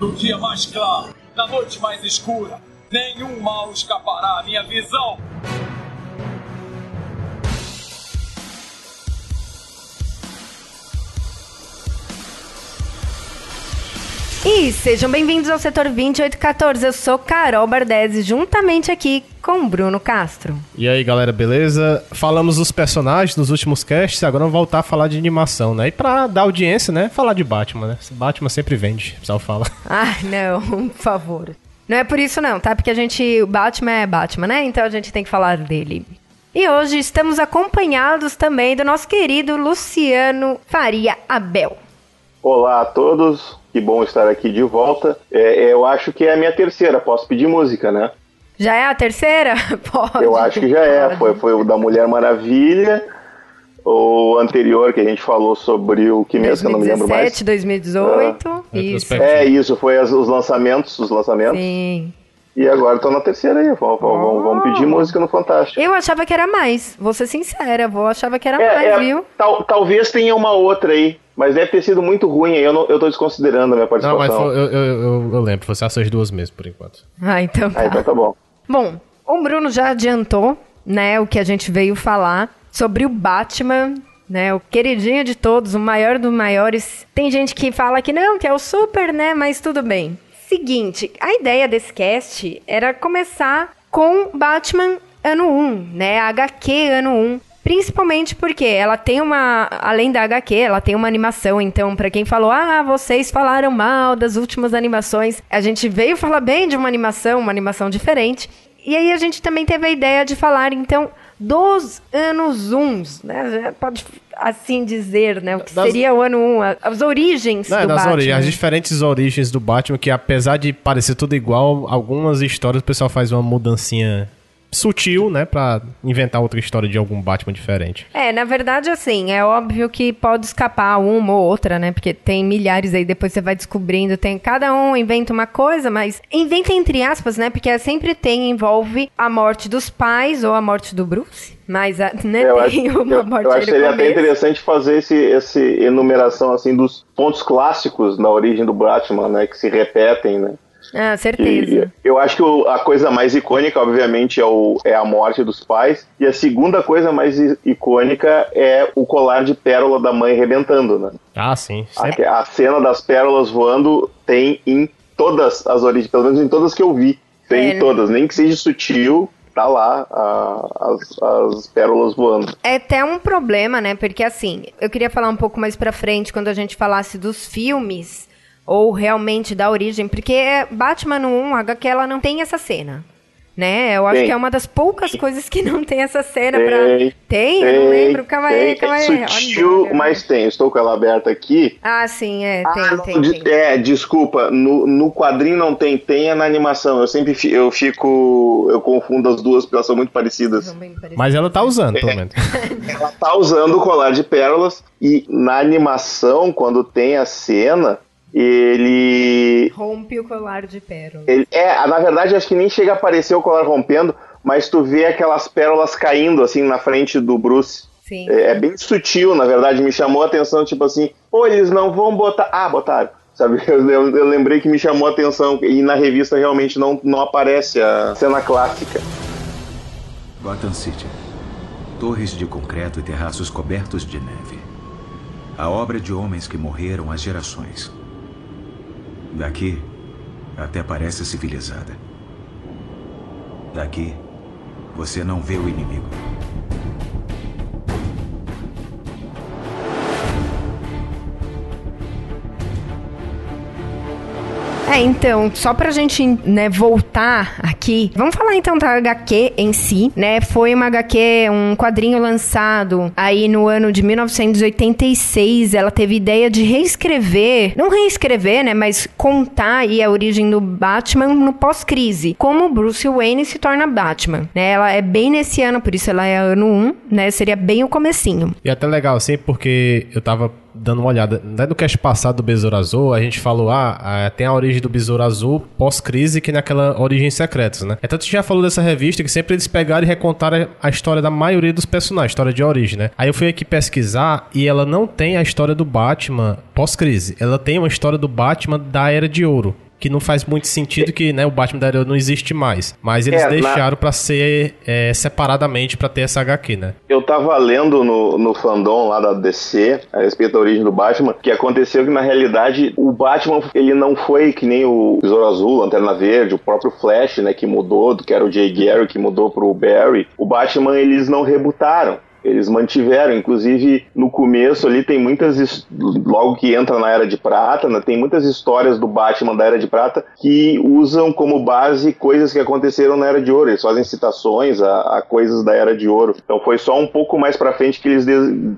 No dia mais claro, na noite mais escura, nenhum mal escapará à minha visão. E sejam bem-vindos ao setor 2814. Eu sou Carol Bardesi, juntamente aqui com Bruno Castro. E aí, galera, beleza? Falamos dos personagens nos últimos casts, agora vamos voltar a falar de animação, né? E pra dar audiência, né? Falar de Batman, né? Batman sempre vende, o pessoal fala. Ah, não, por favor. Não é por isso não, tá? Porque a gente, o Batman é Batman, né? Então a gente tem que falar dele. E hoje estamos acompanhados também do nosso querido Luciano Faria Abel. Olá a todos, que bom estar aqui de volta. É, eu acho que é a minha terceira, posso pedir música, né? Já é a terceira? Pode. Eu acho que já é. Foi, foi o da Mulher Maravilha, o anterior que a gente falou sobre o que mesmo, que eu não me lembro mais. 2018, ah, isso. É isso, foi as, os lançamentos, os lançamentos. Sim. E agora tô na terceira aí, vamos, oh. vamos, pedir música no Fantástico. Eu achava que era mais, vou ser sincera, vou achava que era é, mais, é, viu? Tal, talvez tenha uma outra aí, mas deve ter sido muito ruim aí, eu, não, eu tô desconsiderando a minha participação. Não, mas foi, eu, eu, eu, eu, lembro, fosse essas duas mesmo, por enquanto. Ah, então tá. Ah, então tá bom. Bom, o Bruno já adiantou, né, o que a gente veio falar sobre o Batman né? O queridinho de todos, o maior dos maiores. Tem gente que fala que não, que é o super, né? Mas tudo bem. Seguinte, a ideia desse cast era começar com Batman ano 1, né? HQ ano 1. Principalmente porque ela tem uma. Além da HQ, ela tem uma animação. Então, para quem falou, ah, vocês falaram mal das últimas animações, a gente veio falar bem de uma animação, uma animação diferente. E aí a gente também teve a ideia de falar, então, dos anos 1, né? Pode assim dizer, né? O que das... seria o ano 1, as origens Não, do Batman. Ori as diferentes origens do Batman, que apesar de parecer tudo igual, algumas histórias o pessoal faz uma mudancinha sutil, né, para inventar outra história de algum Batman diferente. É, na verdade, assim, é óbvio que pode escapar uma ou outra, né, porque tem milhares aí, depois você vai descobrindo, tem cada um inventa uma coisa, mas inventa entre aspas, né, porque sempre tem, envolve a morte dos pais ou a morte do Bruce. Mas né, eu tem acho, uma morte Eu, eu acho que seria até interessante fazer esse, esse enumeração, assim, dos pontos clássicos na origem do Batman, né, que se repetem, né. Ah, certeza. E eu acho que a coisa mais icônica, obviamente, é, o, é a morte dos pais. E a segunda coisa mais icônica é o colar de pérola da mãe rebentando, né? Ah, sim. A, a, cena das pérolas voando tem em todas as origens, pelo menos em todas que eu vi. Tem é, em né? todas, nem que seja sutil, tá lá a, as, as pérolas voando. É até um problema, né? Porque assim, eu queria falar um pouco mais pra frente, quando a gente falasse dos filmes ou realmente da origem, porque Batman no 1, HQ, ela não tem essa cena. Né? Eu acho que é uma das poucas coisas que não tem essa cena tem, pra. Tem? tem não lembro. Calma tem. aí, calma aí. É sutil, Olha, mas tem. Estou com ela aberta aqui. Ah, sim, é. Tem, ah, tem, de, tem, É, desculpa. No, no quadrinho não tem, tem é na animação. Eu sempre eu fico. Eu confundo as duas porque elas são muito parecidas. São parecidas. Mas ela tá usando, pelo menos. ela tá usando o colar de pérolas. E na animação, quando tem a cena, ele. Rompe o colar de pérolas. Ele, é, na verdade, acho que nem chega a aparecer o colar rompendo, mas tu vê aquelas pérolas caindo assim na frente do Bruce. Sim. É, é bem sutil, na verdade, me chamou a atenção, tipo assim, pô, eles não vão botar. Ah, botaram. Sabe, eu, eu, eu lembrei que me chamou a atenção e na revista realmente não, não aparece a cena clássica. Gotham City. Torres de concreto e terraços cobertos de neve. A obra de homens que morreram há gerações. Daqui, até parece civilizada. Daqui, você não vê o inimigo. É, então, só pra gente, né, voltar aqui, vamos falar então da HQ em si, né? Foi uma HQ, um quadrinho lançado aí no ano de 1986. Ela teve ideia de reescrever, não reescrever, né, mas contar aí a origem do Batman no pós-crise, como Bruce Wayne se torna Batman, né? Ela é bem nesse ano, por isso ela é ano 1, né? Seria bem o comecinho. E é até legal assim, porque eu tava dando uma olhada. No cast passado do Besouro Azul, a gente falou, ah, tem a origem do Besouro Azul pós-crise, que naquela Origem Secretas, né? Então a gente já falou dessa revista que sempre eles pegaram e recontaram a história da maioria dos personagens, história de origem, né? Aí eu fui aqui pesquisar e ela não tem a história do Batman pós-crise. Ela tem uma história do Batman da Era de Ouro que não faz muito sentido que né, o Batman da ouro não existe mais. Mas eles É, na- deixaram pra ser é, separadamente pra ter essa HQ, né? Eu tava lendo no, no fandom lá da DC a respeito da origem do Batman, que aconteceu que na realidade o Batman ele não foi que nem o Besouro Azul, Lanterna Verde, o próprio Flash, né, que mudou, que era o Jay Garrick que mudou pro Barry. O Batman eles não rebutaram. Eles mantiveram, inclusive no começo ali tem muitas, logo que entra na Era de Prata, né, tem muitas histórias do Batman da Era de Prata que usam como base coisas que aconteceram na Era de Ouro. Eles fazem citações a, a coisas da Era de Ouro. Então foi só um pouco mais pra frente que eles,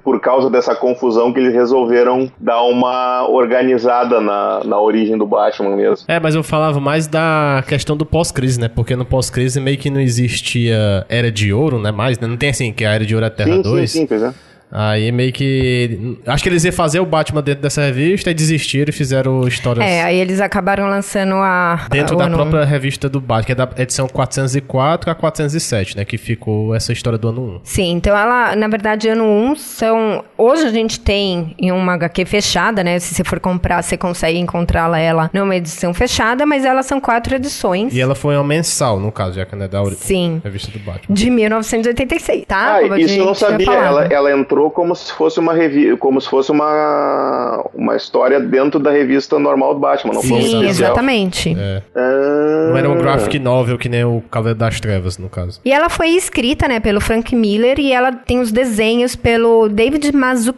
por causa dessa confusão, que eles resolveram dar uma organizada na, na origem do Batman mesmo. É, mas eu falava mais da questão do pós-crise, né? Porque no pós-crise meio que não existia Era de Ouro, né? Mais, né? Não tem assim que a Era de Ouro é Terra Sim, 2. sim, sim, pois é. Aí meio que. Acho que eles iam fazer o Batman dentro dessa revista e desistiram e fizeram histórias. É, aí eles acabaram lançando a. Dentro o da ano- própria revista do Batman, que é da edição 404 a 407, né? Que ficou essa história do ano 1. Sim, então ela, na verdade, ano 1 são. Hoje a gente tem em uma HQ fechada, né? Se você for comprar, você consegue encontrá-la ela numa edição fechada, mas elas são quatro edições. E ela foi uma mensal, no caso, já que não é da Sim. revista do Batman. De 1986, tá? Ah, Como a isso eu não sabia. Ela, ela entrou como se fosse uma revi como se fosse uma uma história dentro da revista normal do Batman, não foi um Sim, especial. exatamente. É. Ah, Não era um graphic novel que nem o Cavaleiro das Trevas, no caso. E ela foi escrita, né, pelo Frank Miller e ela tem os desenhos pelo David Mazzucchi, Mazzu-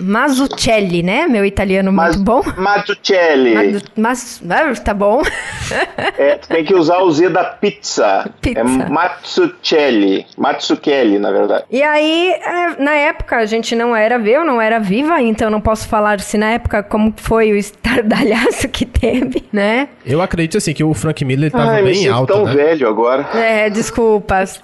Mazzucchelli, né? Meu italiano Mas, muito bom. Mazzucchelli. Mas, mas ah, tá bom. É, tu tem que usar o Z da pizza. Pizza. É Mazzucchelli. Mazzucchelli, na verdade. E aí, é, na época, a gente não era ver, eu não era viva, então não posso falar se na época como foi o estardalhaço que teve, né? Eu acredito, assim, que o Frank Miller tava Ai, bem alto, tão né? velho agora. É, desculpas.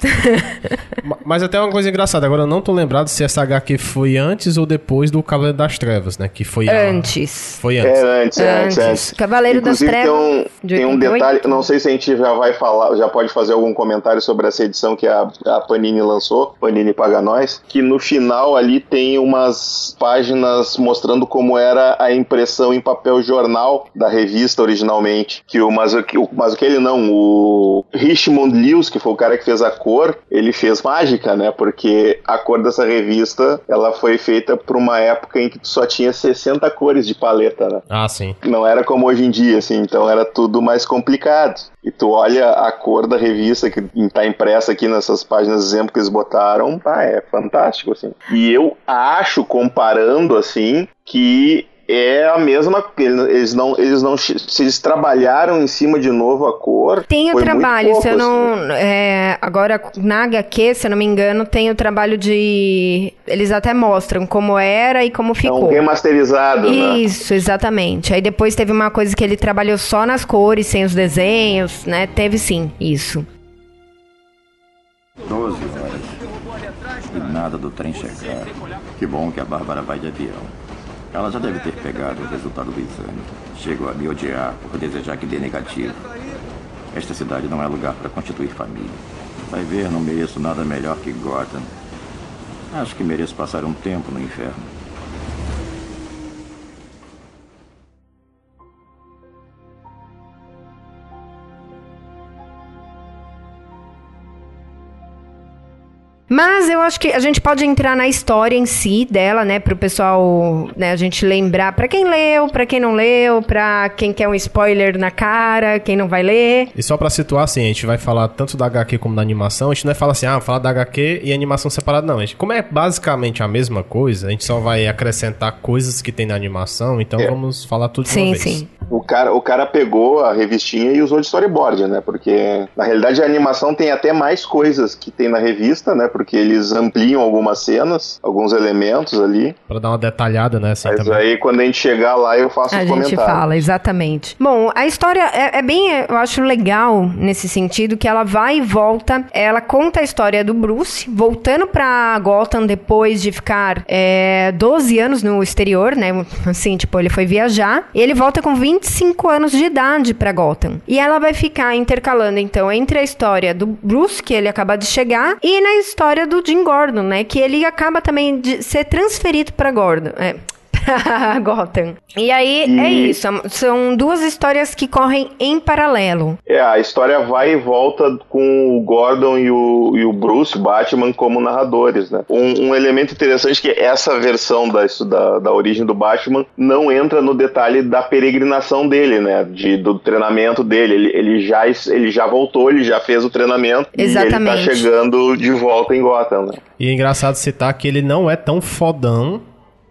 Ma- Mas até uma coisa engraçada, agora eu não tô lembrado se essa HQ foi antes ou depois do Cavaleiro das Trevas, né? Que foi a- Antes. Foi antes. É antes, antes, é Antes. antes. Cavaleiro das Inclusive, Trevas, Tem um, de tem um 88. detalhe, não sei se a gente já vai falar, já pode fazer algum comentário sobre essa edição que a, a Panini lançou, Panini Paga Nós, que no final ali tem umas páginas mostrando como era a impressão em papel jornal da revista originalmente. Que o Mazuki, o não, o Richmond Lewis, que foi o cara que fez a cor, ele fez mágica, né? Porque a cor dessa revista, ela foi feita para uma época em que tu só tinha 60 cores de paleta, né? Ah, sim. não era como hoje em dia, assim, então era tudo mais complicado. E tu olha a cor da revista que tá impressa aqui nessas páginas exemplo que eles botaram, ah, é fantástico, assim. E eu acho, comparando, assim, que é a mesma eles não eles não se eles trabalharam em cima de novo a cor Tem o trabalho, pouco, se eu assim. não. é, agora, na HQ, se eu não me engano, tem o trabalho de. Eles até mostram como era e como é um ficou. remasterizado né Isso, exatamente. Aí depois teve uma coisa que ele trabalhou só nas cores, sem os desenhos, né? Teve sim, isso. 12 horas. E nada do trem chegar. Que bom que a Bárbara vai de avião. Ela já deve ter pegado o resultado do exame. Chegou a me odiar por desejar que dê negativo. Esta cidade não é lugar para constituir família. Vai ver, não mereço nada melhor que Gordon. Acho que mereço passar um tempo no inferno. Mas eu acho que a gente pode entrar na história em si dela, né, pro pessoal, né, a gente lembrar pra quem leu, pra quem não leu, pra quem quer um spoiler na cara, quem não vai ler. E só pra situar, assim, a gente vai falar tanto da HQ como da animação. A gente não é falar assim, ah, falar da HQ e animação separada, não. A gente, como é basicamente a mesma coisa, a gente só vai acrescentar coisas que tem na animação, então É. vamos falar tudo de Sim, uma vez. sim. O cara, o cara pegou a revistinha e usou de storyboard, né? Porque, na realidade, a animação tem até mais coisas que tem na revista, né? Porque eles ampliam algumas cenas, alguns elementos ali. Pra dar uma detalhada, né, assim, Mas também. aí, quando a gente chegar lá, eu faço A os gente comentários. fala, exatamente. Bom, a história é, é bem, eu acho legal nesse sentido que ela vai e volta. Ela conta a história do Bruce voltando pra Gotham depois de ficar é, 12 anos no exterior, né? Assim, tipo, ele foi viajar. E ele volta com 25 anos de idade pra Gotham. E ela vai ficar intercalando, então, entre a história do Bruce, que ele acaba de chegar, e na história do Jim Gordon, né? Que ele acaba também de ser transferido pra Gordon. É, Gotham. E aí é E- isso. São duas histórias que correm em paralelo. É, a história vai e volta com o Gordon e o, e o Bruce Batman como narradores, né? Um, um elemento interessante é que essa versão da, da, da origem do Batman não entra no detalhe da peregrinação dele, né? De, do treinamento dele. Ele, ele, já, ele já voltou, ele já fez o treinamento e ele Exatamente. tá chegando de volta em Gotham, né? E é engraçado citar que ele não é tão fodão,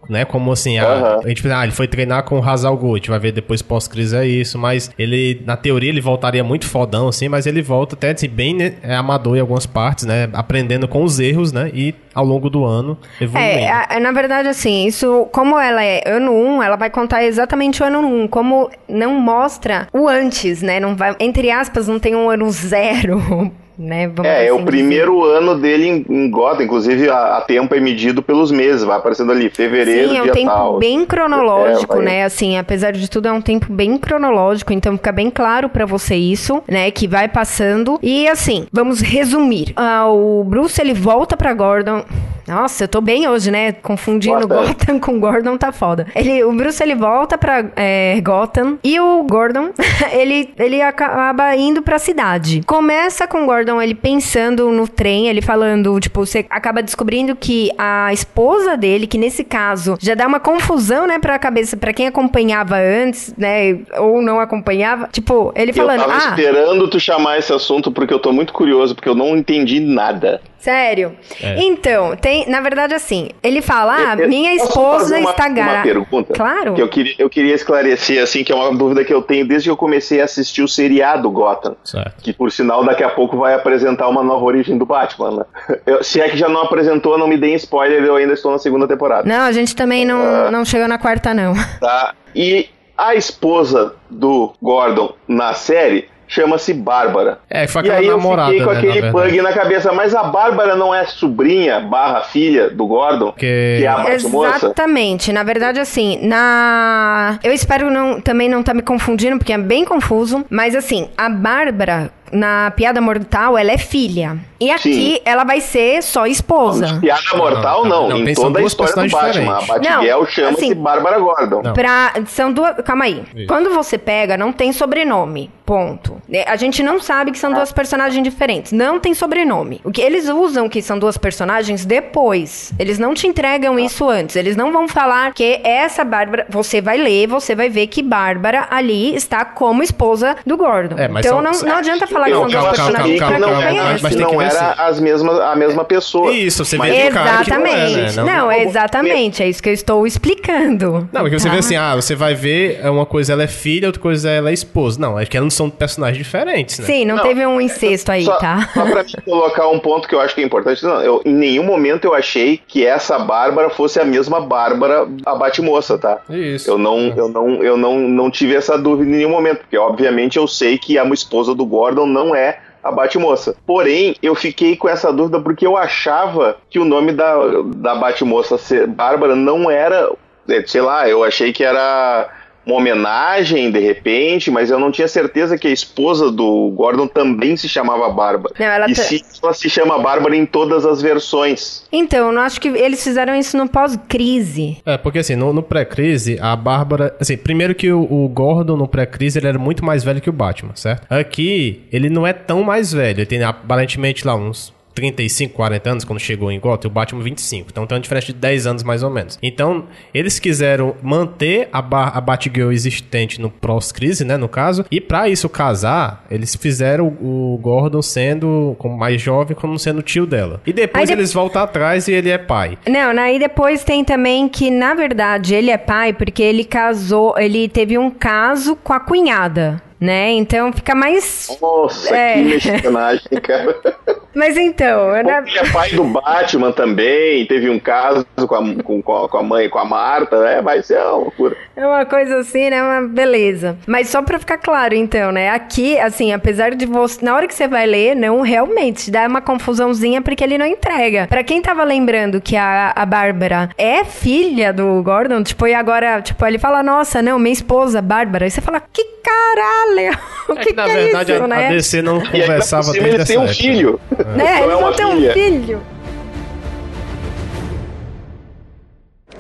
né? Como assim, a, Aham. a gente pensa, ah, ele foi treinar com o Hazal gente vai ver depois pós-crise é isso, mas ele, na teoria, ele voltaria muito fodão, assim, mas ele volta até, assim, bem né, é, amador em algumas partes, né? Aprendendo com os erros, né? E ao longo do ano, evoluindo. É, a- na verdade, assim, isso, como ela é ano 1, ela vai contar exatamente o ano 1, como não mostra o antes, né? Não vai, entre aspas, não tem um ano zero, né? Vamos É, é assim o primeiro ano dele em, em Gotham, inclusive a, a tempo é medido pelos meses, vai aparecendo ali, fevereiro, Sim, é um tempo tal. bem cronológico, É, né? Assim, apesar de tudo, é um tempo bem cronológico, então fica bem claro pra você isso, né? Que vai passando. E assim, vamos resumir. Ah, o Bruce, ele volta pra Gordon. Nossa, eu tô bem hoje, né? Confundindo Bota. Gotham com Gordon tá foda. Ele, o Bruce, ele volta pra é, Gotham e o Gordon, ele, ele acaba indo pra cidade. Começa com o Gordon, ele pensando no trem, ele falando, tipo, você acaba descobrindo que a esposa dele, que nesse caso já dá uma confusão, né, pra cabeça, pra quem acompanhava antes, né, ou não acompanhava. Tipo, ele falando, eu tava ah, esperando tu chamar esse assunto porque eu tô muito curioso, porque eu não entendi nada. Sério? É. Então, tem, na verdade, assim, ele fala, ah, Eu- eu minha esposa uma, está Uma grávida. pergunta? Claro. Que eu queria, eu queria esclarecer, assim, que é uma dúvida que eu tenho desde que eu comecei a assistir o seriado Gotham. Certo. Que, por sinal, daqui a pouco vai apresentar uma nova origem do Batman, né? Eu- se é que já não apresentou, não me deem spoiler, eu ainda estou na segunda temporada. Não, a gente também Ah. não, não chegou na quarta, não. Tá? E a esposa do Gordon na série chama-se Bárbara. É, foi E aquela aí eu namorada, fiquei com né, aquele na bug na cabeça, mas a Bárbara não é sobrinha barra filha do Gordon? Que- Que é a Batmoça? Exatamente. Na verdade, assim, na. Eu espero não, também não tá me confundindo, porque é bem confuso. Mas assim, a Bárbara, na Piada Mortal, ela é filha. E aqui Sim. ela vai ser só esposa. Piada mortal, Não, não. não, em tem- são toda a duas história do personagens Batman. A diferentes. Batgirl Não, chama-se assim- Bárbara Gordon. Não. Pra, são duas. Calma aí. Isso. Quando você pega, não tem sobrenome. Ponto. É, A gente não sabe que são duas personagens diferentes. Não tem sobrenome. O que eles usam que são duas personagens depois. Eles não te entregam isso antes. Eles não vão falar que essa Bárbara. Você vai ler, você vai ver que Bárbara ali está como esposa do Gordon. É, mas então são- não, não adianta falar que Eu são duas calma, calma, personagens calma, não, calma, era, conhece. mas não que era as mesmas, a mesma pessoa. Isso, você Mas- vê cara que não é, Exatamente. né? Não- Não, exatamente. É isso que eu estou explicando. Não, porque você Tá? vê assim, ah, você vai ver é uma coisa ela é filha, outra coisa ela é esposa. Não, é que elas não são personagens diferentes, né? Sim, não, Não, teve um incesto aí, Só, tá? só pra te colocar um ponto que eu acho que é importante, não, eu, em nenhum momento eu achei que essa Bárbara fosse a mesma Bárbara, a Batmoça, tá? Isso. Eu não, eu não, eu não, não tive essa dúvida em nenhum momento, porque obviamente eu sei que a esposa do Gordon não é a Batmoça. Porém, eu fiquei com essa dúvida porque eu achava que o nome da, da Batmoça ser Bárbara não era, eh, sei lá, eu achei que era uma homenagem de repente, mas eu não tinha certeza que a esposa do Gordon também se chamava Bárbara. Não, ela e tá- se ela se chama Bárbara em todas as versões. Então, eu acho que eles fizeram isso no pós-crise. É, porque assim, no, no pré-crise, a Bárbara. Assim, primeiro que o, o Gordon no pré-crise ele era muito mais velho que o Batman, certo? Aqui, ele não é tão mais velho. Ele tem aparentemente lá uns 35, 40 anos quando chegou em Gotham, e o Batman 25. Então tem uma diferença de 10 anos mais ou menos. Então, eles quiseram manter a, ba a Batgirl existente no pós-crise, né, no caso, e pra isso casar, eles fizeram o, Gordon sendo como mais jovem, como sendo tio dela. E depois de- eles voltam atrás e ele é pai. Não, aí depois tem também que, na verdade, ele é pai porque ele casou, ele teve um caso com a cunhada, né? Então fica mais. Nossa, É. que mexicanagem, cara. Mas então, Ele é pai do Batman também, teve um caso com a, com, com a- mãe, com a Marta, é, vai ser uma loucura. é uma coisa assim, né? Uma beleza. Mas só pra ficar claro, então, né? Aqui, assim, apesar de você. Na hora que você vai ler, não realmente dá uma confusãozinha porque ele não entrega. Pra quem tava lembrando que a, a Bárbara é filha do Gordon, tipo, e agora, tipo, ele fala, nossa, não, minha esposa, Bárbara. E você fala, que caralho! O É que, que, na que verdade, é isso, a, né? a DC não E aí, conversava cima, desde ele tem um filho. Né? Então Eles é vão uma ter um filho.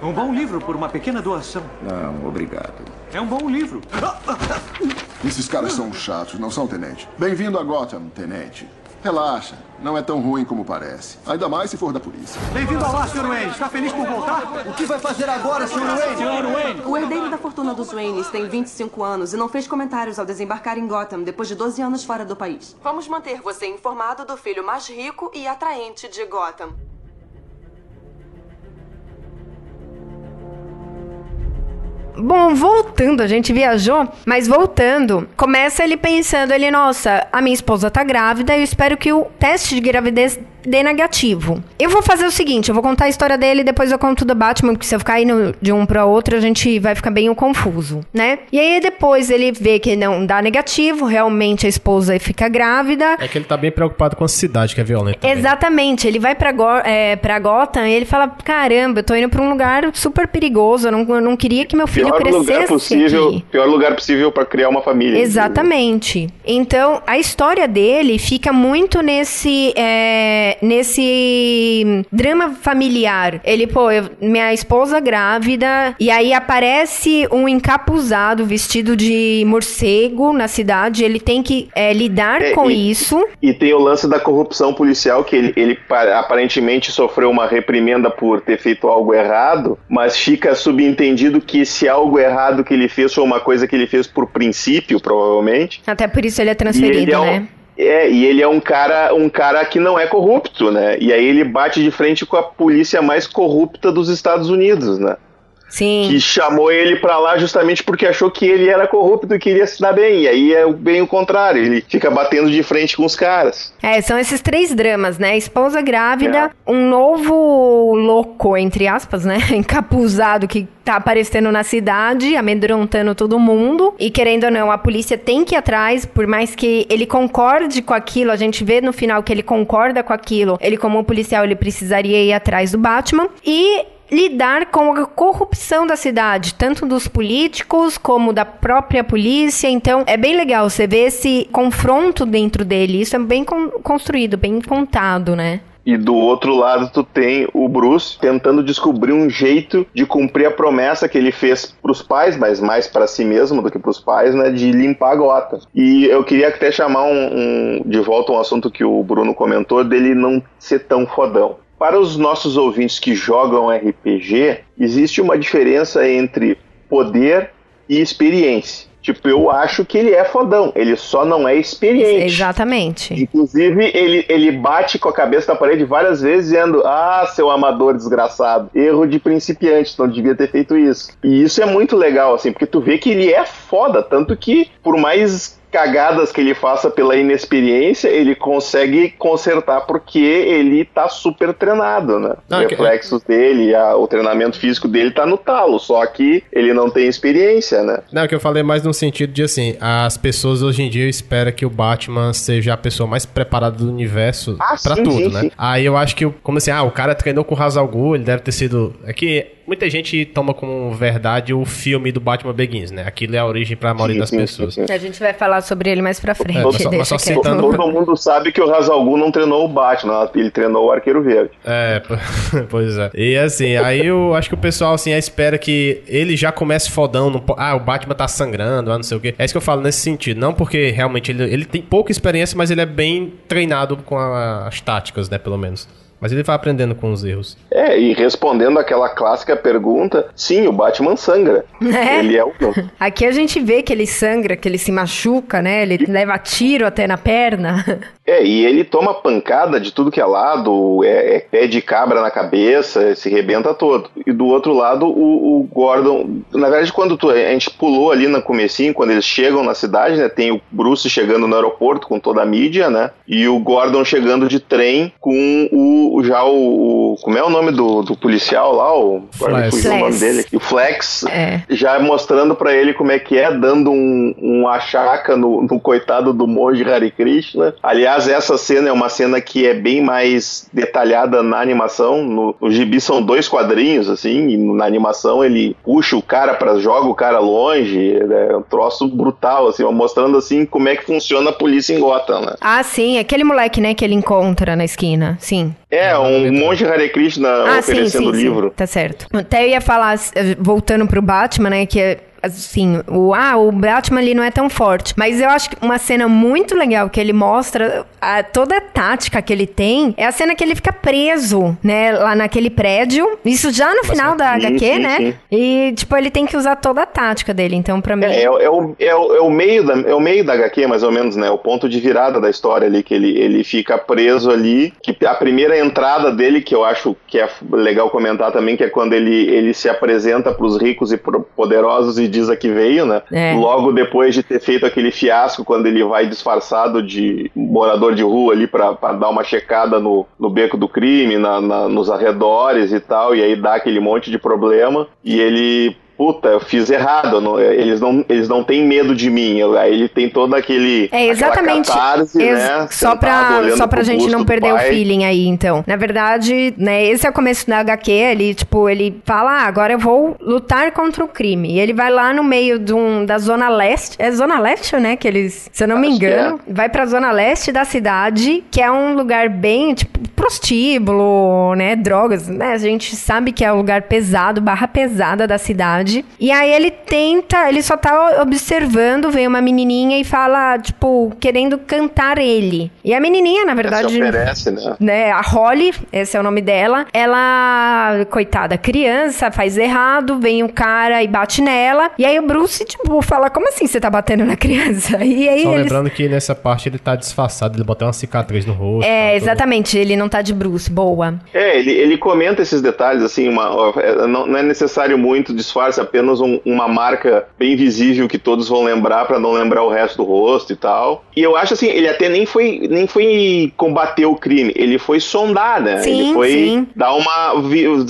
Um bom livro por uma pequena doação. Não, obrigado. É um bom livro. Esses caras são chatos, não são, tenente? Bem-vindo a Gotham, tenente. Relaxa, não é tão ruim como parece. Ainda mais se for da polícia. Bem-vindo ao lar, Sr. Wayne. Está feliz por voltar? O que vai fazer agora, Sr. Wayne? Sr. Wayne? O herdeiro da fortuna dos Waynes tem 25 anos e não fez comentários ao desembarcar em Gotham depois de 12 anos fora do país. Vamos manter você informado do filho mais rico e atraente de Gotham. Bom, voltando, a gente viajou, mas voltando, começa ele pensando, ele, nossa, a minha esposa tá grávida, eu espero que o teste de gravidez dê negativo. Eu vou fazer o seguinte, eu vou contar a história dele e depois eu conto do Batman, porque se eu ficar indo de um para outro, a gente vai ficar bem confuso, né? E aí depois ele vê que não dá negativo, realmente a esposa fica grávida. É que ele tá bem preocupado com a cidade que é violenta. também. Exatamente, ele vai pra, Go é, pra Gotham e ele fala: caramba, eu tô indo pra um lugar super perigoso, eu não, eu não queria que meu filho Pior crescesse lugar possível, aqui. pior lugar possível para criar uma família. Exatamente. Então, a história dele fica muito nesse é, nesse drama familiar. Ele, pô, eu- minha esposa grávida, e aí aparece um encapuzado vestido de morcego na cidade. Ele tem que é, lidar É, com e- isso. E tem o lance da corrupção policial, que ele, ele pa- aparentemente sofreu uma reprimenda por ter feito algo errado, mas fica subentendido que esse algo errado que ele fez foi uma coisa que ele fez por princípio, provavelmente. Até por isso ele é transferido, ele é um- né? É, e ele é um cara, um cara que não é corrupto, né? E aí ele bate de frente com a polícia mais corrupta dos Estados Unidos, né? Sim. Que chamou ele pra lá justamente porque achou que ele era corrupto e queria se dar bem. E aí é bem o contrário, ele fica batendo de frente com os caras. É, são esses três dramas, né? Esposa grávida, É. um novo louco, entre aspas, né? Encapuzado que tá aparecendo na cidade, amedrontando todo mundo. E querendo ou não, a polícia tem que ir atrás, por mais que ele concorde com aquilo, a gente vê no final que ele concorda com aquilo. Ele, como policial, ele precisaria ir atrás do Batman. E lidar com a corrupção da cidade, tanto dos políticos como da própria polícia. Então, é bem legal você ver esse confronto dentro dele. Isso é bem con- construído, bem contado, né? E do outro lado tu tem o Bruce tentando descobrir um jeito de cumprir a promessa que ele fez pros pais, mas mais pra si mesmo do que pros pais, né, de limpar a gota. E eu queria até chamar um, um- de volta um assunto que o Bruno comentou dele não ser tão fodão. Para os nossos ouvintes que jogam RPG, existe uma diferença entre poder e experiência. Tipo, eu acho que ele é fodão, ele só não é experiente. Exatamente. Inclusive, ele, ele bate com a cabeça na parede várias vezes, dizendo: Ah, seu amador desgraçado, erro de principiante, não devia ter feito isso. E isso é muito legal, assim, porque tu vê que ele é foda, tanto que, por mais cagadas que ele faça pela inexperiência, ele consegue consertar porque ele tá super treinado, né? Não, Os é que- reflexos dele, a- o treinamento físico dele tá no talo, só que ele não tem experiência, né? Não, é que eu falei mais no sentido de assim, as pessoas hoje em dia esperam que o Batman seja a pessoa mais preparada do universo Ah, pra sim, tudo, sim, né? sim. Aí eu acho que, como assim, ah, o cara treinou com o Ra's al Ghul, ele deve ter sido... É que muita gente toma como verdade o filme do Batman Begins, né? Aquilo é a origem pra maioria Sim, das sim, pessoas. sim, sim. A gente vai falar sobre ele mais pra frente. É, mas só- mas só citando- Todo mundo sabe que o Razalgu não treinou o Batman, ele treinou o Arqueiro Verde. É, pois é. E assim, aí eu acho que o pessoal, assim, espera que ele já comece fodão. po- ah, o Batman tá sangrando, ah, não sei o quê. É isso que eu falo nesse sentido. Não porque realmente ele, ele tem pouca experiência, mas ele é bem treinado com a- as táticas, né, pelo menos. Mas ele vai aprendendo com os erros. É, e respondendo aquela clássica pergunta, sim, o Batman sangra. É. Ele é o. Aqui a gente vê que ele sangra, que ele se machuca, né? Ele leva tiro até na perna. É, e ele toma pancada de tudo que é lado, é, é pé de cabra na cabeça, se rebenta todo. E do outro lado, o, o Gordon. Na verdade, quando tu- a gente pulou ali no comecinho, quando eles chegam na cidade, né? Tem o Bruce chegando no aeroporto com toda a mídia, né? E o Gordon chegando de trem com o. Já o. o- como é o nome do, do policial lá? O, Flex. o nome dele aqui. O Flex. É. Já mostrando pra ele como é que é, dando um, um achaca no, no coitado do monge Hare Krishna. Aliás, essa cena é uma cena que é bem mais detalhada na animação. No, no gibi são dois quadrinhos, assim, e na animação ele puxa o cara para joga o cara longe. É um troço brutal, assim, mostrando assim como é que funciona a polícia em Gotham, né? Ah, sim, aquele moleque, né, que ele encontra na esquina. Sim. É, um monte de Hare Krishna Ah, sim, oferecendo sim, livro. sim, tá certo. Até eu ia falar, eh, voltando pro Batman, né, que é assim, o, ah, o Batman ali não é tão forte. Mas eu acho que uma cena muito legal que ele mostra a, toda a tática que ele tem é a cena que ele fica preso, né, lá naquele prédio. Isso já no final da sim, HQ, sim, né? sim. E, tipo, ele tem que usar toda a tática dele. Então, pra mim. É, é, o- é o, é, o, é o meio da, é o meio da HQ, mais ou menos, né? O ponto de virada da história ali, que ele, ele fica preso ali. Que a primeira entrada dele, que eu acho que é legal comentar também, que é quando ele, ele se apresenta pros ricos e poderosos e diz a que veio, né? É. Logo depois de ter feito aquele fiasco, quando ele vai disfarçado de morador de rua ali pra, pra dar uma checada no, no beco do crime, na, na- nos arredores e tal, e aí dá aquele monte de problema. E ele puta, eu fiz errado, eu não- eles, não, eles não têm medo de mim. Aí ele tem todo aquele. É exatamente. catarse, Ex- né, só pra, só pra gente não perder o feeling aí, então. Na verdade, né, esse é o começo da HQ, ele, tipo, ele fala, ah, agora eu vou lutar contra o crime. E ele vai lá no meio de um, da Zona Leste, é Zona Leste, né, que eles, se eu não me Acho que engano, vai pra Zona Leste da cidade, que é um lugar bem, tipo, prostíbulo, né, drogas, né, a gente sabe que é um lugar pesado, barra pesada da cidade. E aí ele tenta, ele só tá observando, vem uma menininha e fala, tipo, querendo cantar ele. E a menininha, na Se verdade, oferece, né? né, a Holly, esse é o nome dela, ela, coitada, criança, faz errado, vem um cara e bate nela, e aí o Bruce, tipo, fala, como assim você tá batendo na criança? E aí Só eles... lembrando que nessa parte ele tá disfarçado, ele botou uma cicatriz no rosto. É, tá, todo- exatamente, ele não tá de Bruce, boa. É, ele, ele comenta esses detalhes, assim, uma, é, não, não é necessário muito disfarce, apenas um- uma marca bem visível que todos vão lembrar pra não lembrar o resto do rosto e tal. E eu acho assim, ele até nem foi, nem foi combater o crime, ele foi sondar, né? Sim, ele foi sim. dar uma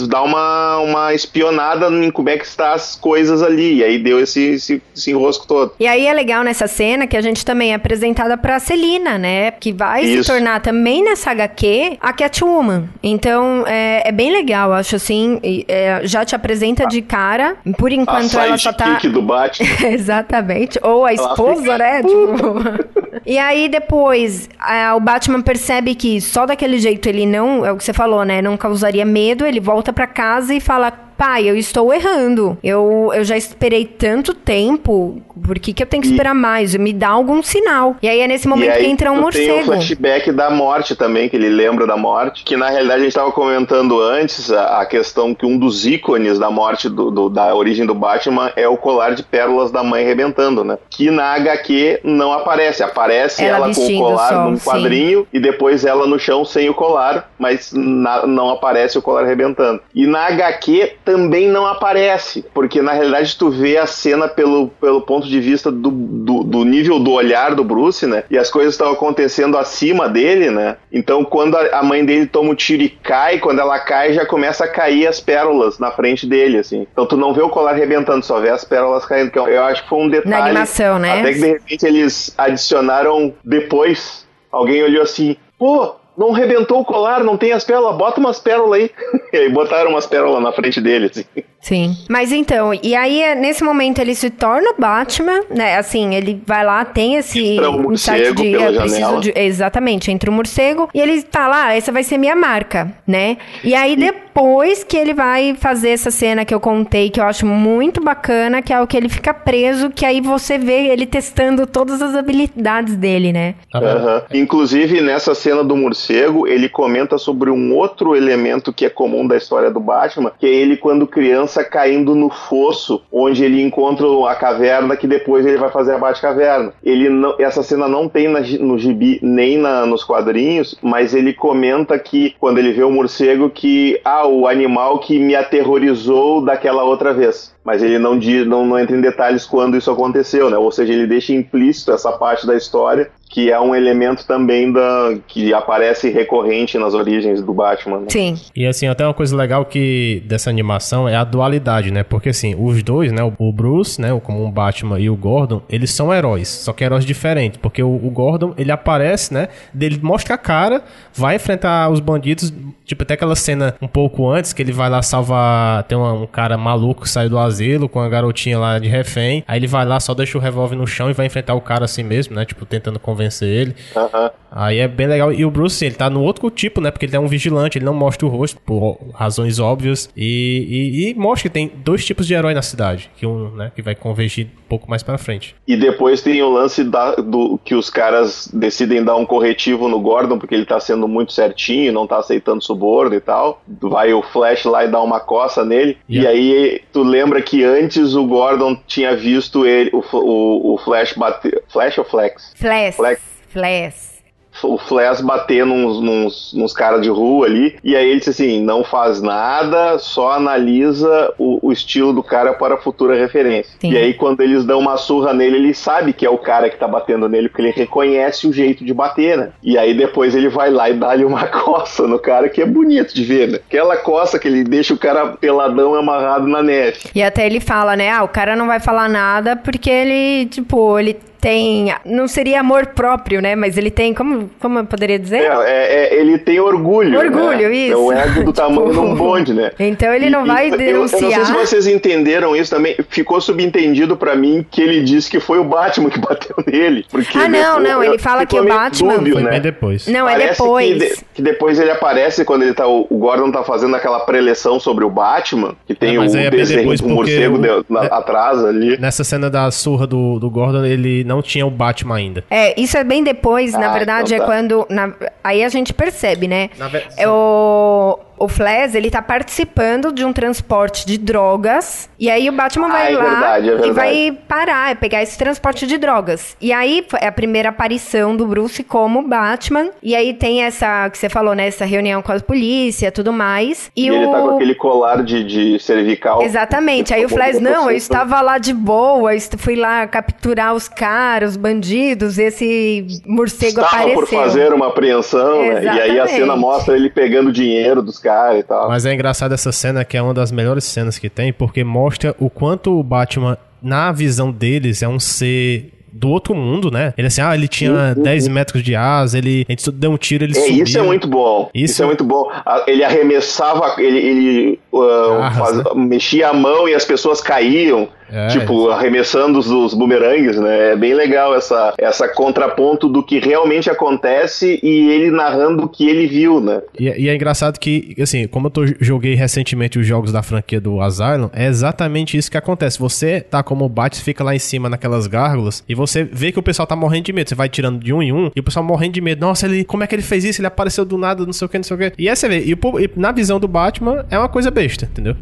dar uma, uma espionada em como é que está as coisas ali, e aí deu esse, esse, esse enrosco todo. E aí é legal nessa cena que a gente também é apresentada pra Celina, né? Que vai se Isso. tornar também nessa HQ a Catwoman. Então é, é bem legal, acho assim. é, já te apresenta de cara. Por enquanto ela só tá. do Batman. Exatamente. Ou a esposa, né? Tipo... e aí depois a- o Batman percebe que só daquele jeito ele não, é o que você falou, né? Não causaria medo. Ele volta pra casa e fala. Pai, eu estou errando. Eu, eu já esperei tanto tempo. Por que, que eu tenho que E- esperar mais? Me dá algum sinal. E aí é nesse momento e aí que entra um tu Tem o morcego. flashback da morte também, que ele lembra da morte. Que na realidade a gente estava comentando antes a, a questão que um dos ícones da morte do, do- da origem do Batman é o colar de pérolas da mãe rebentando, né? Que na HQ não aparece. Aparece Ela ela, com o colar só, num sim. quadrinho e depois ela no chão sem o colar, mas na- não aparece o colar rebentando. E na HQ também não aparece, porque na realidade tu vê a cena pelo, pelo ponto de vista do, do, do nível do olhar do Bruce, né? E as coisas estão acontecendo acima dele, né? Então quando a, a mãe dele toma o tiro e cai, quando ela cai já começa a cair as pérolas na frente dele, assim. Então tu não vê o colar rebentando, só vê as pérolas caindo. Que eu, eu acho que foi um detalhe. Na animação, né? Até que de repente eles adicionaram depois. Alguém olhou assim, pô, não rebentou o colar, não tem as pérolas, bota umas pérolas aí. e aí botaram umas pérolas na frente dele, assim. Sim. Mas então, e aí é- nesse momento ele se torna o Batman, né? Assim, ele vai lá, tem esse Entra o morcego de pela eu preciso janela. de. Exatamente, entra o morcego e ele fala, ah, essa vai ser minha marca, né? E aí depois que ele vai fazer essa cena que eu contei, que eu acho muito bacana, que é o que ele fica preso, que aí você vê ele testando todas as habilidades dele, né? Tá? Aham. Inclusive, nessa cena do morcego, ele comenta sobre um outro elemento que é comum da história do Batman, que é ele, quando criança, caindo no fosso, onde ele encontra a caverna, que depois ele vai fazer a Batcaverna. Ele não, essa cena não tem na no gibi nem na- nos quadrinhos, mas ele comenta que, quando ele vê o morcego, que, ah, o animal que me aterrorizou daquela outra vez. Mas ele não, diz, não, não entra em detalhes quando isso aconteceu, né? Ou seja, ele deixa implícito essa parte da história, que é um elemento também da que aparece recorrente nas origens do Batman. Né? Sim. E assim, até uma coisa legal que dessa animação é a dualidade, né? Porque assim, os dois, né? O Bruce, né? o Como um Batman e o Gordon, eles são heróis, só que heróis diferentes. Porque o, o Gordon, ele aparece, né? Ele mostra a cara, vai enfrentar os bandidos. Tipo, até aquela cena um pouco antes que ele vai lá salvar. Tem uma- um cara maluco que saiu do asilo com a garotinha lá de refém. Aí ele vai lá, só deixa o revólver no chão e vai enfrentar o cara assim mesmo, né? Tipo, tentando convencer ele. Aham. Aí é bem legal. E o Bruce, ele tá no outro tipo, né? Porque ele é um vigilante, ele não mostra o rosto, por razões óbvias. E, e, e mostra que tem dois tipos de herói na cidade. Que um, né? Que vai convergir um pouco mais pra frente. E depois tem o lance da- do que os caras decidem dar um corretivo no Gordon porque ele tá sendo muito certinho, não tá aceitando suborno e tal. Vai o Flash lá e dá uma coça nele. E Yeah. aí tu lembra que antes o Gordon tinha visto ele, o, o, o Flash bater. Flash ou Flex? Flash. Flex. Flash. O Flash bater nos, nos, nos caras de rua ali, e aí ele disse assim: não faz nada, só analisa o, o estilo do cara para futura referência. Sim. E aí, quando eles dão uma surra nele, ele sabe que é o cara que tá batendo nele, porque ele reconhece o jeito de bater, né? E aí depois ele vai lá e dá-lhe uma coça no cara, que é bonito de ver, né? Aquela coça que ele deixa o cara peladão amarrado na neve. E até ele fala, né? Ah, o cara não vai falar nada porque ele, tipo, ele tem. Não seria amor próprio, né? Mas ele tem. Como, como eu poderia dizer? É, é- é- ele tem orgulho. Orgulho, né? isso. É o ego do tamanho de um bonde, né? Então ele não E- vai e- eu- Eu, não sei denunciar. se vocês entenderam isso também. Ficou subentendido pra mim que ele disse que foi o Batman que bateu nele. Porque Ah, não, depois- não, ele fala que o meio Batman- dúbio, Foi né? depois. Não, é Parece depois. Que, de- que depois ele aparece quando ele tá. O o Gordon tá fazendo aquela preleção sobre o Batman, que tem É, o é desenho do morcego o- de- na- é- atrás ali. Nessa cena da surra do, do Gordon, ele não tinha o Batman ainda. É, isso é bem depois, na Ah, verdade, então é tá. quando. na- aí a gente percebe, né? Na ve- É o. O Flash, ele tá participando de um transporte de drogas. E aí o Batman Ah, vai é lá verdade, é e verdade. vai parar, é pegar esse transporte de drogas. E aí é a primeira aparição do Bruce como Batman. E aí tem essa, que você falou, né? Essa reunião com a polícia tudo mais. E, E, o. ele tá com aquele colar de, de cervical. Exatamente. Aí o Flash, não, eu estava lá de boa, fui lá capturar os caras, os bandidos, esse morcego Estava apareceu. por fazer uma apreensão, né? E aí a cena mostra ele pegando dinheiro dos e tal. Mas é engraçado essa cena, que é uma das melhores cenas que tem, porque mostra o quanto o Batman, na visão deles, é um ser do outro mundo, né? Ele assim, ah, ele tinha 10 metros de asa, ele, a gente deu um tiro, ele É, subiu. isso é muito bom. Isso, Isso- é muito bom. Ele arremessava, ele, ele ah, Garras, faz- né? mexia a mão e as pessoas caíam. É, tipo, arremessando os, os bumerangues, né? É bem legal essa, essa contraponto do que realmente acontece e ele narrando o que ele viu, né? E, e é engraçado que, assim, como eu tô, joguei recentemente os jogos da franquia do Asylum, é exatamente isso que acontece. Você tá como Bat, fica lá em cima naquelas gárgulas, e você vê que o pessoal tá morrendo de medo. Você vai tirando de um em um, e o pessoal morrendo de medo. Nossa, ele, como é que ele fez isso? Ele apareceu do nada, não sei o que, não sei o que. E aí você vê, e, e na visão do Batman, é uma coisa besta, entendeu?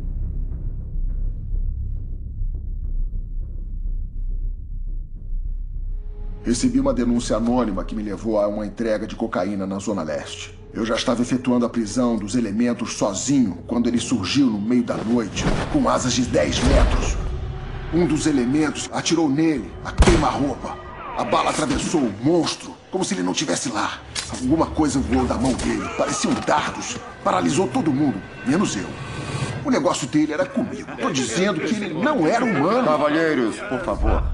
Recebi uma denúncia anônima que me levou a uma entrega de cocaína na Zona Leste. Eu já estava efetuando a prisão dos elementos sozinho quando ele surgiu no meio da noite, com asas de 10 metros. Um dos elementos atirou nele, a queima-roupa. A bala atravessou o monstro, como se ele não estivesse lá. Alguma coisa voou da mão dele, pareciam dardos. Paralisou todo mundo, menos eu. O negócio dele era comigo. Tô dizendo que ele não era humano. Cavalheiros, por favor.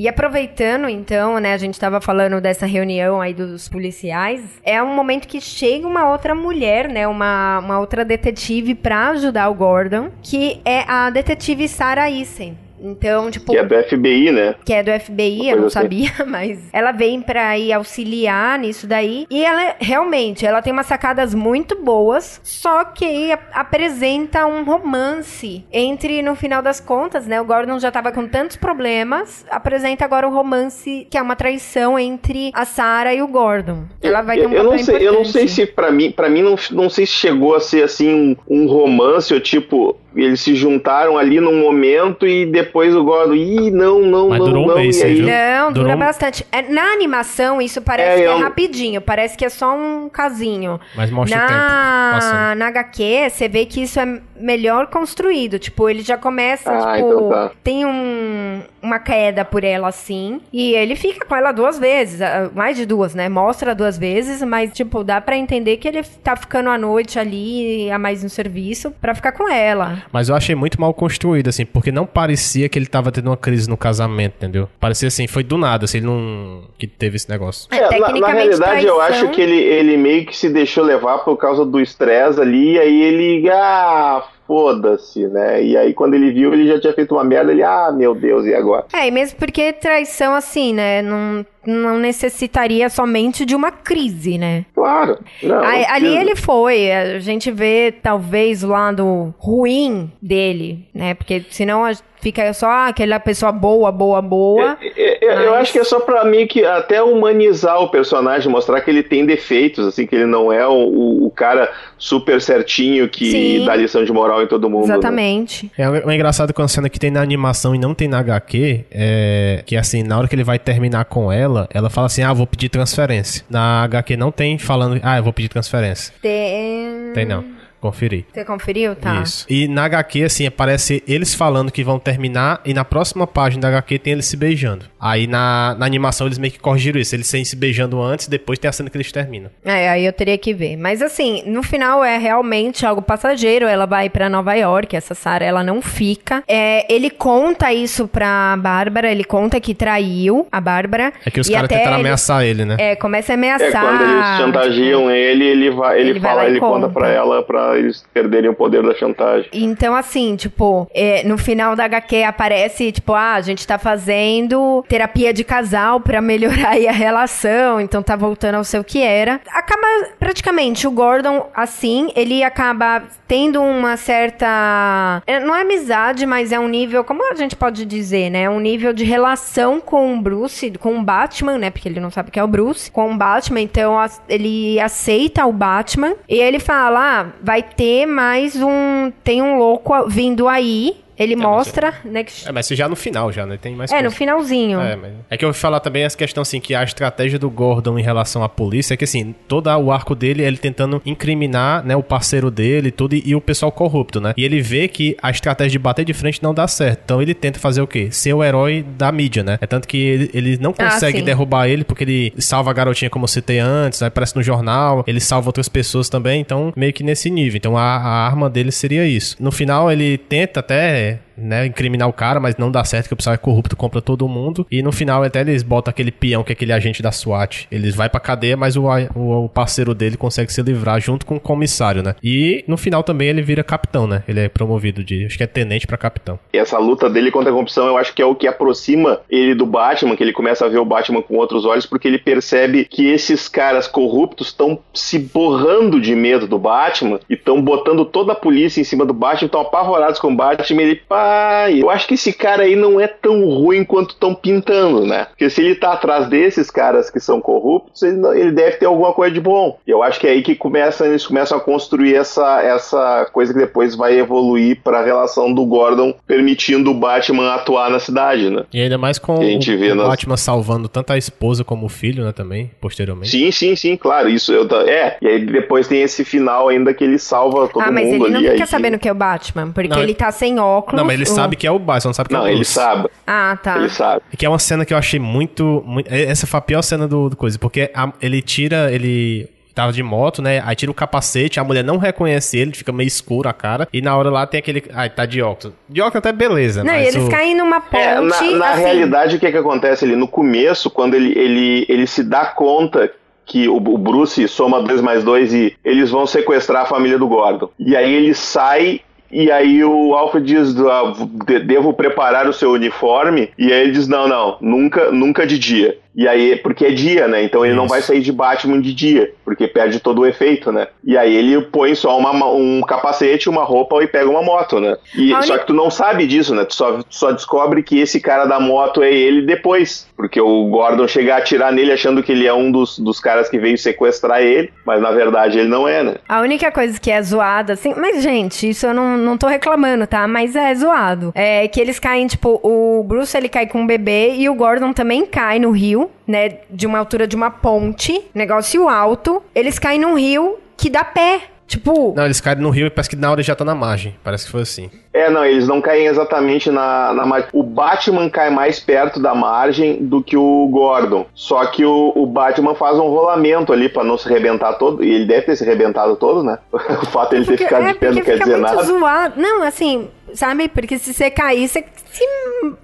E aproveitando, então, né, a gente tava falando dessa reunião aí dos policiais, é um momento que chega uma outra mulher, né, uma, uma outra detetive pra ajudar o Gordon, que é a detetive Sarah Isen. Então, tipo, Que é do FBI, né? que é do FBI, Uma eu não assim. sabia, mas ela vem pra ir auxiliar nisso daí. E ela, realmente, ela tem umas sacadas muito boas, só que apresenta um romance entre, no final das contas, né? O Gordon já tava com tantos problemas, apresenta agora o romance, que é uma traição entre a Sarah e o Gordon. Ela vai ter um eu, não sei, eu não sei se pra mim, para mim não, não sei se chegou a ser assim um, um romance ou tipo eles se juntaram ali num momento e depois o Gordon, ih, não, não, Mas não, durou um não, mês, e você aí? Não, dura Durou um- bastante. É, Na animação, isso parece É, que é eu- rapidinho. Parece que é só um casinho. Mas mostra o tempo na, na HQ, você vê que isso é melhor construído. Tipo, ele já começa, Ah, tipo, então tá. tem um, uma queda por ela assim. E ele fica com ela duas vezes. ah, Mais de duas, né? Mostra duas vezes, mas, tipo, dá pra entender que ele tá ficando à noite ali, a mais no serviço, pra ficar com ela. Mas eu achei muito mal construído, assim, porque não parecia que ele tava tendo uma crise no casamento, entendeu? Parecia assim, foi do nada, assim, ele não. que teve esse negócio. É, É, na, na realidade, eu traição- acho que ele, ele meio que se deixou levar por causa do estresse ali, e aí ele, ah, foda-se, né? E aí quando ele viu, ele já tinha feito uma merda, ele, ah, meu Deus, e agora? É, e mesmo porque traição, assim, né? Não, não necessitaria somente de uma crise, né? Claro. Não, ali ele foi, a gente vê talvez o lado ruim dele, né? Porque senão a- fica só ah, aquela pessoa boa, boa, boa. É, é, Eu acho que é só pra mim que até humanizar o personagem, mostrar que ele tem defeitos, assim, que ele não é o, o- o cara super certinho que Sim. dá lição de moral em todo mundo. né? Exatamente. É, o engraçado que uma cena que tem na animação e não tem na HQ é que assim, na hora que ele vai terminar com ela, ela fala assim: "Ah, vou pedir transferência". Na HQ não tem falando: "Ah, eu vou pedir transferência". Tem... Tem não. Conferi. Você conferiu? Tá. Isso. E na HQ, assim, aparece eles falando que vão terminar e na próxima página da HQ tem eles se beijando. Aí na, na animação eles meio que corrigiram isso. Eles saem se beijando antes depois tem a cena que eles terminam. É, aí eu teria que ver. Mas assim, no final é realmente algo passageiro. Ela vai pra Nova York, essa Sarah, ela não fica. É, ele conta isso pra Bárbara, ele conta que traiu a Bárbara. É que os e caras até tentaram ele- ameaçar ele, né? É, começa a É, ameaçar. quando eles chantagiam ele, ele vai, ele, ele vai fala, e ele conta conta. pra ela pra eles perderem o poder da chantagem. Então, assim, tipo, é, no final da HQ aparece, tipo, ah, a gente tá fazendo terapia de casal pra melhorar aí a relação, então tá voltando ao seu que era. Acaba, praticamente, o Gordon, assim, ele acaba tendo uma certa. é, Não é amizade, mas é um nível, como a gente pode dizer, né? Um nível de relação com o Bruce, com o Batman, né? Porque ele não sabe que é o Bruce, com o Batman, então ele aceita o Batman e ele fala: ah, vai ter mais um. Tem um louco vindo aí. Ele mostra, né? Que... É, mas isso já no final, já, né? Tem mais É, coisa. no finalzinho. É, mas... é que eu ouvi falar também essa questão, assim, que a estratégia do Gordon em relação à polícia é que, assim, todo o arco dele é ele tentando incriminar, né, o parceiro dele e tudo, e, e o pessoal corrupto, né? E ele vê que a estratégia de bater de frente não dá certo. Então ele tenta fazer o quê? Ser o herói da mídia, né? É tanto que ele, ele não Ah, consegue sim. derrubar ele porque ele salva a garotinha, como eu citei antes, aí aparece no jornal, ele salva outras pessoas também, então meio que nesse nível. Então a, a arma dele seria isso. No final ele tenta até guy né, incriminar o cara, mas não dá certo, que o pessoal é corrupto, compra todo mundo. E no final até eles botam aquele peão, que é aquele agente da SWAT. Eles vai pra cadeia, mas o, o, o parceiro dele consegue se livrar junto com o comissário, né? E no final também ele vira capitão, né? Ele é promovido de, acho que é tenente pra capitão. E essa luta dele contra a corrupção, eu acho que é o que aproxima ele do Batman, que ele começa a ver o Batman com outros olhos, porque ele percebe que esses caras corruptos estão se borrando de medo do Batman e estão botando toda a polícia em cima do Batman, estão apavorados com o Batman. E ele, pai, eu acho que esse cara aí não é tão ruim quanto estão pintando, né? Porque se ele tá atrás desses caras que são corruptos, ele, não- ele deve ter alguma coisa de bom. E eu acho que é aí que começa, eles começam a construir essa, essa coisa que depois vai evoluir para a relação do Gordon permitindo o Batman atuar na cidade, né? E ainda mais com o, o nas- Batman salvando tanto a esposa como o filho, né? Também, posteriormente. Sim, sim, sim, claro. Isso eu é. E aí depois tem esse final ainda que ele salva todo ah, mas mundo ele não ali. fica aí- sabendo que é o Batman, porque Não, ele tá sem óculos. Não, mas ele o- sabe que é o Batman, não sabe que é Não, o ele Bruce. sabe. Ah, tá. Ele sabe. Que é uma cena que eu achei muito. muito- essa foi a pior cena do, do coisa, porque a- ele tira. Ele. Tava de moto, né? Aí tira o capacete, a mulher não reconhece ele, fica meio escuro a cara. E na hora lá tem aquele. Ai, tá de óculos. De óculos até beleza, Não, e eles o- caem numa ponte. É, na, na assim, realidade, o que, que acontece ali? No começo, quando ele, ele, ele se dá conta que o, o Bruce soma 2 mais 2 e eles vão sequestrar a família do Gordon. E aí ele sai. E aí o Alfred diz, ah, de- devo preparar o seu uniforme. E aí ele diz, não, não, nunca, nunca de dia. E aí, porque é dia, né? Então ele não Isso. vai sair de Batman de dia, porque perde todo o efeito, né? E aí ele põe só uma- um capacete, uma roupa e pega uma moto, né? E, A Só que tu não sabe disso, né? Tu só, só descobre que esse cara da moto é ele depois. Porque o Gordon chega a atirar nele achando que ele é um dos, dos caras que veio sequestrar ele, mas na verdade ele não é, né? A única coisa que é zoada, assim. Mas, gente, isso eu não, não tô reclamando, tá? Mas é zoado. É que eles caem, tipo, o Bruce ele cai com um bebê e o Gordon também cai no rio, né? De uma altura de uma ponte, negócio alto. Eles caem num rio que dá pé. Tipo, Não, eles caem no rio e parece que na hora já tá na margem. Parece que foi assim. É, não, eles não caem exatamente na, na margem. O Batman cai mais perto da margem do que o Gordon. Só que o, o Batman faz um rolamento ali pra não se arrebentar todo. E ele deve ter se arrebentado todo, né? o fato de ele ter porque, ficado é de pé não quer dizer nada. zoado. Não, assim, sabe? Porque se você cair, você se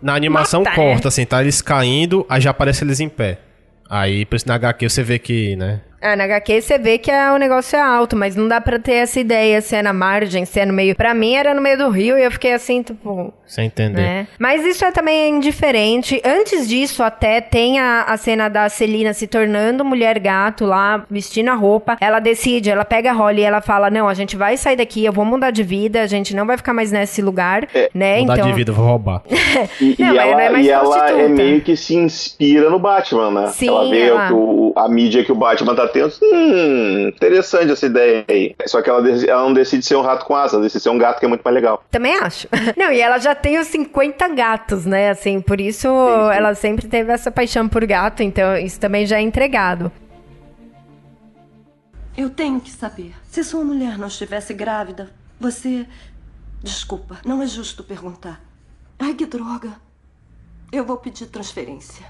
Na animação Mata, né? corta, assim, tá eles caindo, aí já aparece eles em pé. Aí, por isso na HQ você vê que, né? Ah, na HQ você vê que é, o negócio é alto, mas não dá pra ter essa ideia se é na margem, se é no meio. Pra mim era no meio do rio e eu fiquei assim, tipo. Sem entender. Né? Mas isso é também indiferente. Antes disso, até tem a, a cena da Celina se tornando mulher gato lá, vestindo a roupa. Ela decide, ela pega a Holly e ela fala: Não, a gente vai sair daqui, eu vou mudar de vida, a gente não vai ficar mais nesse lugar, É, né? Mudar então. de vida, vou roubar. E, Não, e ela, é mais e ela é meio que se inspira no Batman, né? Sim, ela vê ela- o- a mídia que o Batman tá Hum, interessante essa ideia aí. Só que ela, ela não decide ser um rato com asa, ela decide ser um gato que é muito mais legal. Também acho. Não, e ela já tem os 50 gatos, né? Assim, por isso ela sempre teve essa paixão por gato, então isso também já é entregado. Eu tenho que saber. Se sua mulher não estivesse grávida, você. Desculpa, não é justo perguntar. Ai, que droga. Eu vou pedir transferência.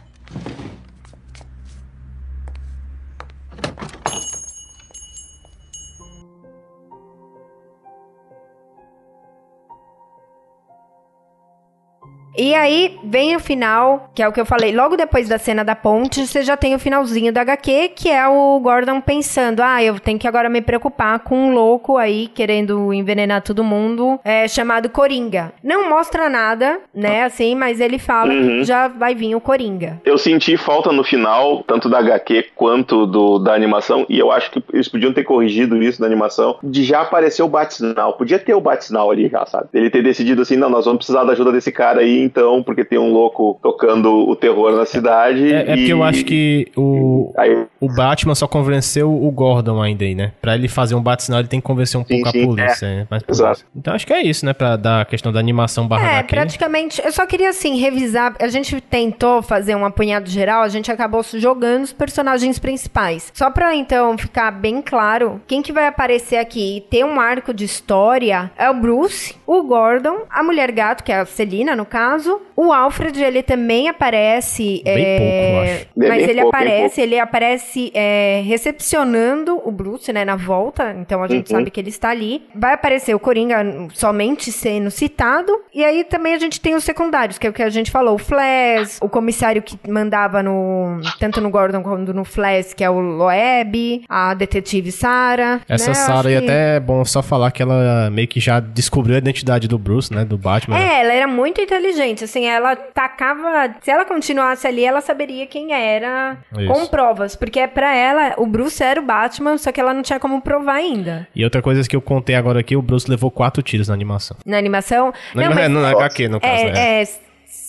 E aí vem o final, que é o que eu falei, logo depois da cena da ponte, você já tem o finalzinho da HQ, que é o Gordon pensando: ah, eu tenho que agora me preocupar com um louco aí querendo envenenar todo mundo, é, chamado Coringa. Não mostra nada, né, assim, mas ele fala Uhum. que já vai vir o Coringa. Eu senti falta no final, tanto da HQ quanto do, da animação, e eu acho que eles podiam ter corrigido isso na animação, de já aparecer o Bat-Sinal. Podia ter o Bat-Sinal ali já, sabe? Ele ter decidido assim, não, nós vamos precisar da ajuda desse cara aí, então, porque tem um louco tocando o terror na cidade. É, é porque e- eu acho que o, Aí, o Batman só convenceu o Gordon ainda aí, né? Pra ele fazer um bate-sinal, ele tem que convencer um Sim, pouco sim, a polícia. né? Mas, Exato. Então acho que é isso, né? Pra dar a questão da animação barra É, HQ. praticamente. Eu só queria, assim, revisar. A gente tentou fazer um apanhado geral, a gente acabou jogando os personagens principais. Só pra, então, ficar bem claro, quem que vai aparecer aqui e ter um arco de história é o Bruce, o Gordon, a Mulher Gato, que é a Celina, no caso. O Alfred, ele também aparece... Bem é, pouco, eu acho. É Mas bem ele pouco, bem aparece, ele aparece é, recepcionando o Bruce, né, na volta. Então a gente Uhum. sabe que ele está ali. Vai aparecer o Coringa somente sendo citado. E aí também a gente tem os secundários, que é o que a gente falou. O Flash, o comissário que mandava no... Tanto no Gordon quanto no Flash, que é o Loeb. A detetive Sarah. Essa né? Sarah aí que- até é bom só falar que ela meio que já descobriu a identidade do Bruce, né? Do Batman. né? É, ela era muito inteligente, assim, ela tacava, se ela continuasse ali, ela saberia quem era Isso. com provas, porque pra ela, o Bruce era o Batman, só que ela não tinha como provar ainda. E outra coisa que eu contei agora aqui, o Bruce levou quatro tiros na animação. Na animação, Na, não, não, mas- no HQ, no caso, né? é, é,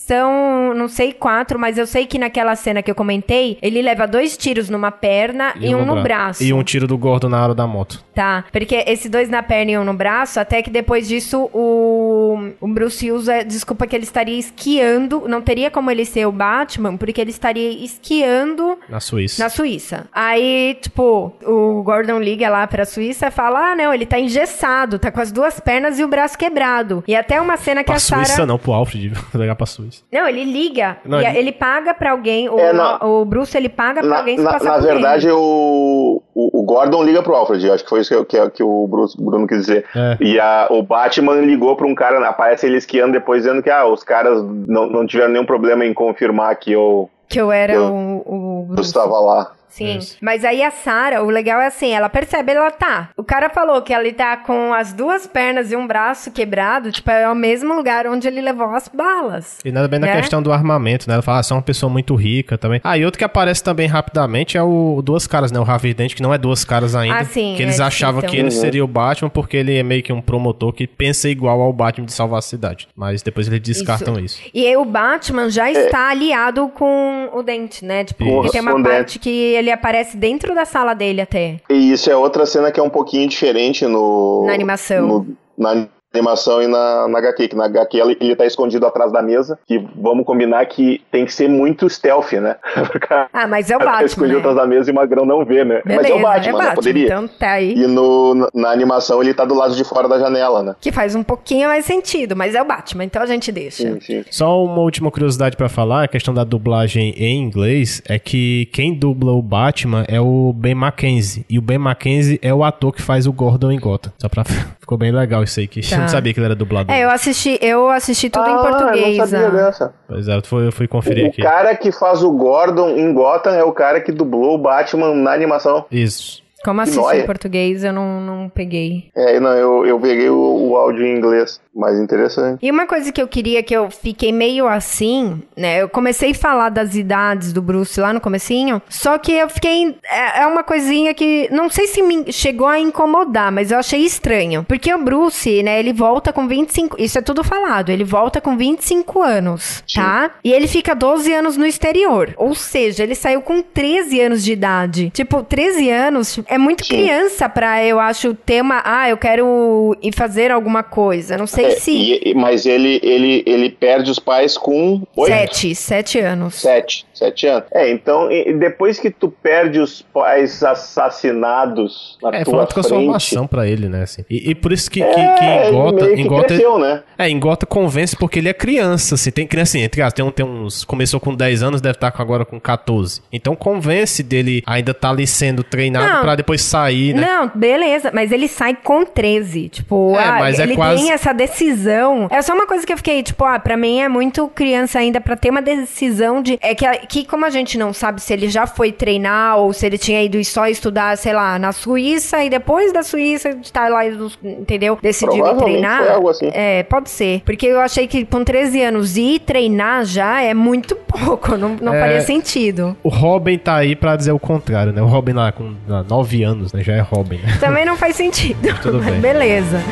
são, não sei, quatro, mas eu sei que naquela cena que eu comentei, ele leva dois tiros numa perna e, um no bra- braço. E um tiro do Gordon na hora da moto. Tá, porque esse dois na perna e um no braço, até que depois disso o, o Bruce usa desculpa que ele estaria esquiando, não teria como ele ser o Batman, porque ele estaria esquiando Na Suíça. na Suíça. Aí, tipo, o Gordon liga lá pra Suíça e fala: ah, não, ele tá engessado, tá com as duas pernas e o braço quebrado. E até uma cena que Pra a Suíça Sarah... não, pro Alfred, ligar pra Suíça. Não, ele liga. Não, e ele- ele... paga pra alguém, o, É, o Bruce, ele paga pra na, alguém se na, passar na verdade, o, o, Gordon liga pro Alfred, eu acho que foi isso que, que, que o Bruce- Bruno quis dizer. É. E a, o Batman ligou pra um cara, aparece ele esquiando depois dizendo que ah, os caras não, não tiveram nenhum problema em confirmar que eu, Que eu era Eu- o, o eu Bruce. estava lá. Sim. Isso. Mas aí a Sarah, o legal é assim, ela percebe, ela tá. O cara falou que ela tá com as duas pernas e um braço quebrado, tipo, é o mesmo lugar onde ele levou as balas. E nada bem na Né? questão do armamento, né? Ela fala, ah, você é uma pessoa muito rica também. Ah, e outro que aparece também rapidamente é o Duas Caras, né? O Harvey Dent, que não é Duas Caras ainda. Ah, sim, Que eles é, achavam então. que ele Uhum. seria o Batman porque ele é meio que um promotor que pensa igual ao Batman de salvar a cidade. Mas depois eles descartam isso. E aí o Batman já está aliado com o Dente, né? Tipo, Isso. tem uma parte que ele aparece dentro da sala dele até. E isso é outra cena que é um pouquinho diferente no. Na animação. no- na animação e na, na HQ, que na HQ ele, ele tá escondido atrás da mesa, que vamos combinar que tem que ser muito stealth, né? Ah, mas é o tá Batman, escondido né? atrás da mesa e o Magrão não vê, né? Beleza, Mas é o Batman, né? Poderia. Então tá aí. E no, na animação ele tá do lado de fora da janela, né? Que faz um pouquinho mais sentido, mas é o Batman, então a gente deixa. Sim, sim. Só uma última curiosidade pra falar, a questão da dublagem em inglês, é que quem dubla o Batman é o Ben Mackenzie. E o Ben Mackenzie é o ator que faz o Gordon em Gotham. Só pra... Ficou bem legal isso aí, que Tá. Eu não sabia que ele era dublador. É, eu assisti, eu assisti tudo ah, em português. Eu não sabia ah. dessa. Pois é, eu fui, eu fui conferir o aqui. O cara que faz o Gordon em Gotham é o cara que dublou o Batman na animação. Isso. Como assisti em português, eu não, não peguei. É, não, eu, eu peguei o, o áudio em inglês. Mais interessante. E uma coisa que eu queria, que eu fiquei meio assim, né? Eu comecei a falar das idades do Bruce lá no comecinho, só que eu fiquei... É, é uma coisinha que... Não sei se me chegou a incomodar, mas eu achei estranho. Porque o Bruce, né, ele volta com 25... Isso é tudo falado. Ele volta com 25 anos, tá? E ele fica 12 anos no exterior. Ou seja, ele saiu com 13 anos de idade. Tipo, 13 anos é muito Sim. criança pra, eu acho, ter uma... Ah, eu quero ir fazer alguma coisa. Não sei É, se... e- mas ele, ele, ele perde os pais com oito? Sete, sete anos. Sete, sete anos. É, então, depois que tu perde os pais assassinados na É, foi tua uma transformação frente... pra ele, né? Assim. E, e por isso que, que, É, que em ele Gota. meio que Em Gota cresceu, né? É, em Gota convence porque ele é criança, assim. Tem criança, assim, entre aspas, tem, um, tem uns. Começou com 10 anos, deve estar com- agora com 14. Então convence dele ainda tá ali sendo treinado Não. pra depois sair, né? Não, beleza, mas ele sai com 13. Tipo, É, ah, mas é ele quase- tem essa decisão. É só uma coisa que eu fiquei, tipo, ah, pra mim é muito criança ainda pra ter uma decisão de. É que, a- que, como a gente não sabe se ele já foi treinar ou se ele tinha ido só estudar, sei lá, na Suíça e depois da Suíça tá lá, entendeu? Decidiu treinar. foi algo assim. É, pode ser. Porque eu achei que com 13 anos ir treinar já é muito pouco. Não, não É. faria sentido. O Robin tá aí pra dizer o contrário, né? O Robin lá com 9 anos, né? Já é Robin, né? Também não faz sentido. Tudo bem. Beleza.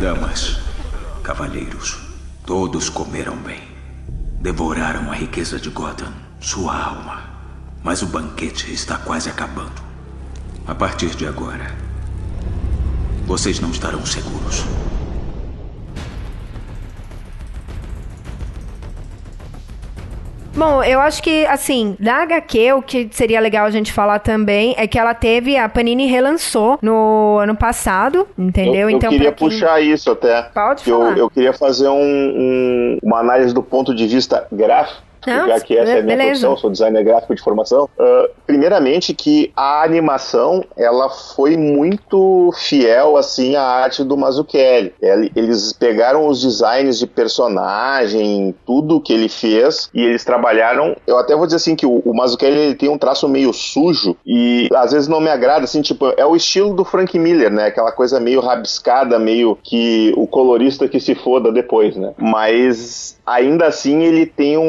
Damas, cavalheiros, todos comeram bem. Devoraram a riqueza de Gotham, sua alma. Mas o banquete está quase acabando. A partir de agora, vocês não estarão seguros. Bom, eu acho que, assim, da HQ, o que seria legal a gente falar também é que ela teve, a Panini relançou no ano passado, entendeu? Eu, eu então, queria pra quem- puxar isso até. Pode eu, falar. eu queria fazer um- um- uma análise do ponto de vista gráfico. Não, já que essa é a minha beleza. profissão, sou designer gráfico de formação. Ah, primeiramente que a animação ela foi muito fiel assim à arte do Mazzucchelli. Ele- Eles pegaram os designs de personagem, tudo que ele fez e eles trabalharam. Eu até vou dizer assim que o, o Mazzucchelli ele tem um traço meio sujo e às vezes não me agrada assim, tipo, é o estilo do Frank Miller, né? Aquela coisa meio rabiscada, meio que o colorista que se foda depois, né? Mas ainda assim ele tem um,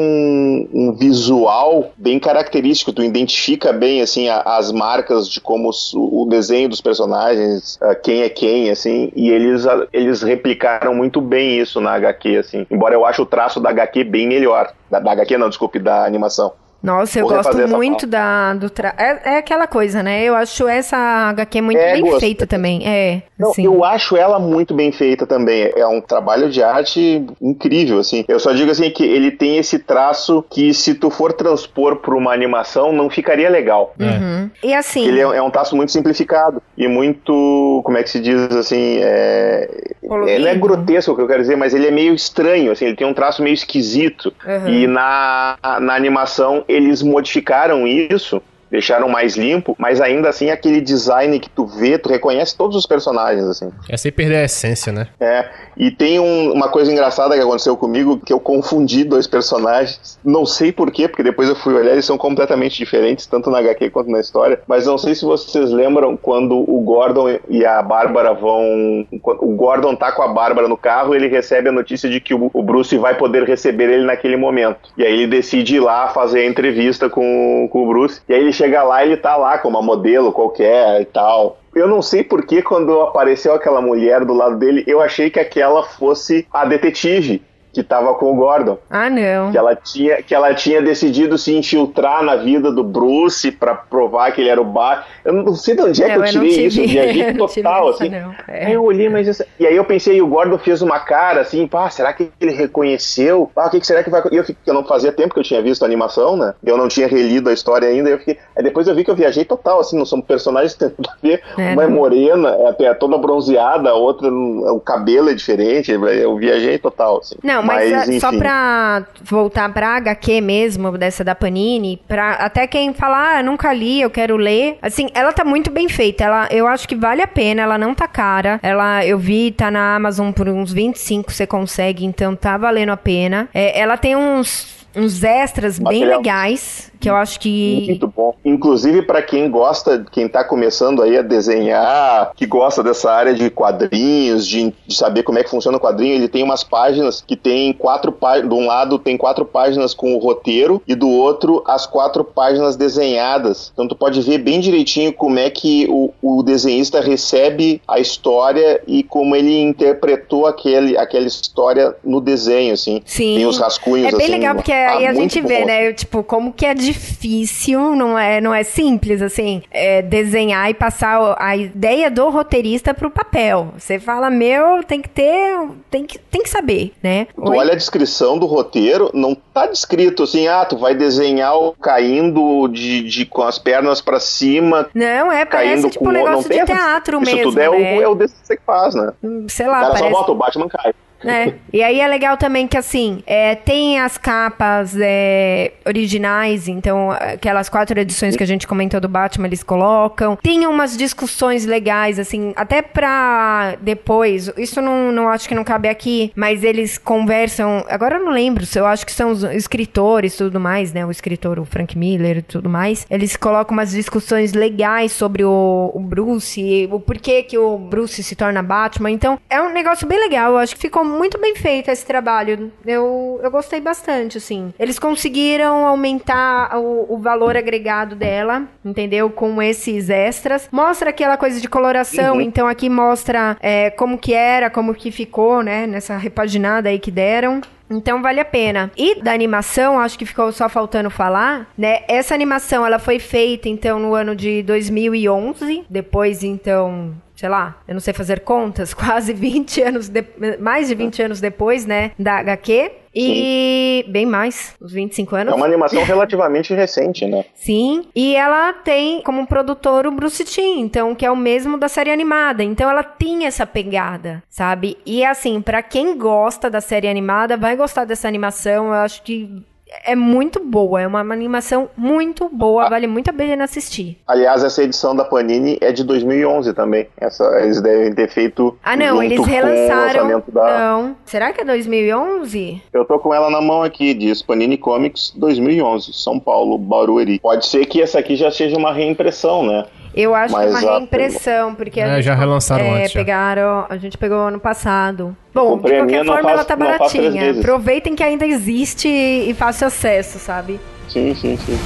um visual bem característico, tu identifica bem assim a- as marcas de como o desenho dos personagens, ah, quem é quem, assim, e eles, ah, eles replicaram muito bem isso na HQ, assim, embora eu ache o traço da HQ bem melhor, da, da HQ não, desculpe, da animação. Nossa, eu gosto muito da, do tra... é, é aquela coisa, né? Eu acho essa HQ muito É, bem gosto. feita também. É, Não, assim. eu acho ela muito bem feita também. É um trabalho de arte incrível, assim. Eu só digo assim que ele tem esse traço que se tu for transpor para uma animação não ficaria legal. Uhum. E assim, Ele é, é um traço muito simplificado e muito, como é que se diz assim, é, Colorido. ele não é grotesco o que eu quero dizer, mas ele é meio estranho, assim, ele tem um traço meio esquisito. Uhum. E na, na animação eles modificaram isso, deixaram mais limpo, mas ainda assim aquele design que tu vê, tu reconhece todos os personagens, assim. É sem perder a essência, né? É, e tem um- uma coisa engraçada que aconteceu comigo, que eu confundi dois personagens. Não sei porquê, porque depois eu fui olhar, eles são completamente diferentes, tanto na HQ quanto na história. Mas não sei se vocês lembram quando o Gordon e a Bárbara vão. O Gordon tá com a Bárbara no carro, ele recebe a notícia de que o o Bruce vai poder receber ele naquele momento. E aí ele decide ir lá fazer a entrevista com, com o Bruce. E aí ele chega lá e ele tá lá com uma modelo qualquer e tal. Eu não sei porque quando apareceu aquela mulher do lado dele, eu achei que aquela fosse a detetive que tava com o Gordon. ah, não. Que ela tinha, que ela tinha decidido se infiltrar na vida do Bruce pra provar que ele era o bar. Eu não sei de onde é que Não, eu eu tirei isso, eu viajei eu tive total, assim. É. Aí eu olhei, mas essa... E aí eu pensei, o Gordon fez uma cara assim, pá, será que ele reconheceu? Ah, o que, que será que vai... E eu, fiquei... eu não fazia tempo que eu tinha visto a animação, né? Eu não tinha relido a história ainda, eu fiquei... Aí depois eu vi que eu viajei total, assim, não são personagens que a ver. É, uma é não. morena, é toda bronzeada, a outra, o cabelo é diferente, eu viajei total, assim. Não, mas, Mas, é, só enfim. pra voltar pra HQ mesmo, dessa da Panini, pra até quem falar, ah, nunca li, eu quero ler. Assim, ela tá muito bem feita. Ela, eu acho que vale a pena, ela não tá cara. Ela, eu vi, tá na Amazon por uns 25, você consegue, então tá valendo a pena. É, ela tem uns. Uns extras bem Material. legais, que eu acho que. Muito bom. Inclusive para quem gosta, quem tá começando aí a desenhar, que gosta dessa área de quadrinhos, de, de saber como é que funciona o quadrinho, ele tem umas páginas que tem quatro páginas. De um lado tem quatro páginas com o roteiro e do outro as quatro páginas desenhadas. Então tu pode ver bem direitinho como é que o, o desenhista recebe a história e como ele interpretou aquele, aquela história no desenho, assim. Sim. Tem os rascunhos É bem assim, legal porque ah, aí a muito gente vê, bom. né? Tipo, como que é difícil, não é, não é simples, assim, é, desenhar e passar o- a ideia do roteirista pro papel. Você fala, meu, tem que ter, tem que, tem que saber, né? Tu olha a descrição do roteiro, não tá descrito assim, ah, tu vai desenhar o caindo de, de- com as pernas pra cima, Não, é, parece tipo um o- negócio de teatro Isso mesmo, tudo é, né? o, é o DC que faz, né? Sei o lá, cara só parece... bota o Batman cai. É. E aí é legal também que, assim, é, tem as capas é, originais, então aquelas quatro edições que a gente comentou do Batman, eles colocam. Tem umas discussões legais, assim, até pra depois, isso não, não acho que não cabe aqui, mas eles conversam, agora eu não lembro, eu acho que são os escritores e tudo mais, né, o escritor, o Frank Miller e tudo mais, eles colocam umas discussões legais sobre o, o Bruce, o porquê que o Bruce se torna Batman, então é um negócio bem legal, eu acho que ficou muito bem feito esse trabalho, eu, eu gostei bastante, assim. Eles conseguiram aumentar o, o valor agregado dela, entendeu? Com esses extras. Mostra aquela coisa de coloração, Uhum. então aqui mostra é, como que era, como que ficou, né? Nessa repaginada aí que deram. Então vale a pena. E da animação, acho que ficou só faltando falar, né? Essa animação, ela foi feita então no ano de 2011, depois então, sei lá, eu não sei fazer contas, quase 20 anos, de- mais de 20 anos depois, né, da HQ. E bem mais, uns 25 anos. É uma animação relativamente recente, né? Sim, e ela tem como produtor o Bruce Timm, então que é o mesmo da série animada. Então ela tem essa pegada, sabe? E assim, pra quem gosta da série animada, vai gostar dessa animação. Eu acho que é muito boa, é uma animação muito boa, vale muito a pena assistir. Aliás, essa edição da Panini é de 2011 também. Essa, eles devem ter feito. Ah, não, eles relançaram. da... Não. Será que é 2011? Eu tô com ela na mão aqui, diz Panini Comics 2011, São Paulo, Barueri. Pode ser que essa aqui já seja uma reimpressão, né? Eu acho Mas que é uma reimpressão, porque a É, gente, já relançaram é, antes, já. pegaram, a gente pegou ano passado. Bom, de qualquer forma faz- ela tá baratinha. Aproveitem que ainda existe e fácil acesso, sabe? Sim, sim, sim.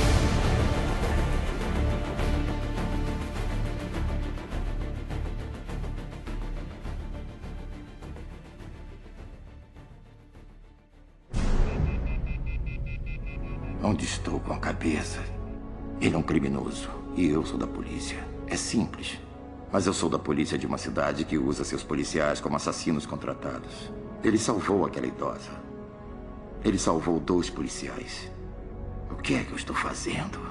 Onde estou com a cabeça? Ele é um criminoso e eu sou da polícia. É simples. Mas eu sou da polícia de uma cidade que usa seus policiais como assassinos contratados. Ele salvou aquela idosa. Ele salvou dois policiais. O que é que eu estou fazendo?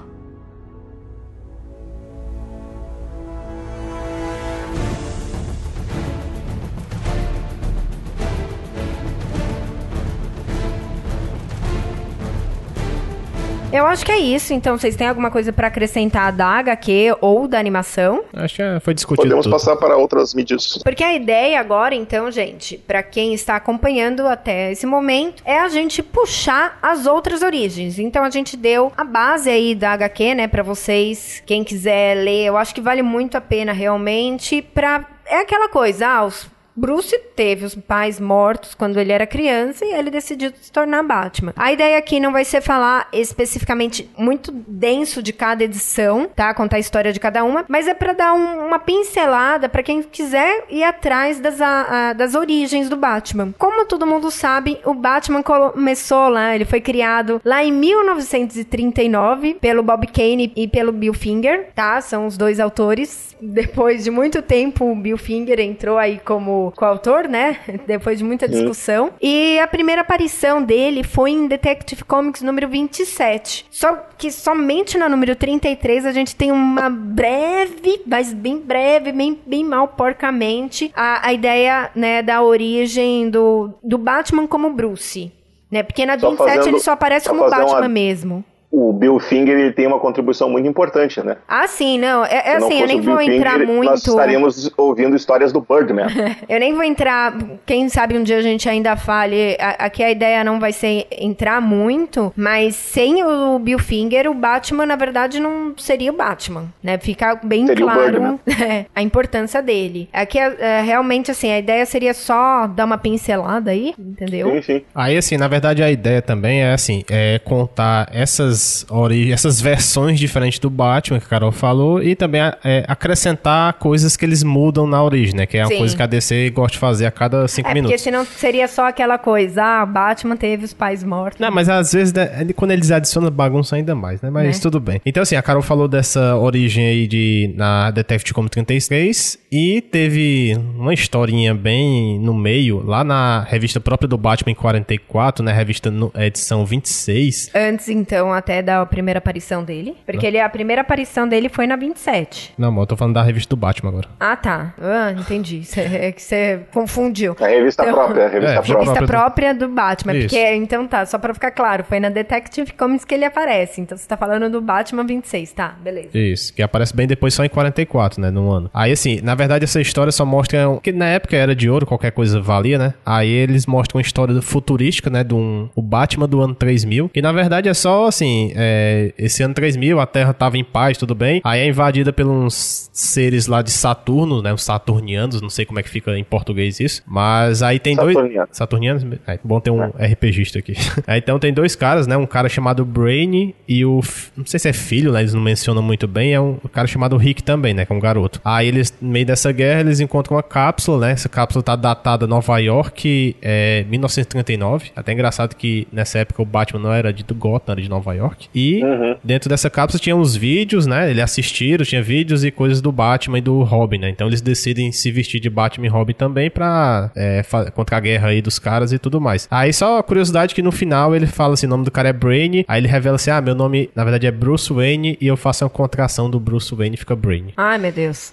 Eu acho que é isso. Então, vocês têm alguma coisa pra acrescentar da HQ ou da animação? Acho que é, foi discutido Podemos tudo. passar para outras mídias. Porque a ideia agora, então, gente, pra quem está acompanhando até esse momento, é a gente puxar as outras origens. Então a gente deu a base aí da HQ, né, Pra vocês, quem quiser ler, eu acho que vale muito a pena realmente pra é aquela coisa, ah, os Bruce teve os pais mortos quando ele era criança e ele decidiu se tornar Batman. A ideia aqui não vai ser falar especificamente muito denso de cada edição, tá? Contar a história de cada uma, mas é pra dar um- uma pincelada pra quem quiser ir atrás das, a- a- das origens do Batman. Como todo mundo sabe, o Batman começou lá, ele foi criado lá em 1939 pelo Bob Kane e pelo Bill Finger, tá? São os dois autores. Depois de muito tempo, o Bill Finger entrou aí como com, com o autor, né? Depois de muita discussão. E a primeira aparição dele foi em Detective Comics número 27. Só que somente na número 33 a gente tem uma breve, mas bem breve, bem, bem mal porcamente, a, a ideia, né, da origem do, do Batman como Bruce. Né? Porque na Só 27 fazendo- ele só aparece como Batman uma- mesmo. O Bill Finger ele tem uma contribuição muito importante, né? Ah, sim, não. É, é não assim, eu nem vou entrar Finger, muito. Nós estaríamos ouvindo histórias do Birdman. Eu nem vou entrar. Quem sabe um dia a gente ainda fale. Aqui a ideia não vai ser entrar muito, mas sem o Bill Finger, o Batman, na verdade, não seria o Batman, né? Fica bem Seria claro é, a importância dele. Aqui, é, é, realmente, assim, a ideia seria só dar uma pincelada aí, entendeu? sim, sim. Aí, assim, na verdade, a ideia também é, assim, é contar essas origens, essas versões diferentes do Batman que a Carol falou e também é, acrescentar coisas que eles mudam na origem, né? Que é uma Sim. coisa que a DC gosta de fazer a cada cinco É, porque minutos. senão seria só aquela coisa, ah, Batman teve os pais mortos. Não, mas às vezes, né, quando eles adicionam bagunça ainda mais, né? Mas Né? tudo bem. Então, assim, a Carol falou dessa origem aí de, na Detective Comics 33 e teve uma historinha bem no meio, lá na revista própria do Batman em 44, né? Revista no- edição 26. Antes, então, até da primeira aparição dele. Porque ele, a primeira aparição dele foi na 27. Não, amor, eu tô falando da revista do Batman agora. Ah, tá. Ah, entendi. Cê- é que você confundiu. A revista Então- própria, a revista É, própria. Revista própria do- do Batman. Isso. Porque, então tá, só pra ficar claro, foi na Detective Comics que ele aparece. Então você tá falando do Batman 26, tá? Beleza. Isso, que aparece bem depois só em 44, né, no ano. Aí, assim, na verdade essa história só mostra que na época era de ouro, qualquer coisa valia, né? Aí eles mostram uma história futurística, né, de um, o Batman do ano 3000, que na verdade é só, assim, é, esse ano 3000 a Terra tava em paz, tudo bem, aí é invadida pelos seres lá de Saturno, né, os Saturnianos, não sei como é que fica em português isso, mas aí tem dois... Saturniano. Saturnianos? É bom ter um RPGista aqui. Aí, então tem dois caras, né? Um cara chamado Brain e o. Não sei se é filho, né? Eles não mencionam muito bem. É um cara chamado Rick também, né? Que é um garoto. Aí eles, no meio dessa guerra, eles encontram uma cápsula, né? Essa cápsula tá datada Nova York, é 1939. Até engraçado que nessa época o Batman não era de Gotham, era de Nova York. E dentro dessa cápsula tinha uns vídeos, né? Eles assistiram, tinha vídeos e coisas do Batman e do Robin, né? Então eles decidem se vestir de Batman e Robin também pra é, contra a guerra aí dos caras e tudo mais. Aí só a curiosidade que no final ele fala assim, o nome do cara é Brain, aí ele revela assim, ah, meu nome na verdade é Bruce Wayne e eu faço uma contração do Bruce Wayne e fica Brain. Ai, meu Deus.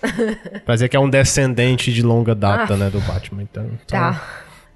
Pra dizer que é um descendente de longa data, né, do Batman. Então, só- tá.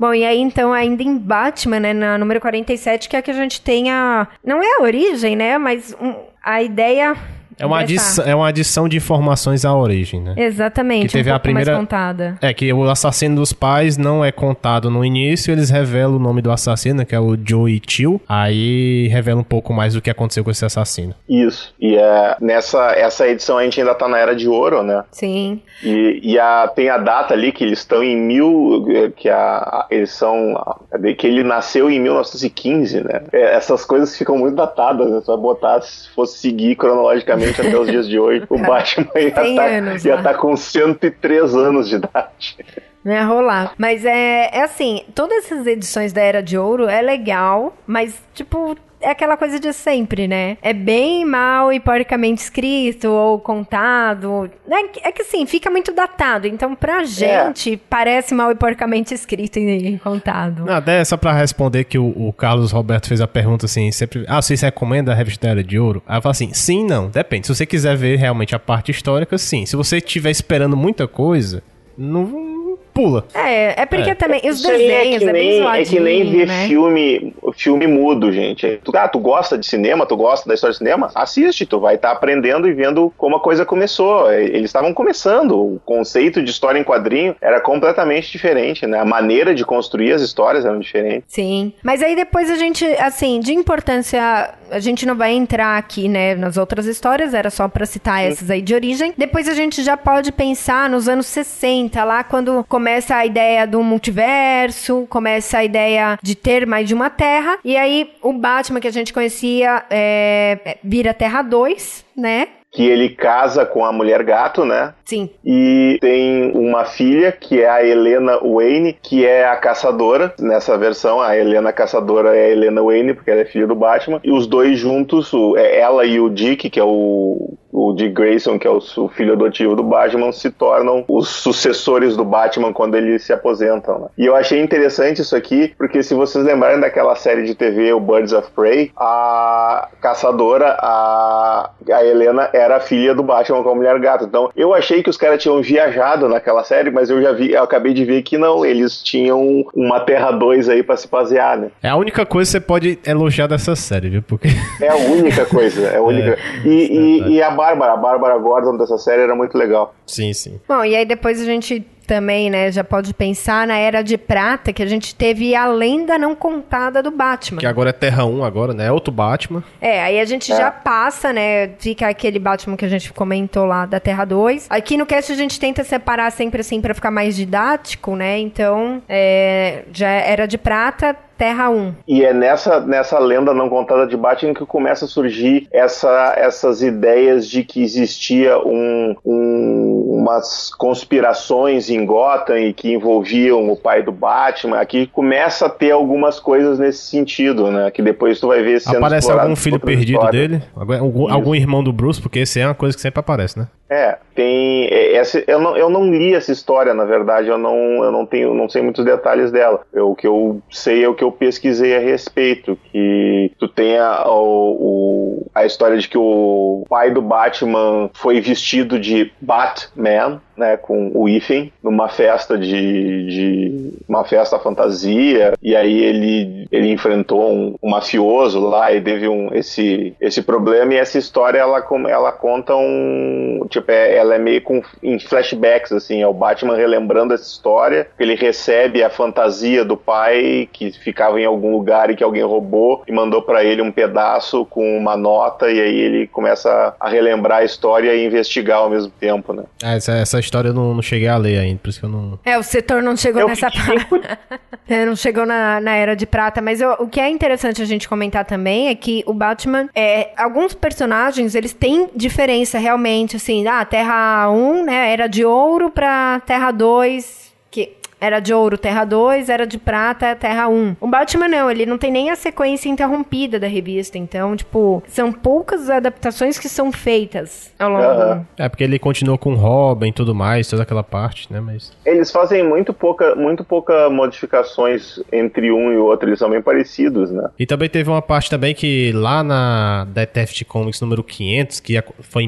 Bom, e aí então, ainda em Batman, né, na número 47, que é que a gente tem a. Não é a origem, né? Mas um- a ideia. É uma, adição, é uma adição de informações à origem, né? Exatamente, Que teve um a primeira- contada. É que o assassino dos pais não é contado no início, eles revelam o nome do assassino, que é o Joey Chill. Aí revela um pouco mais do que aconteceu com esse assassino. Isso. E é, nessa essa edição a gente ainda tá na Era de Ouro, né? Sim. E, e a, tem a data ali que eles estão em mil. que a, a- eles são. de que ele nasceu em 1915, né? É, essas coisas ficam muito datadas, né? Você vai botar, se fosse seguir cronologicamente até os dias de hoje, o Batman ia Tem estar tá com 103 anos de idade. Não ia rolar. Mas é, é assim, todas essas edições da Era de Ouro é legal, mas, tipo, é aquela coisa de sempre, né? É bem mal e porcamente escrito ou contado. É que, é que assim, fica muito datado. Então, pra gente, parece mal e porcamente escrito e, contado. Não, até só pra responder que o, o Carlos Roberto fez a pergunta assim, sempre, ah, vocês recomendam a revista Era de Ouro? Aí eu falo assim, sim, não, depende. Se você quiser ver realmente a parte histórica, sim. Se você estiver esperando muita coisa, não pula. É, é porque É. também os aí desenhos é, que é, bem nem, é que nem ver né? filme, filme mudo, gente. Tu, ah, tu gosta de cinema, tu gosta da história de cinema? Assiste, tu vai estar aprendendo e vendo como a coisa começou. Eles estavam começando, o conceito de história em quadrinho era completamente diferente, né? A maneira de construir as histórias eram diferentes. Sim. Mas aí depois a gente, assim, de importância, a gente não vai entrar aqui, né, nas outras histórias, era só pra citar essas aí de origem. Depois a gente já pode pensar nos anos 60, lá quando começa a ideia do multiverso, começa a ideia de ter mais de uma Terra, e aí o Batman que a gente conhecia é, vira Terra 2, né? Que ele casa com a mulher gato, né? Sim. E tem uma filha, que é a Helena Wayne, que é a caçadora. Nessa versão, a Helena caçadora é a Helena Wayne, porque ela é filha do Batman. E os dois juntos, é ela e o Dick, que é o o Dick Grayson, que é o, filho adotivo do Batman, se tornam os sucessores do Batman quando eles se aposentam. Né? E eu achei interessante isso aqui, porque se vocês lembrarem daquela série de TV, o Birds of Prey, a caçadora, a, a Helena, era filha do Batman com a Mulher Gato. Então, eu achei que os caras tinham viajado naquela série, mas eu já vi, eu acabei de ver que não, eles tinham uma Terra 2 aí para se basear, né? É a única coisa que você pode elogiar dessa série, viu? Porque... É a única coisa, é a única. É, e, e, e, a Bárbara, a Bárbara Gordon dessa série era muito legal. Sim, sim. Bom, e aí depois a gente também, né, já pode pensar na Era de Prata, que a gente teve a lenda não contada do Batman. Que agora é Terra 1 agora, né? É outro Batman. É, aí a gente é. já passa, né, fica aquele Batman que a gente comentou lá da Terra 2. Aqui no cast a gente tenta separar sempre assim para ficar mais didático, né? Então, é, já Era de Prata, Terra 1. E é nessa, nessa lenda não contada de Batman que começa a surgir essa, essas ideias de que existia um, um, umas conspirações em Gotham e que envolviam o pai do Batman. Aqui começa a ter algumas coisas nesse sentido, né? Que depois tu vai ver sendo Aparece algum filho perdido histórias. dele? Algum, algum irmão do Bruce? Porque esse é uma coisa que sempre aparece, né? É, tem. É, essa, eu, não, eu não li essa história, na verdade, eu não, eu não tenho, não sei muitos detalhes dela. Eu, o que eu sei é o que eu pesquisei a respeito, que tu tem a, o, a história de que o pai do Batman foi vestido de Batman, né, com o Ethan numa festa de, de uma festa fantasia e aí ele ele enfrentou um, um, mafioso lá e teve um esse esse problema e essa história ela ela conta um tipo é, ela é meio com em flashbacks assim é o Batman relembrando essa história ele recebe a fantasia do pai que ficava em algum lugar e que alguém roubou e mandou para ele um pedaço com uma nota e aí ele começa a relembrar a história e investigar ao mesmo tempo né? É, essa, essa história eu não, não, cheguei a ler ainda, por isso que eu não. É, o setor não chegou eu nessa parte. é, não chegou na, na Era de Prata, mas eu, o que é interessante a gente comentar também é que o Batman, é, alguns personagens, eles têm diferença realmente, assim, ah, Terra 1, né, Era de Ouro pra Terra 2, que era de ouro, Terra 2, era de prata, Terra 1. O Batman não, ele não tem nem a sequência interrompida da revista. Então, tipo, são poucas adaptações que são feitas ao longo. Uhum. É, porque ele continua com Robin e tudo mais, toda aquela parte, né? Mas. Eles fazem muito pouca, muito pouca modificações entre um e o outro, eles são bem parecidos, né? E também teve uma parte também que lá na Detective Comics número 500, que foi em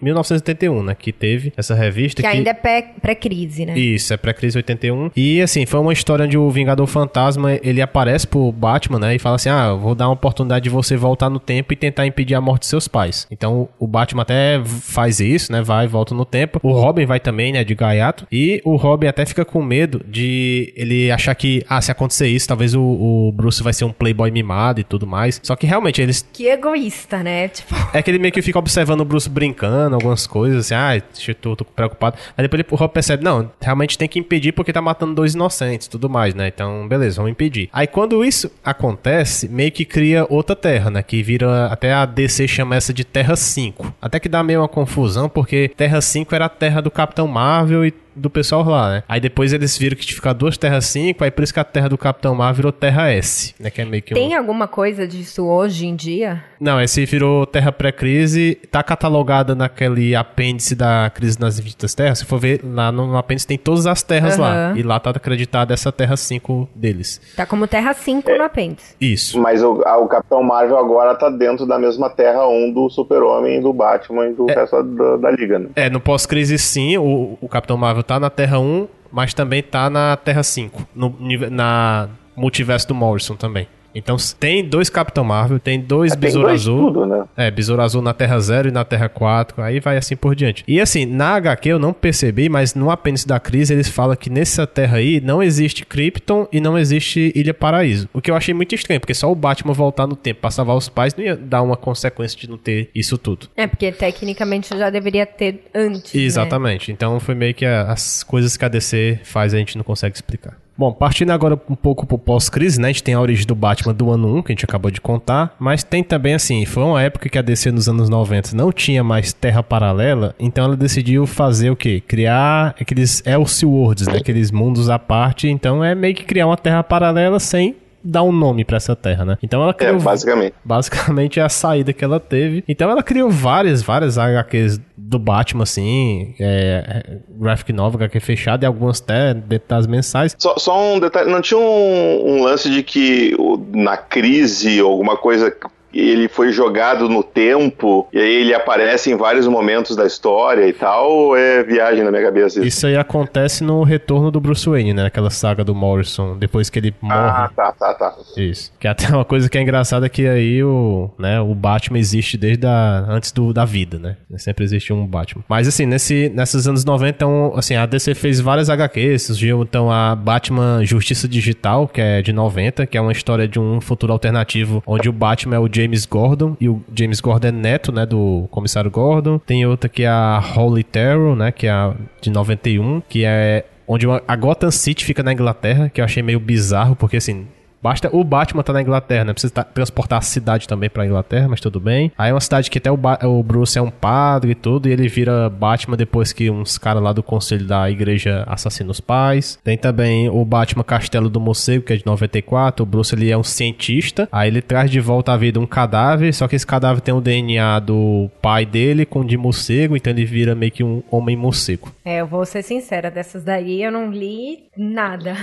1981, né? Que teve essa revista. Que, que... ainda é pré-crise, né? Isso, é pré-crise 81. E assim, foi uma história onde o Vingador Fantasma ele aparece pro Batman, né? E fala assim: Ah, vou dar uma oportunidade de você voltar no tempo e tentar impedir a morte de seus pais. Então o Batman até faz isso, né? Vai, volta no tempo. O Robin vai também, né? De gaiato. E o Robin até fica com medo de ele achar que, ah, se acontecer isso, talvez o, o Bruce vai ser um playboy mimado e tudo mais. Só que realmente eles. Que egoísta, né? Tipo. É que ele meio que fica observando o Bruce brincando, algumas coisas, assim, ah, eu tô, tô preocupado. Aí depois ele, o Robin percebe, não, realmente tem que impedir porque tá matando dois inocentes tudo mais, né? Então, beleza, vamos impedir. Aí quando isso acontece, meio que cria outra terra, né? Que vira. Até a DC chama essa de Terra 5. Até que dá meio uma confusão, porque Terra 5 era a terra do Capitão Marvel e do pessoal lá, né? Aí depois eles viram que ficar duas Terras 5, aí por isso que a terra do Capitão Mar virou Terra S, né? Que é meio que Tem um... alguma coisa disso hoje em dia? Não, esse virou Terra pré-crise, tá catalogada naquele apêndice da crise nas infinitas terras. Se for ver, lá no, apêndice tem todas as terras uhum. lá. E lá tá acreditada essa Terra 5 deles. Tá como Terra 5 é, no apêndice. Isso. Mas o, o, Capitão Marvel agora tá dentro da mesma Terra 1 do Super-Homem, do Batman e do é, resto da, da, Liga, né? É, no pós-crise sim, o, o Capitão Marvel tá na Terra 1, mas também tá na Terra 5, no, na multiverso do Morrison também. Então tem dois Capitão Marvel, tem dois é, Besouro dois Azul. Tudo, né? É, Besouro Azul na Terra 0 e na Terra 4, aí vai assim por diante. E assim, na HQ eu não percebi, mas no apêndice da crise eles falam que nessa terra aí não existe Krypton e não existe Ilha Paraíso. O que eu achei muito estranho, porque só o Batman voltar no tempo pra salvar os pais não ia dar uma consequência de não ter isso tudo. É, porque tecnicamente já deveria ter antes. Né? Exatamente. Né? Então foi meio que as coisas que a DC faz a gente não consegue explicar. Bom, partindo agora um pouco pro pós-crise, né? A gente tem a origem do Batman do ano 1, que a gente acabou de contar, mas tem também assim, foi uma época que a DC nos anos 90 não tinha mais terra paralela, então ela decidiu fazer o quê? Criar aqueles Elseworlds, né? Aqueles mundos à parte, então é meio que criar uma terra paralela sem dar um nome para essa terra, né? Então ela É, criou. basicamente. Basicamente é a saída que ela teve. Então ela criou várias, várias HQs do Batman, assim, é, graphic novel, HQ fechada, e algumas até das mensais. Só, só um detalhe, não tinha um, um lance de que na crise alguma coisa ele foi jogado no tempo e aí ele aparece em vários momentos da história e tal, ou é viagem na minha cabeça isso? Isso aí acontece no retorno do Bruce Wayne, né? Aquela saga do Morrison, depois que ele morre. Ah, tá, tá, tá. Isso. Que até uma coisa que é engraçada é que aí o, né, o Batman existe desde a, antes do, da vida, né? Sempre existe um Batman. Mas assim, nesse, nesses anos 90, então, assim, a DC fez várias HQs, surgiu então a Batman Justiça Digital, que é de 90, que é uma história de um futuro alternativo onde o Batman é o James Gordon e o James Gordon é neto, né, do comissário Gordon. Tem outra que é a Holy Terror, né, que é a de 91, que é onde a Gotham City fica na Inglaterra, que eu achei meio bizarro, porque assim, Basta o Batman tá na Inglaterra, né? Precisa ta- transportar a cidade também pra Inglaterra, mas tudo bem. Aí é uma cidade que até o, Ba- o Bruce é um padre e tudo, e ele vira Batman depois que uns caras lá do conselho da igreja assassinam os pais. Tem também o Batman Castelo do Morcego, que é de 94. O Bruce ele é um cientista, aí ele traz de volta à vida um cadáver, só que esse cadáver tem o DNA do pai dele com o de morcego, então ele vira meio que um homem morcego. É, eu vou ser sincera, dessas daí eu não li nada.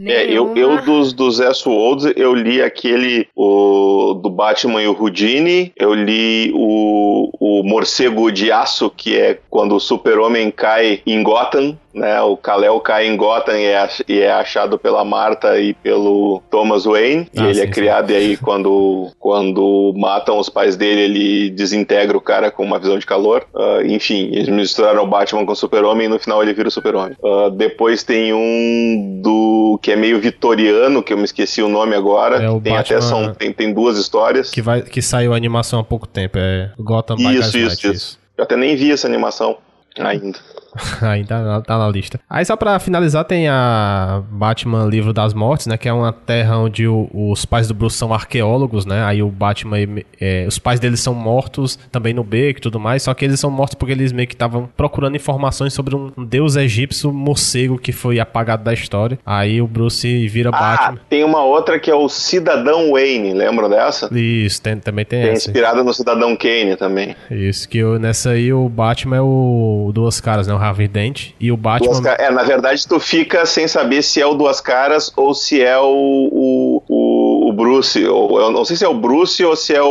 É, eu, eu dos, dos Eu li aquele o, do Batman e o Houdini, eu li o, o Morcego de Aço, que é quando o super-homem cai em Gotham, né, o Kal-El cai em Gotham e é, e é achado pela Marta e pelo Thomas Wayne, e Ah, ele sim, é sim. criado, e aí quando, quando matam os pais dele, ele desintegra o cara com uma visão de calor. Ah, enfim, eles misturaram o Batman com o super-homem e no final ele vira o super-homem. Ah, depois tem um do que é meio vitoriano, que eu me esqueci o nome agora. É o tem Batman- até são, tem, tem duas histórias. Que, vai, que saiu a animação há pouco tempo, é Gotham by Isso, Gaslight, isso, isso. Eu até nem vi essa animação ainda. Ainda tá, tá na lista. Aí só pra finalizar tem a Batman Livro das Mortes, né? Que é uma terra onde o- os pais do Bruce são arqueólogos, né? Aí o Batman, é, os pais deles são mortos também no beco e tudo mais. Só que eles são mortos porque eles meio que estavam procurando informações sobre um deus egípcio morcego que foi apagado da história. Aí o Bruce vira Ah, Batman. tem uma outra que é o Cidadão Wayne, lembram dessa? Isso, tem- também tem, Tem essa. inspirada no Cidadão Kane também. Isso, que o- nessa aí o Batman é o Duas Caras, né? O Dent. E o Batman. Duas É, na verdade, tu fica sem saber se é o Duas Caras ou se é o, o, o Bruce. Ou, eu não sei se é o Bruce ou se é o,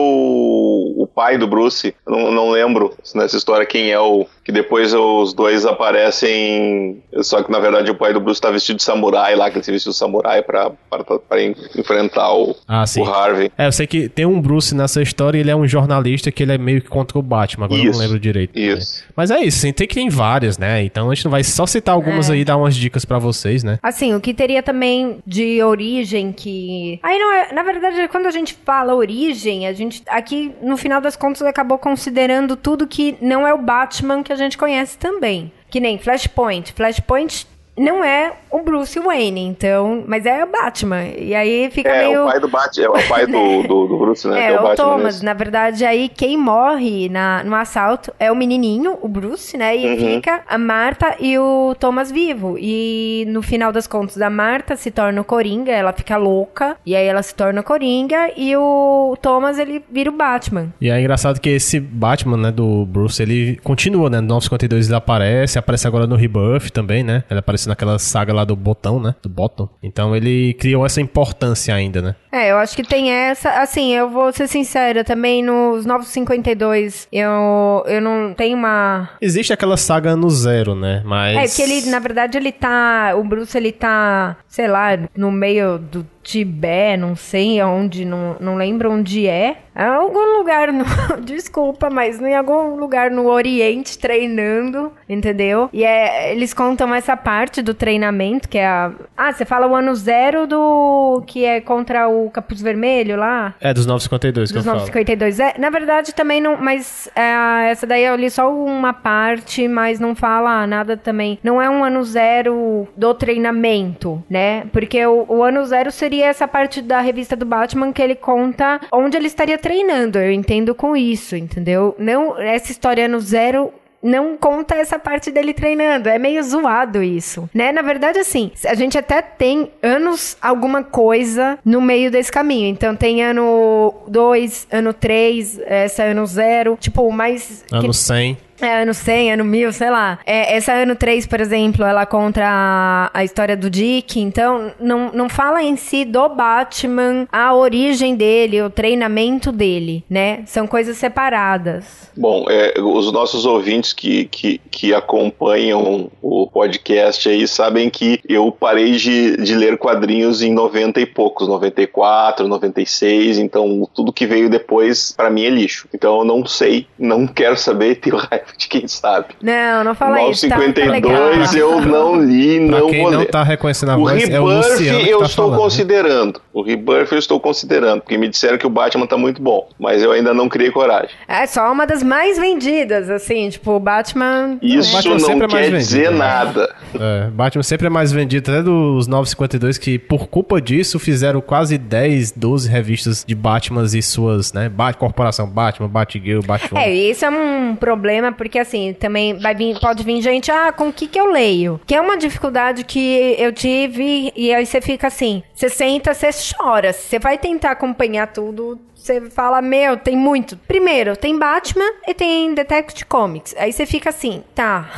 o pai do Bruce. Eu não, não lembro nessa história quem é o. Que depois os dois aparecem. Só que na verdade o pai do Bruce tá vestido de samurai lá, que ele se vestiu de samurai pra, pra, pra en- enfrentar o, Ah, sim. o Harvey. É, eu sei que tem um Bruce nessa história e ele é um jornalista que ele é meio que contra o Batman, agora eu Isso, não lembro direito. isso. né? Mas é isso, assim, tem que tem várias, né? Então a gente não vai só citar algumas É. aí e dar umas dicas pra vocês, né? Assim, o que teria também de origem que. Aí não é. Na verdade, quando a gente fala origem, a gente. Aqui, no final das contas, acabou considerando tudo que não é o Batman que a gente conhece também. Que nem Flashpoint. Flashpoint não é o Bruce Wayne, então. Mas é o Batman. E aí fica É, meio. o pai do Batman, é o pai do, do, do Bruce, né? É, é o, o Thomas, nesse. na verdade, aí quem morre na, no assalto é o menininho, o Bruce, né? E Uhum. fica a Marta e o Thomas vivo. E no final das contas, a Marta se torna o Coringa, ela fica louca, e aí ela se torna Coringa, e o Thomas, ele vira o Batman. E é engraçado que esse Batman, né, do Bruce, ele continua, né? No 952 ele aparece, aparece agora no Rebirth também, né? Ele aparece naquela saga lá do Botão, né? Do Bottom. Então ele criou essa importância ainda, né? É, eu acho que tem essa. Assim, eu vou ser sincera, também nos 952 eu, eu não tenho uma. Existe aquela saga no zero, né? Mas. É que ele, na verdade, ele tá. O Bruce, ele tá, sei lá, no meio do Tibete, não sei aonde, não, não lembro onde é. É algum lugar, no, desculpa, mas em algum lugar no Oriente treinando, entendeu? E é, eles contam essa parte do treinamento, que é a. Ah, você fala o ano zero do. que é contra o Capuz Vermelho lá? É, dos 952 que Dos eu falo. 952. É, na verdade, também não. Mas é, essa daí eu li só uma parte, mas não fala nada também. Não é um ano zero do treinamento, né? Porque o, o ano zero seria essa parte da revista do Batman que ele conta onde ele estaria treinando. Eu entendo com isso, entendeu? Não, essa história ano zero não conta essa parte dele treinando. É meio zoado isso, né? Na verdade, assim, a gente até tem anos alguma coisa no meio desse caminho. Então tem ano 2, ano 3, essa ano 0. Tipo, mais. Ano 100. É, ano 100, ano 1000, sei lá. É, essa ano 3, por exemplo, ela conta a, a, história do Dick, então não, não fala em si do Batman, a origem dele, o treinamento dele, né? São coisas separadas. Bom, é, os nossos ouvintes que, que, que acompanham o podcast aí sabem que eu parei de, de ler quadrinhos em 90 e poucos, 94, 96, então tudo que veio depois, para mim, é lixo. Então eu não sei, não quero saber, tenho raiva de quem sabe. Não, não fala Mal isso. 52 tá, eu não li, Pra não quem vou não ler. tá reconhecendo a o voz, é o Luciano que eu tá estou falando, né? considerando. O Rebirth eu estou considerando, porque me disseram que o Batman tá muito bom, mas eu ainda não criei coragem. É só uma das mais vendidas, assim, tipo, o Batman. Isso Batman não sempre é mais quer dizer vendido, né? nada. É, Batman sempre é mais vendido, até dos 952, que por culpa disso fizeram quase 10, 12 revistas de Batmans e suas, né? Bat Corporação Batman, Batgirl, Batman. É, isso é um problema, porque assim, também vai vir, pode vir gente, ah, com o que que eu leio? Que é uma dificuldade que eu tive, e aí você fica assim, você senta, você chora, você vai tentar acompanhar tudo, você fala, meu, tem muito. Primeiro, tem Batman e tem Detective Comics. Aí você fica assim, tá.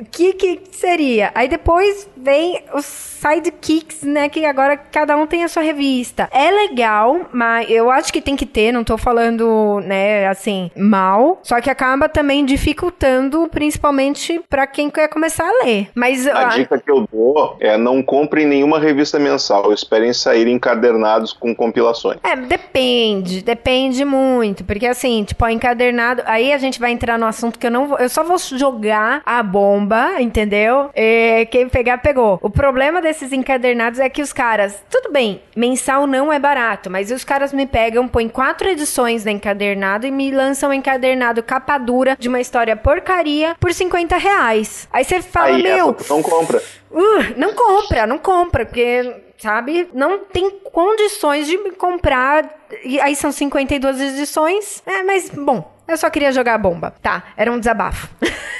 O que que seria? Aí depois vem os sidekicks, né? Que agora cada um tem a sua revista. É legal, mas eu acho que tem que ter, não tô falando, né, assim, mal. Só que acaba também dificultando, principalmente pra quem quer começar a ler. Mas A ah, dica que eu dou é não comprem nenhuma revista mensal, esperem sair encadernados com compilações. É, depende, depende muito, porque assim, tipo, ó, encadernado, aí a gente vai entrar no assunto que eu não vou, eu só vou jogar a bomba, entendeu? E quem pegar, pegou. O problema desses encadernados é que os caras, tudo bem, mensal não é barato, mas os caras me pegam, põem quatro edições da encadernado e me lançam um encadernado capa dura de uma história porcaria por 50 reais. Aí você fala, Aí meu, essa tu não compra. Uh, não compra, não compra, porque, sabe, não tem condições de comprar. E aí são 52 edições. É, mas, bom, eu só queria jogar a bomba. Tá, era um desabafo.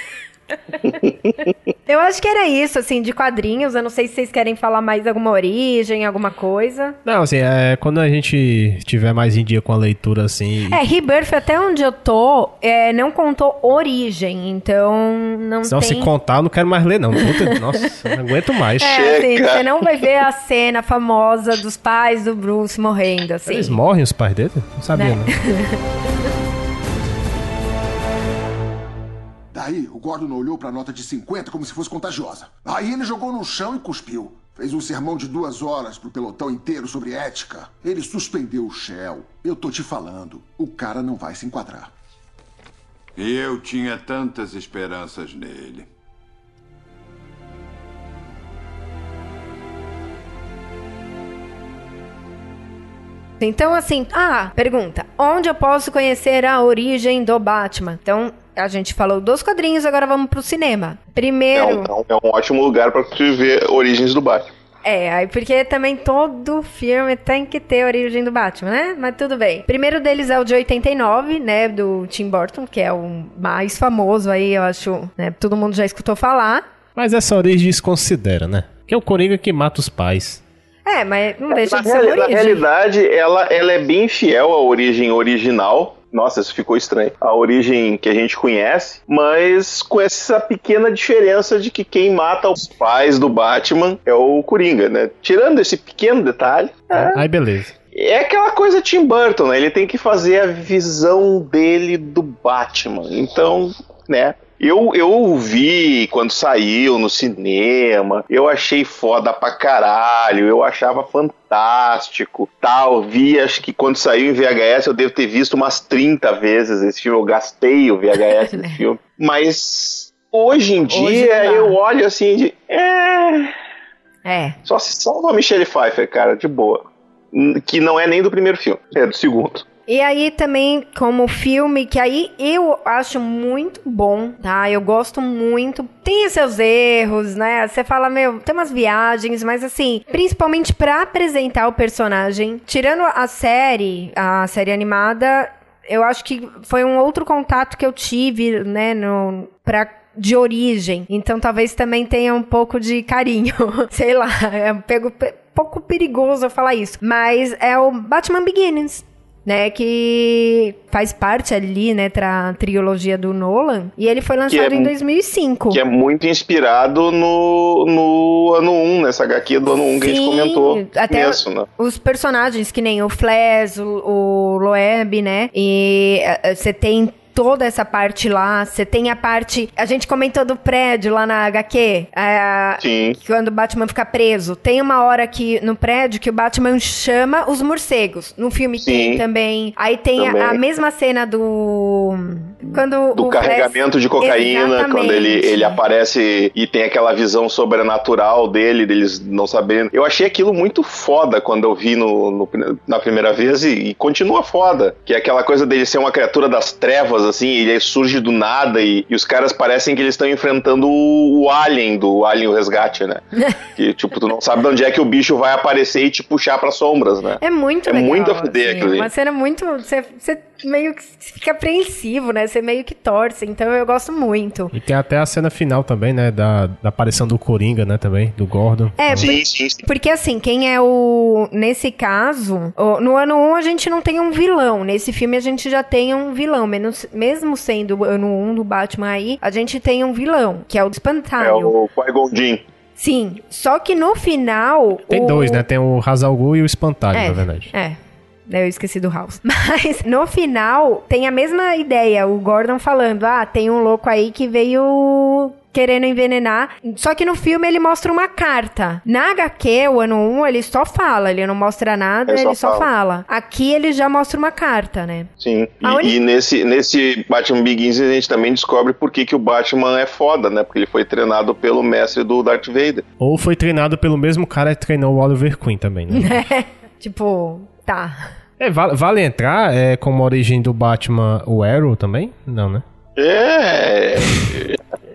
eu acho que era isso, assim, de quadrinhos. Eu não sei se vocês querem falar mais alguma origem, alguma coisa. Não, assim, é, quando a gente tiver mais em dia com a leitura, assim... É, Rebirth, até onde eu tô, é, não contou origem, então não Senão, tem... se contar, eu não quero mais ler, não. Puta, nossa, não aguento mais. É, assim, você não vai ver a cena famosa dos pais do Bruce morrendo, assim. Eles morrem, os pais dele? Não sabia, Né? não. Daí, o Gordon olhou pra nota de 50 como se fosse contagiosa. Aí ele jogou no chão e cuspiu. Fez um sermão de duas horas pro pelotão inteiro sobre ética. Ele suspendeu o Shell. Eu tô te falando, o cara não vai se enquadrar. Eu tinha tantas esperanças nele. Então, assim, ah, pergunta: onde eu posso conhecer a origem do Batman? Então, a gente falou dos quadrinhos, agora vamos pro cinema. É Primeiro. um, é um- é um ótimo lugar pra tu ver origens do Batman. É, aí porque também todo filme tem que ter a origem do Batman, né? Mas tudo bem. Primeiro deles é o de 89, né? Do Tim Burton, que é o mais famoso aí, eu acho, né? Todo mundo já escutou falar. Mas essa origem desconsidera, né? Que é o Coringa que mata os pais. É, mas não deixa Na, de ser uma reali- na origem. realidade, ela, ela é bem fiel à origem original. Nossa, isso ficou estranho. A origem que a gente conhece, mas com essa pequena diferença de que quem mata os pais do Batman é o Coringa, né? Tirando esse pequeno detalhe, é, Aí, beleza. é aquela coisa Tim Burton, né? Ele tem que fazer a visão dele do Batman. Então, né? Eu, eu vi quando saiu no cinema, eu achei foda pra caralho, eu achava fantástico, tal. Vi, acho que quando saiu em VHS eu devo ter visto umas 30 vezes esse filme, eu gastei o VHS desse filme. Mas hoje em Hoje dia dá. eu olho assim de. É. É. Só se salva a Michelle Pfeiffer, cara, de boa. Que não é nem do primeiro filme, é do segundo. E aí também, como filme, que aí eu acho muito bom, tá? Eu gosto muito. Tem seus erros, né? Você fala, meu, tem umas viagens, mas assim, principalmente pra apresentar o personagem, tirando a série, a série animada, eu acho que foi um outro contato que eu tive, né, no, pra de origem. Então talvez também tenha um pouco de carinho. Sei lá, é um pego, pouco perigoso eu falar isso. Mas é o Batman Begins né, que faz parte ali, né, tra trilogia do Nolan, e ele foi lançado é, em 2005. Que é muito inspirado no, no ano 1, nessa HQ do ano 1 Sim, que a gente comentou até né? Os personagens, que nem o Flash, o, o Loeb, né, e eh, você tem toda essa parte lá. Você tem a parte. A gente comentou do prédio lá na HQ. É, Sim. Quando o Batman fica preso. Tem uma hora que no prédio que o Batman chama os morcegos. No filme Sim. tem também. Aí tem a, a, mesma cena do. Quando do carregamento Flash... de cocaína, Exatamente. quando ele, ele aparece e tem aquela visão sobrenatural dele, deles não sabendo. Eu achei aquilo muito foda quando eu vi no, no na primeira vez e, e continua foda. Que é aquela coisa dele ser uma criatura das trevas assim, ele surge do nada e, e os caras parecem que eles estão enfrentando o, o, Alien, do Alien o Resgate, né? que, tipo, tu não sabe de onde é que o bicho vai aparecer e te puxar para sombras, né? É muito é legal. É muito a fuder assim, aquilo Uma cena muito... Você meio que fica apreensivo, né? Você meio que torce, então eu gosto muito. E tem até a cena final também, né? Da, da aparição do Coringa, né? Também, do Gordon. É, sim, por, sim, sim. Porque assim, quem é o... Nesse caso, no ano 1 a gente não tem um vilão. Nesse filme a gente já tem um vilão, menos, mesmo sendo o ano 1 do Batman aí, a gente tem um vilão, que é o Espantalho. É o Qui-Gon Sim, só que no final... Tem o... dois, né? Tem o Hazalgu e o Espantalho, é, na verdade. É, eu esqueci do House. Mas no final tem a mesma ideia. O Gordon falando: ah, tem um louco aí que veio querendo envenenar. Só que no filme ele mostra uma carta. Na HQ, o ano 1, ele só fala, ele não mostra nada, ele, ele só, fala. fala. Aqui ele já mostra uma carta, né? Sim. E, e, nesse, nesse Batman Begins a gente também descobre por que, que o Batman é foda, né? Porque ele foi treinado pelo mestre do Darth Vader. Ou foi treinado pelo mesmo cara que treinou o Oliver Queen também, né? tipo, tá. É, vale, vale entrar é, como origem do Batman o Arrow também? Não, né? É.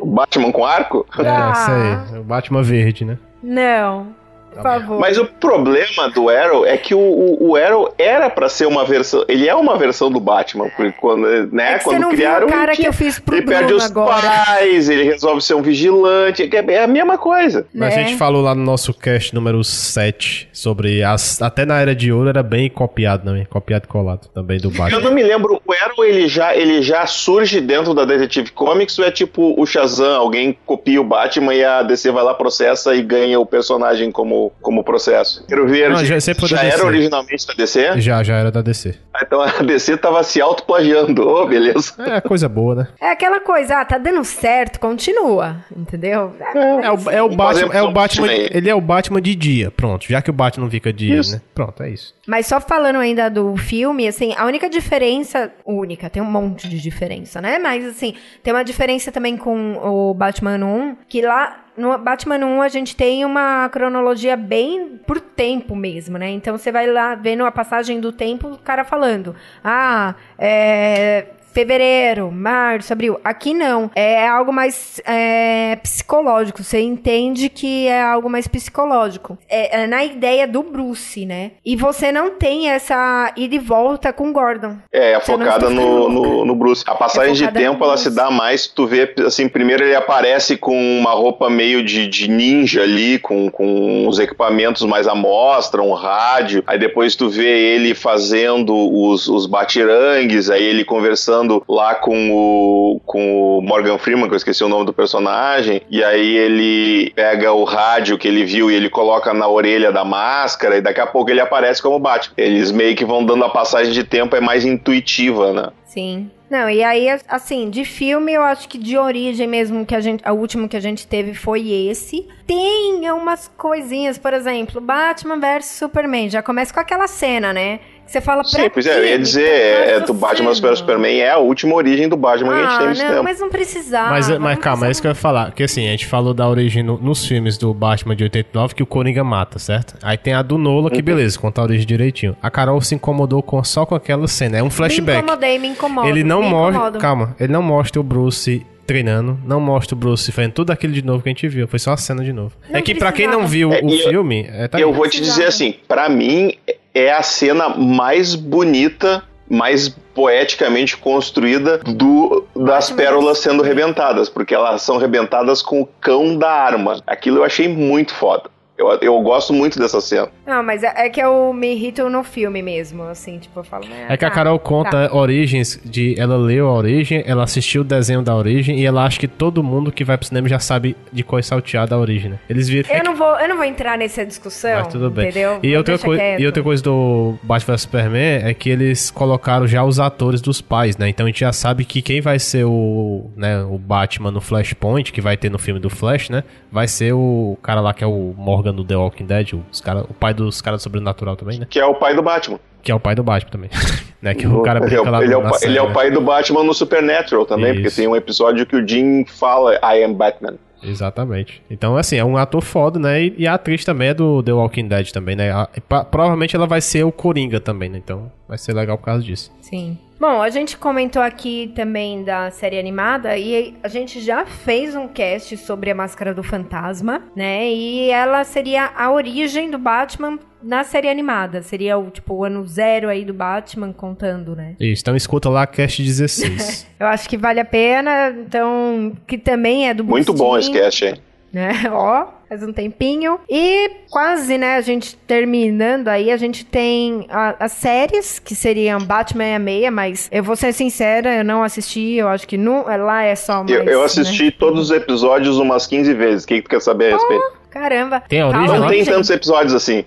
O Batman com arco? É, ah. isso aí. O Batman verde, né? Não. Por favor. Mas o problema do Arrow é que o, o, o Arrow era para ser uma versão. Ele é uma versão do Batman, porque quando, né, é quando você não criaram. Viu o cara que eu fiz pro ele Bruno perde os agora. pais, ele resolve ser um vigilante. É, é a mesma coisa. Mas a gente falou lá no nosso cast número 7 sobre. As, até na Era de Ouro era bem copiado, né? Copiado e colado também do Eu Batman. não me lembro, o Arrow ele já, ele já surge dentro da Detective Comics ou é tipo o Shazam, alguém copia o Batman e a DC vai lá, processa e ganha o personagem como, como processo? Quero ver, Não, já- sempre foi da já DC. era originalmente da DC? Já, já era da DC. Ah, Então a DC tava se autoplagiando, ô, beleza. É coisa boa, né? É aquela coisa, ah, tá dando certo, continua, entendeu? É o, é o Vamos Batman, é o Batman, ele é o Batman de dia, pronto. Já que o Batman não fica dia, Isso. né? Pronto, é isso. Mas só falando ainda do filme, assim, a única diferença, única, tem um monte de diferença, né? Mas assim, tem uma diferença também com o Batman 1, que lá no Batman 1 a gente tem uma cronologia bem por tempo mesmo, né? Então você vai lá vendo a passagem do tempo, o cara falando: "Ah, é fevereiro, março, abril. Aqui não. É algo mais é, psicológico. Você entende que é algo mais psicológico. É, é na ideia do Bruce, né? E você não tem essa ida e volta com o Gordon. É, é focada no, no, no Bruce. A passagem É de focada tempo, ela se dá mais, tu vê, assim, primeiro ele aparece com uma roupa meio de, de ninja ali, com, com os equipamentos mais à mostra, um rádio, aí depois tu vê ele fazendo os, os batirangues, aí ele conversando lá com o, com o Morgan Freeman, que eu esqueci o nome do personagem, e aí ele pega o rádio que ele viu e ele coloca na orelha da máscara, e daqui a pouco ele aparece como Batman. Eles meio que vão dando a passagem de tempo, é mais intuitiva, né? Sim. Não, e aí, assim, de filme, eu acho que de origem mesmo, que a gente. O último que a gente teve foi esse. Tem umas coisinhas, por exemplo, Batman vs Superman. Já começa com aquela cena, né? Que Você fala pra Sim, pois é, eu ia Me dizer, tá é, do fazendo? Batman vs Superman é a última origem do Batman que a gente tem Ah, no não, cinema. mas não precisava. Mas, mas não calma, é isso que eu ia falar. Porque assim, a gente falou da origem no- nos filmes do Batman de 89 que o Coringa mata, certo? Aí tem a do Nola, que beleza, conta a origem direitinho. A Carol se incomodou com, só com aquela cena. É um Me flashback. incomodei, me incomodo. Ele não me mostra. Calma, ele não mostra o Bruce treinando, não mostra o Bruce fazendo tudo aquilo de novo que a gente viu. Foi só a cena de novo. Não é que pra quem não viu É, o eu- filme, é, tá eu aí. vou te dizer assim, pra mim é a cena mais bonita, mais poeticamente construída do das pérolas sendo rebentadas, porque elas são rebentadas com o cão da arma. Aquilo eu achei muito foda. Eu, eu gosto muito dessa cena. Não, mas é, é que eu me irrito no filme mesmo, assim, tipo, eu falo... né, É que a tá, Carol conta tá. origens de. Ela leu a origem, ela assistiu o desenho da origem e ela acha que todo mundo que vai pro cinema já sabe de qual é salteada a origem, né? Eles viram. Eu não, vou, eu não vou entrar nessa discussão, Mas tudo bem. entendeu? E outra, Deixa coi- quieto. e outra coisa do Batman vs Superman é que eles colocaram já os atores dos pais, né? Então a gente já sabe que quem vai ser o, né, o Batman no Flashpoint, que vai ter no filme do Flash, né? Vai ser o cara lá que é o Morgan do The Walking Dead, os cara, o pai dos caras do sobrenatural também, né? Que é o pai do Batman. Que é o pai do Batman também. né? Que o cara ele, é, lá o- ele, é o, pa- ele é série, o pai do Batman no Supernatural também, porque Isso. tem um episódio que o Jim fala I am Batman. Exatamente. Então, assim, é um ator foda, né? E, e a atriz também é do The Walking Dead também, né? A- pa- provavelmente ela vai ser o Coringa também, né? Então vai ser legal por causa disso. Sim. Bom, a gente comentou aqui também da série animada e a gente já fez um cast sobre a Máscara do Fantasma, né? E ela seria a origem do Batman na série animada. Seria o, tipo, o ano zero aí do Batman contando, né? Isso, então escuta lá Cast 16. Eu acho que vale a pena, então, que também é do Muito Bruce bom Timm, esse cast, hein? Né? Ó, faz um tempinho. E quase, né, a gente terminando aí, a gente tem a- as séries, que seriam Batman e a Meia, mas eu vou ser sincera, eu não assisti, eu acho que não, lá é só mais... Eu, eu né? assisti todos os episódios umas 15 vezes. O que, que tu quer saber a respeito? Caramba. Tem a origem Não tem tantos episódios assim.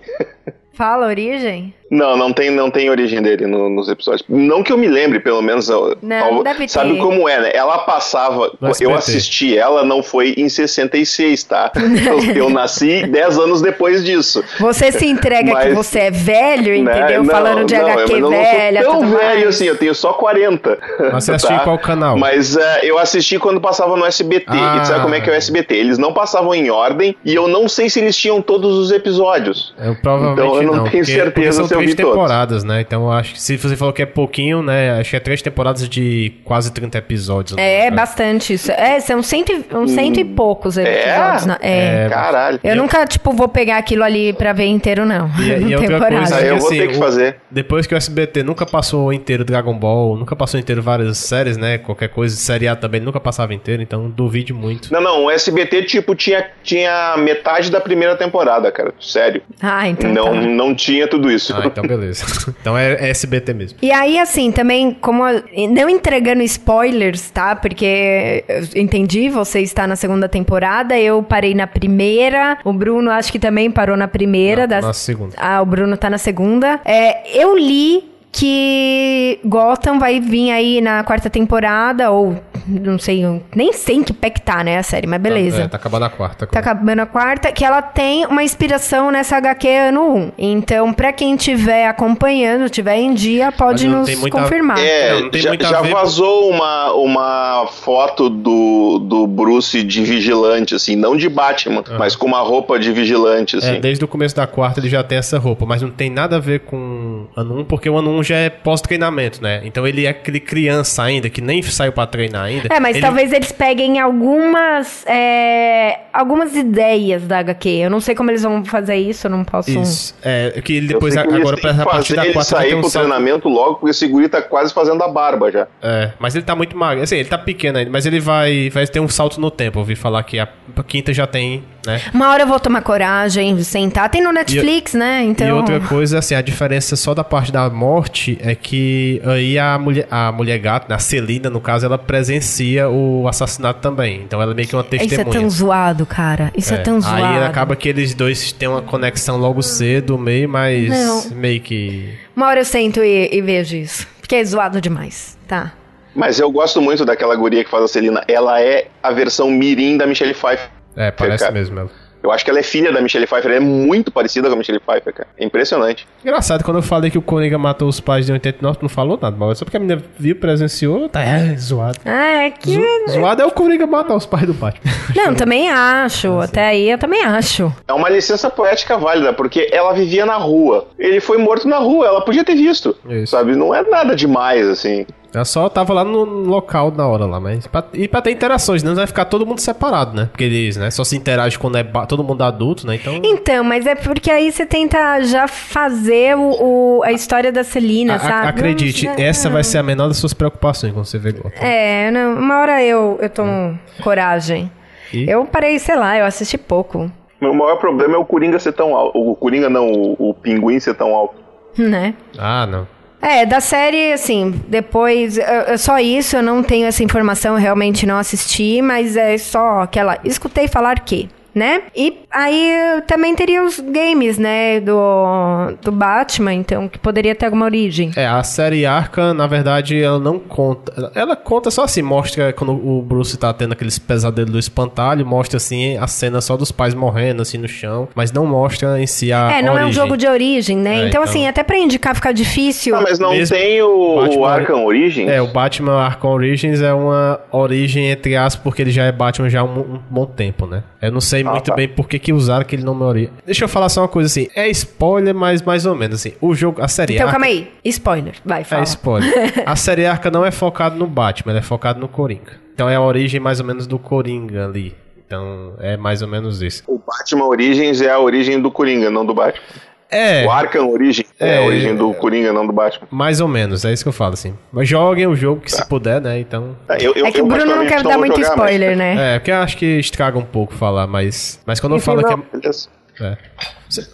Fala a origem? Não, não tem, não tem origem dele no- nos episódios. Não que eu me lembre, pelo menos. eu- Não, eu- deve sabe ter. como é, né? Ela passava. Eu assisti ela, não foi em 66, tá? Eu, eu nasci 10 anos depois disso. Você se entrega que Mas- você é velho, Né? entendeu? Não, Falando de não, HQ eu não velha, sou tão tudo velho mais. assim, eu tenho só 40. Mas você assistiu em qual canal? Mas é, eu assisti quando passava no SBT. Ah. E tu sabe como é que é o SBT? Eles não passavam em ordem e eu não sei se eles tinham todos os episódios. Eu provavelmente Então eu não tenho porque, certeza se eu três vi todos. temporadas, né? Então eu acho que se você falou que é pouquinho, né? Acho que é três temporadas de quase 30 episódios. É, né? bastante isso. É, são cento, e- uns cento e poucos episódios. na- É. É, Caralho. Eu nunca, tipo, vou pegar aquilo ali pra ver inteiro, não. E, e coisa é eu que, vou assim, ter que o- fazer. Depois que o SBT nunca passou inteiro Dragon Ball, nunca passou inteiro várias séries, né? Qualquer coisa, seriado também nunca passava inteiro, então duvide muito. Não, não, o SBT, tipo, tinha, tinha metade da primeira temporada, cara. Sério. Ah, então não, tá. não tinha tudo isso. Ah, então beleza. então é, é SBT mesmo. E aí, assim, também, como. Não entregando spoilers, tá? Porque eu entendi, você está na segunda temporada, eu parei na primeira, o Bruno acho que também parou na primeira. Na- da- na segunda. Ah, o Bruno tá na segunda. É, eu li que Gotham vai vir aí na quarta temporada, ou não sei, nem sei em que pé que tá, né, a série, mas beleza. Tá, é, tá acabando a quarta. Tá acabando a quarta, que ela tem uma inspiração nessa HQ ano 1. Então, pra quem estiver acompanhando, tiver em dia, pode nos tem muito a- confirmar. É, Não, não tem já, já vazou uma, uma foto do, do Bruce de vigilante, assim, não de Batman, mas com uma roupa de vigilante, assim. É, desde o começo da quarta ele já tem essa roupa, mas não tem nada a ver com ano 1, porque o ano 1 já é pós-treinamento, né? Então ele é aquele criança ainda, que nem saiu pra treinar ainda. É, mas Ele- talvez eles peguem algumas é, algumas ideias da HQ. Eu não sei como eles vão fazer isso, eu não posso... Isso. É, que ele depois, que agora, pra, a partir da ele quarta, vai sair ter um pro salto. treinamento logo, porque esse guri tá quase fazendo a barba já. É, mas ele tá muito magro. Assim, ele tá pequeno ainda, mas ele vai, vai ter um salto no tempo. Eu ouvi falar que a quinta já tem, né? Uma hora eu vou tomar coragem, sentar. Tem no Netflix, né? Então... E outra coisa, assim, a diferença só da parte da morte é que aí a mulher, a mulher gato, né, a Celina, no caso, ela presencia o assassinato também. Então ela é meio que uma Isso é testemunha. tão zoado, cara. Isso é, tão zoado. Aí acaba que eles dois têm uma conexão logo cedo, meio, mas Não. meio que. Uma hora eu sento e, e vejo isso. Porque é zoado demais, tá? Mas eu gosto muito daquela guria que faz a Celina. Ela é a versão mirim da Michelle Pfeiffer. É, parece cara. mesmo. Ela. Eu acho que ela é filha da Michelle Pfeiffer. Ela é muito parecida com a Michelle Pfeiffer, cara. É impressionante. Engraçado, quando eu falei que o Coringa matou os pais de 89, tu não falou nada, mas só porque a menina viu, presenciou, tá é, zoado. Ah, é que... Zo- zoado é o Coringa matar os pais do Batman. Não, também acho. Até aí eu também acho. É uma licença poética válida, porque ela vivia na rua. Ele foi morto na rua, ela podia ter visto. Isso. Sabe? Não é nada demais, assim. Eu só tava lá no local na hora lá, mas. Pra, e pra ter interações, né? não vai ficar todo mundo separado, né? Porque eles, né? Só se interage quando é todo mundo adulto, né? Então. Então, mas é porque aí você tenta já fazer o, o a história da Celina, a, sabe? acredite, não, essa vai ser a menor das suas preocupações quando você vê Gotham. É, não, uma hora eu, eu tomo coragem. E? Eu parei, sei lá, eu assisti pouco. Meu maior problema é o Coringa ser tão alto. O Coringa não, o, o Pinguim ser tão alto. Né? Ah, não. É, da série, assim, depois. É só isso, eu não tenho essa informação, eu realmente não assisti, mas é só aquela. Escutei falar que né? E aí também teria os games, né, do, do Batman, então, que poderia ter alguma origem. É, a série Arkham, na verdade, ela não conta. Ela conta só assim, mostra quando o Bruce tá tendo aqueles pesadelos do espantalho, mostra assim a cena só dos pais morrendo assim no chão, mas não mostra em si a. É, não origem. é um jogo de origem, né? É, então, então, assim, até pra indicar fica difícil. Ah, mas não Mesmo tem o, Batman, o Arkham Origins? É, o Batman Arkham Origins é uma origem, entre aspas, porque ele já é Batman já há um, um bom tempo, né? Eu não sei ah, muito tá. bem por que, que usaram aquele nome origem. Deixa eu falar só uma coisa assim. É spoiler, mas mais ou menos assim. O jogo, a série Então, Arca... calma aí. Spoiler. Vai, fala. É spoiler. a série Arca não é focada no Batman, ela é focada no Coringa. Então é a origem mais ou menos do Coringa ali. Então é mais ou menos isso. O Batman Origins é a origem do Coringa, não do Batman. É. O Arkham Origin é, é a origem do Coringa, não do Batman. Mais ou menos, é isso que eu falo, assim. Mas joguem o jogo que tá. se puder, né? Então. É, eu, eu, é que o Bruno não quer dar muito jogar, spoiler, mas... né? É, porque eu acho que estraga um pouco falar, mas. Mas quando eu falo que é. É.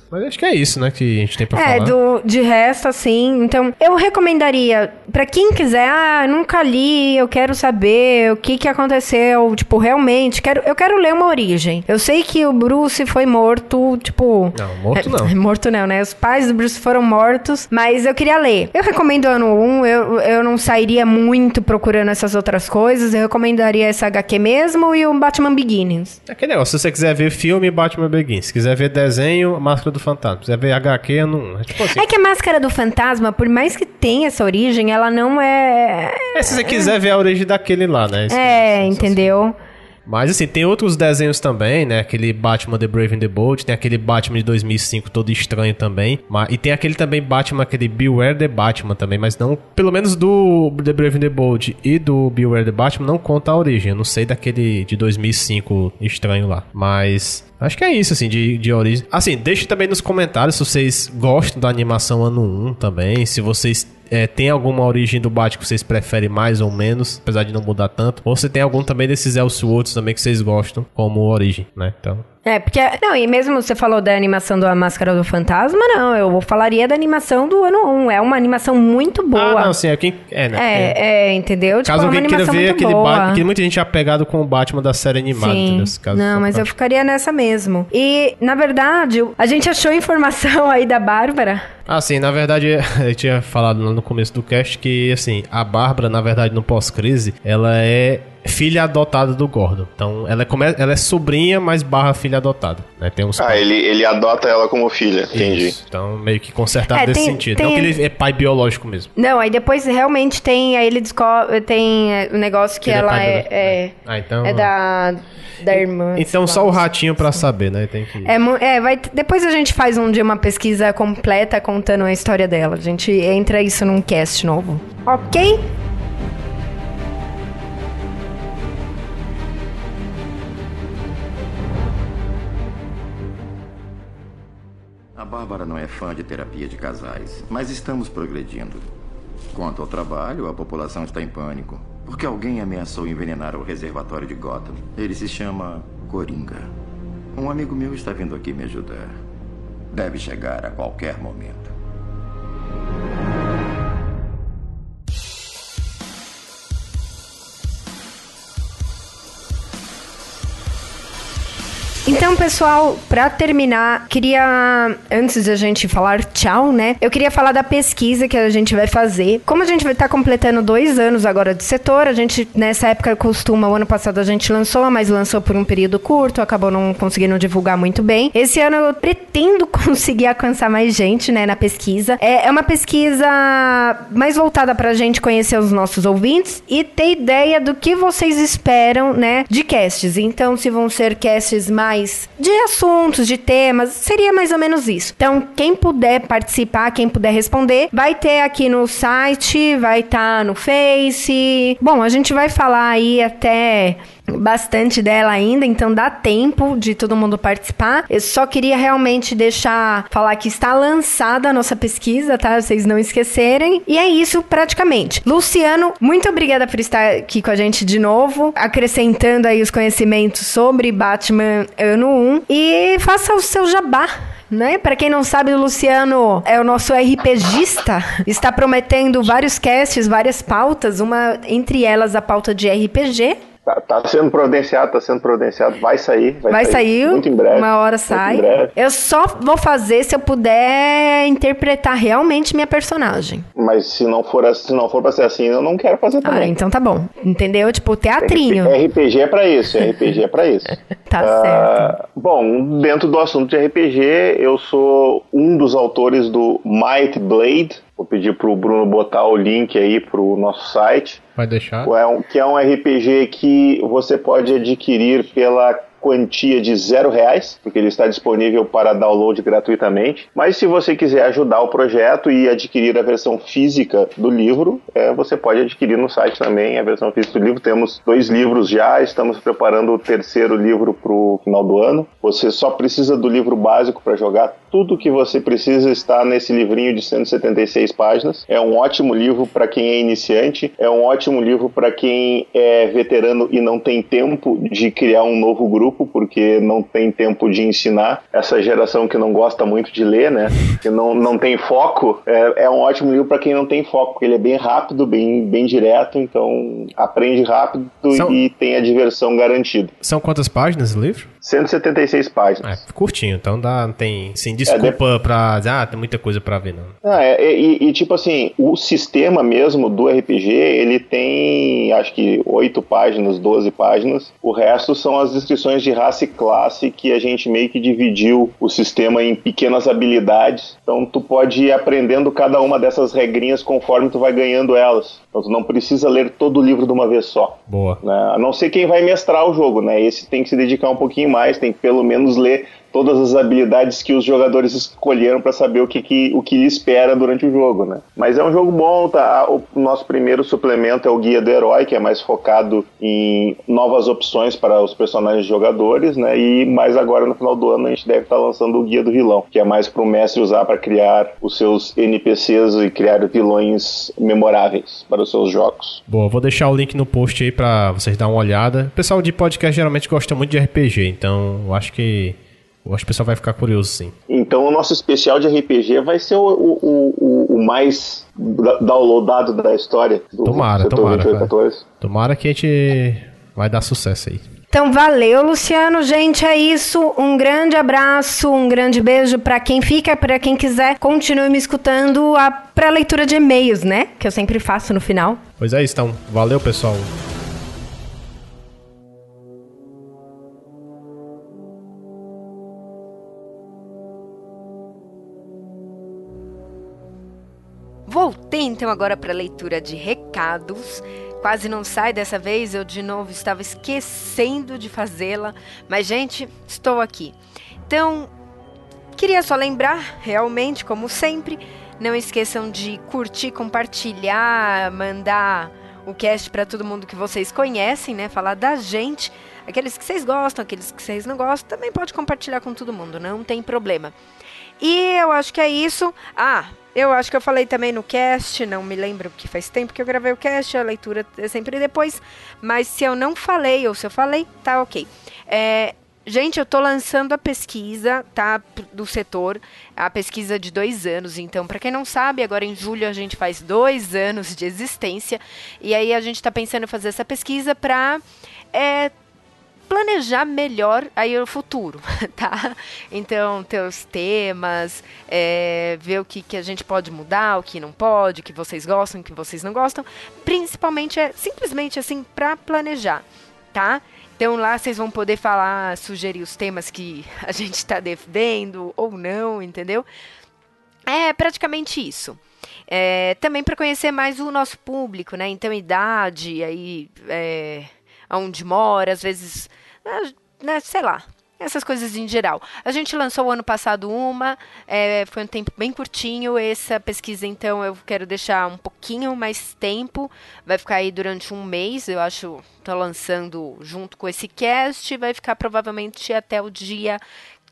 Mas acho que é isso, né, que a gente tem pra é, falar. É, do, de resto, assim, então, eu recomendaria, para quem quiser, ah, nunca li, eu quero saber o que que aconteceu, tipo, realmente, quero, eu quero ler uma origem. Eu sei que o Bruce foi morto, tipo... Não, morto não. É, morto não, né? Os pais do Bruce foram mortos, mas eu queria ler. Eu recomendo ano 1, eu, eu não sairia muito procurando essas outras coisas, eu recomendaria essa HQ mesmo e o Batman Begins. É aquele negócio, se você quiser ver filme, Batman Begins. Se quiser ver desenho, Máscara do Fantasma. Se ver HQ, não. É, tipo assim. é que a Máscara do Fantasma, por mais que tenha essa origem, ela não é. É se você quiser ver a origem daquele lá, né? é, é entendeu? Assim. Mas assim, tem outros desenhos também, né? Aquele Batman The Brave and the Bold, tem aquele Batman de 2005 todo estranho também. Mas, e tem aquele também Batman, aquele Beware the Batman também, mas não, pelo menos do The Brave and the Bold e do Beware the Batman não conta a origem. Eu não sei daquele de 2005 estranho lá. Mas Acho que é isso, assim, de, de origem. Assim, deixe também nos comentários se vocês gostam da animação ano 1 também, se vocês é, tem alguma origem do Batman que vocês preferem mais ou menos, apesar de não mudar tanto. Ou se tem algum também desses Elseworlds também que vocês gostam, como origem, né? Então. É, porque. Não, e mesmo você falou da animação da Máscara do Fantasma, não. Eu falaria da animação do ano 1. É uma animação muito boa. Ah, não, sim. É, quem, é, né? é, é, entendeu? Tipo, Caso é alguém queira ver aquele Batman. Que muita gente é apegado com o Batman da série animada. Sim. Caso não, mas eu ficaria nessa mesmo. E, na verdade, a gente achou informação aí da Bárbara. Ah, sim, na verdade, eu tinha falado no começo do cast que, assim, a Bárbara, na verdade, no pós-crise, ela é filha adotada do Gordon. Então, ela é, come... ela é sobrinha, mas barra filha adotada. Né? Tem uns ah, ele, ele adota ela como filha, entendi. Isso. Então, meio que consertado é, nesse tem, sentido. Tem... Não que ele é pai biológico mesmo. Não, aí depois realmente tem, aí ele descobre, tem é, o negócio que, que ela é, é, ah, então... é da, da irmã. Então, só o ratinho pra saber, né? Tem que... É, é, vai, depois a gente faz um dia uma pesquisa completa contando a história dela. A gente entra isso num cast novo. Ok? Bárbara não é fã de terapia de casais, mas estamos progredindo. Quanto ao trabalho, a população está em pânico, porque alguém ameaçou envenenar o reservatório de Gotham. Ele se chama Coringa. Um amigo meu está vindo aqui me ajudar. Deve chegar a qualquer momento. Então, pessoal, para terminar, queria, antes de a gente falar tchau, né? Eu queria falar da pesquisa que a gente vai fazer. Como a gente vai estar tá completando dois anos agora de setor, a gente, nessa época, costuma, o ano passado a gente lançou, mas lançou por um período curto, acabou não conseguindo divulgar muito bem. Esse ano eu pretendo conseguir alcançar mais gente, né, na pesquisa. É, é uma pesquisa mais voltada pra gente conhecer os nossos ouvintes e ter ideia do que vocês esperam, né, de casts. Então, se vão ser casts mais mais de assuntos, de temas, seria mais ou menos isso. Então, quem puder participar, quem puder responder, vai ter aqui no site, vai estar tá no Face. Bom, a gente vai falar aí até bastante dela ainda, então dá tempo de todo mundo participar. Eu só queria realmente deixar falar que está lançada a nossa pesquisa, tá? Vocês não esquecerem. E é isso praticamente. Luciano, muito obrigada por estar aqui com a gente de novo, acrescentando aí os conhecimentos sobre Batman ano 1 e faça o seu jabá né? Para quem não sabe, o Luciano é o nosso RPGista, está prometendo vários casts, várias pautas, uma entre elas a pauta de RPG, Tá, tá, sendo providenciado, tá sendo providenciado. Vai sair. Vai, vai sair, sair. Muito em breve. Uma hora sai. Eu só vou fazer se eu puder interpretar realmente minha personagem. Mas se não for, se não for pra ser assim, eu não quero fazer também. Ah, então tá bom. Entendeu? Tipo, teatrinho. RPG é pra isso, RPG é pra isso. tá uh, certo. Bom, dentro do assunto de RPG, eu sou um dos autores do Might Blade, Vou pedir pro Bruno botar o link aí pro nosso site. Vai deixar. É que é um RPG que você pode adquirir pela quantia de zero reais, porque ele está disponível para download gratuitamente. Mas se você quiser ajudar o projeto e adquirir a versão física do livro, é, você pode adquirir no site também a versão física do livro. Temos dois livros já, estamos preparando o terceiro livro para o final do ano. Você só precisa do livro básico para jogar. Tudo que você precisa está nesse livrinho de 176 páginas. É um ótimo livro para quem é iniciante, é um ótimo livro para quem é veterano e não tem tempo de criar um novo grupo porque não tem tempo de ensinar. Essa geração que não gosta muito de ler, né? Que não, não tem foco, é, é um ótimo livro para quem não tem foco, porque ele é bem rápido, bem, bem direto, então aprende rápido São... e tem a diversão garantida. São quantas páginas o livro? 176 páginas. É, curtinho, então dá, tem, sem desculpa é, pra dizer, ah, tem muita coisa pra ver, não. Ah, é, e, e, tipo assim, o sistema mesmo do RPG, ele tem, acho que 8 páginas, 12 páginas, o resto são as descrições de raça e classe que a gente meio que dividiu o sistema em pequenas habilidades, então tu pode ir aprendendo cada uma dessas regrinhas conforme tu vai ganhando elas. Então tu não precisa ler todo o livro de uma vez só. Boa. Né? A não ser quem vai mestrar o jogo, né? Esse tem que se dedicar um pouquinho mais, tem que pelo menos ler todas as habilidades que os jogadores escolheram para saber o que, que, o que espera durante o jogo, né? Mas é um jogo bom, tá? O nosso primeiro suplemento é o Guia do Herói, que é mais focado em novas opções para os personagens jogadores, né? E mais agora no final do ano a gente deve estar tá lançando o Guia do Vilão, que é mais para o mestre usar para criar os seus NPCs e criar vilões memoráveis para os seus jogos. Boa, vou deixar o link no post aí para vocês dar uma olhada. O pessoal de podcast geralmente gosta muito de RPG, então eu acho que eu acho que o pessoal vai ficar curioso, sim. Então o nosso especial de RPG vai ser o, o, o, o mais downloadado da história do tomara, tomara, Tomara que a gente vai dar sucesso aí. Então valeu, Luciano. Gente, é isso. Um grande abraço, um grande beijo para quem fica, para quem quiser. Continue me escutando a pré-leitura de e-mails, né? Que eu sempre faço no final. Pois é, então. Valeu, pessoal. Voltei então agora para a leitura de recados. Quase não sai dessa vez, eu de novo estava esquecendo de fazê-la, mas gente, estou aqui. Então, queria só lembrar, realmente, como sempre, não esqueçam de curtir, compartilhar, mandar o cast para todo mundo que vocês conhecem, né? Falar da gente, aqueles que vocês gostam, aqueles que vocês não gostam, também pode compartilhar com todo mundo, não tem problema. E eu acho que é isso. Ah, eu acho que eu falei também no cast, não me lembro porque faz tempo que eu gravei o cast, a leitura é sempre depois. Mas se eu não falei ou se eu falei, tá ok. É, gente, eu tô lançando a pesquisa, tá? Do setor, a pesquisa de dois anos. Então, para quem não sabe, agora em julho a gente faz dois anos de existência. E aí a gente tá pensando em fazer essa pesquisa para é, planejar melhor aí o futuro, tá? Então, ter os temas, é, ver o que, que a gente pode mudar, o que não pode, o que vocês gostam, o que vocês não gostam. Principalmente é simplesmente assim para planejar, tá? Então lá vocês vão poder falar, sugerir os temas que a gente está defendendo ou não, entendeu? É praticamente isso. É, também para conhecer mais o nosso público, né? Então idade, aí é, aonde mora, às vezes, né, né, sei lá. essas coisas em geral. A gente lançou ano passado uma, é, foi um tempo bem curtinho. Essa pesquisa, então, eu quero deixar um pouquinho mais tempo. Vai ficar aí durante um mês, eu acho. Tô lançando junto com esse cast. Vai ficar provavelmente até o dia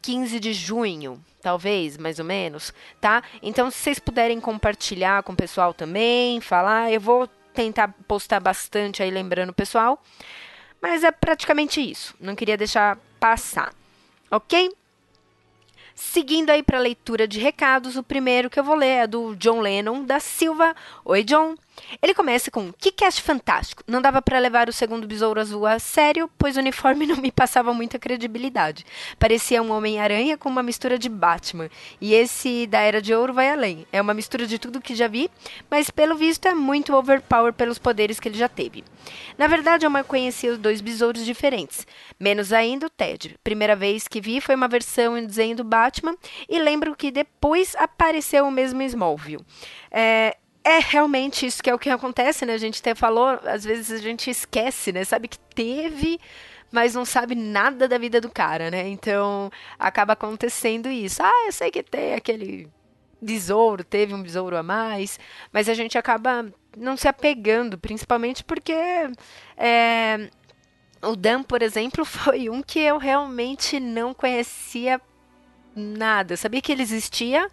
15 de junho, talvez, mais ou menos, tá? Então, se vocês puderem compartilhar com o pessoal também, falar, eu vou tentar postar bastante aí lembrando o pessoal. Mas é praticamente isso. Não queria deixar passar. Ok? Seguindo aí para a leitura de recados, o primeiro que eu vou ler é do John Lennon da Silva. Oi, John. Ele começa com que cast fantástico. Não dava para levar o segundo besouro azul a sério, pois o uniforme não me passava muita credibilidade. Parecia um Homem-Aranha com uma mistura de Batman. E esse da Era de Ouro vai além. É uma mistura de tudo que já vi, mas pelo visto é muito overpower pelos poderes que ele já teve. Na verdade, eu mal conhecia os dois besouros diferentes. Menos ainda o Ted. Primeira vez que vi foi uma versão em desenho do Batman e lembro que depois apareceu o mesmo Smallville. É, é realmente isso que é o que acontece, né? A gente até falou, às vezes a gente esquece, né? Sabe que teve, mas não sabe nada da vida do cara, né? Então acaba acontecendo isso. Ah, eu sei que tem aquele besouro, teve um besouro a mais, mas a gente acaba não se apegando, principalmente porque é, o Dan, por exemplo, foi um que eu realmente não conhecia nada. Eu sabia que ele existia,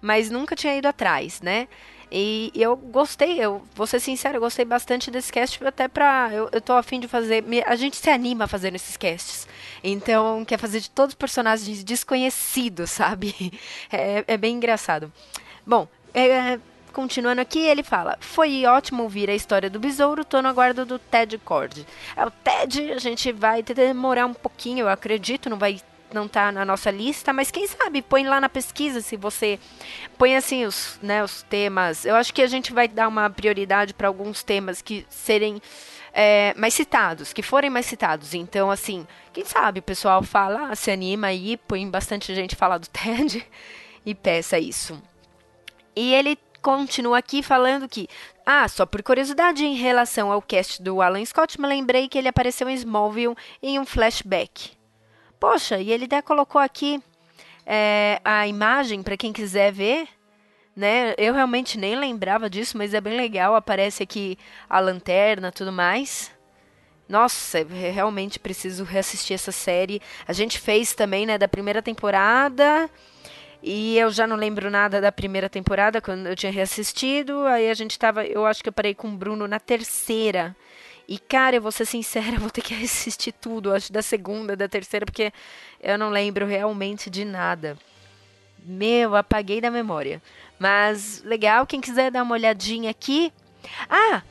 mas nunca tinha ido atrás, né? E, eu gostei, eu vou ser sincero, eu gostei bastante desse cast, até pra. Eu, eu tô afim de fazer. A gente se anima fazendo esses casts. Então, quer fazer de todos os personagens desconhecidos, sabe? É, é bem engraçado. Bom, é, continuando aqui, ele fala: Foi ótimo ouvir a história do besouro, tô no aguardo do Ted Cord. É, o Ted, a gente vai demorar um pouquinho, eu acredito, não vai não está na nossa lista, mas quem sabe põe lá na pesquisa se você põe assim os, né, os temas. Eu acho que a gente vai dar uma prioridade para alguns temas que serem é, mais citados, que forem mais citados. Então, assim, quem sabe o pessoal fala, ah, se anima aí, põe bastante gente falar do TED e peça isso. E ele continua aqui falando que, ah, só por curiosidade em relação ao cast do Alan Scott, me lembrei que ele apareceu em Smallville em um flashback. Poxa, e ele até colocou aqui é, a imagem para quem quiser ver. Né? Eu realmente nem lembrava disso, mas é bem legal. Aparece aqui a lanterna tudo mais. Nossa, realmente preciso reassistir essa série. A gente fez também, né, da primeira temporada. E eu já não lembro nada da primeira temporada, quando eu tinha reassistido. Aí a gente tava. Eu acho que eu parei com o Bruno na terceira. E, cara, eu vou ser sincera, vou ter que assistir tudo, acho da segunda, da terceira, porque eu não lembro realmente de nada. Meu, apaguei da memória. Mas legal, quem quiser dar uma olhadinha aqui. Ah!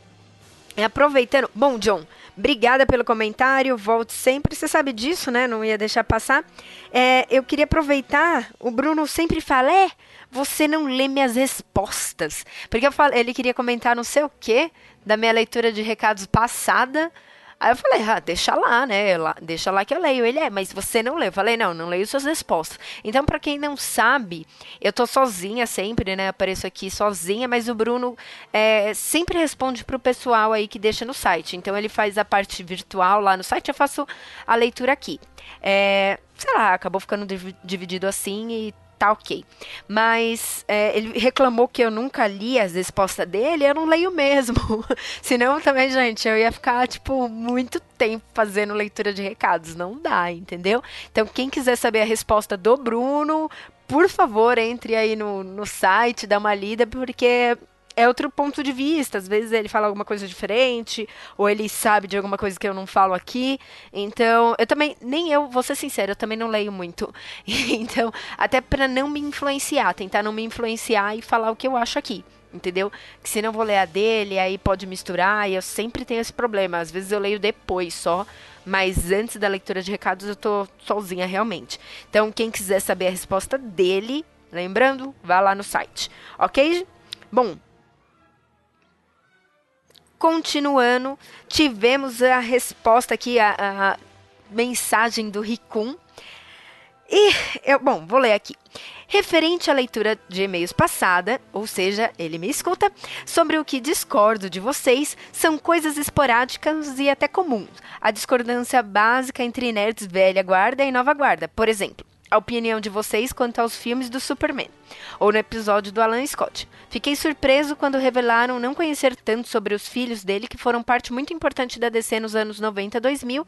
Aproveitando. Bom, John, obrigada pelo comentário. Volte sempre. Você sabe disso, né? Não ia deixar passar. É, eu queria aproveitar. O Bruno sempre fala: é, você não lê minhas respostas. Porque eu falo, ele queria comentar não sei o quê da minha leitura de recados passada. Aí eu falei, ah, deixa lá, né? Deixa lá que eu leio. Ele é, mas você não leu. Eu falei, não, não leio suas respostas. Então, para quem não sabe, eu tô sozinha sempre, né? Apareço aqui sozinha, mas o Bruno é, sempre responde pro pessoal aí que deixa no site. Então, ele faz a parte virtual lá no site, eu faço a leitura aqui. É, sei lá, acabou ficando dividido assim e tá ok. Mas é, ele reclamou que eu nunca li as respostas dele, eu não leio mesmo. Senão também, gente, eu ia ficar, tipo, muito tempo fazendo leitura de recados. Não dá, entendeu? Então, quem quiser saber a resposta do Bruno, por favor, entre aí no, no site, dá uma lida, porque é outro ponto de vista. Às vezes ele fala alguma coisa diferente, ou ele sabe de alguma coisa que eu não falo aqui. Então, eu também, nem eu, vou ser sincero, eu também não leio muito. então, até para não me influenciar, tentar não me influenciar e falar o que eu acho aqui. Entendeu? Que se não vou ler a dele, aí pode misturar, e eu sempre tenho esse problema. Às vezes eu leio depois só, mas antes da leitura de recados eu tô sozinha realmente. Então, quem quiser saber a resposta dele, lembrando, vá lá no site. Ok? Bom, Continuando, tivemos a resposta aqui, a, a mensagem do Ricum. E, eu, bom, vou ler aqui. Referente à leitura de e-mails passada, ou seja, ele me escuta, sobre o que discordo de vocês, são coisas esporádicas e até comuns. A discordância básica entre nerds velha guarda e nova guarda. Por exemplo, a opinião de vocês quanto aos filmes do Superman, ou no episódio do Alan Scott. Fiquei surpreso quando revelaram não conhecer tanto sobre os filhos dele, que foram parte muito importante da DC nos anos 90 e 2000,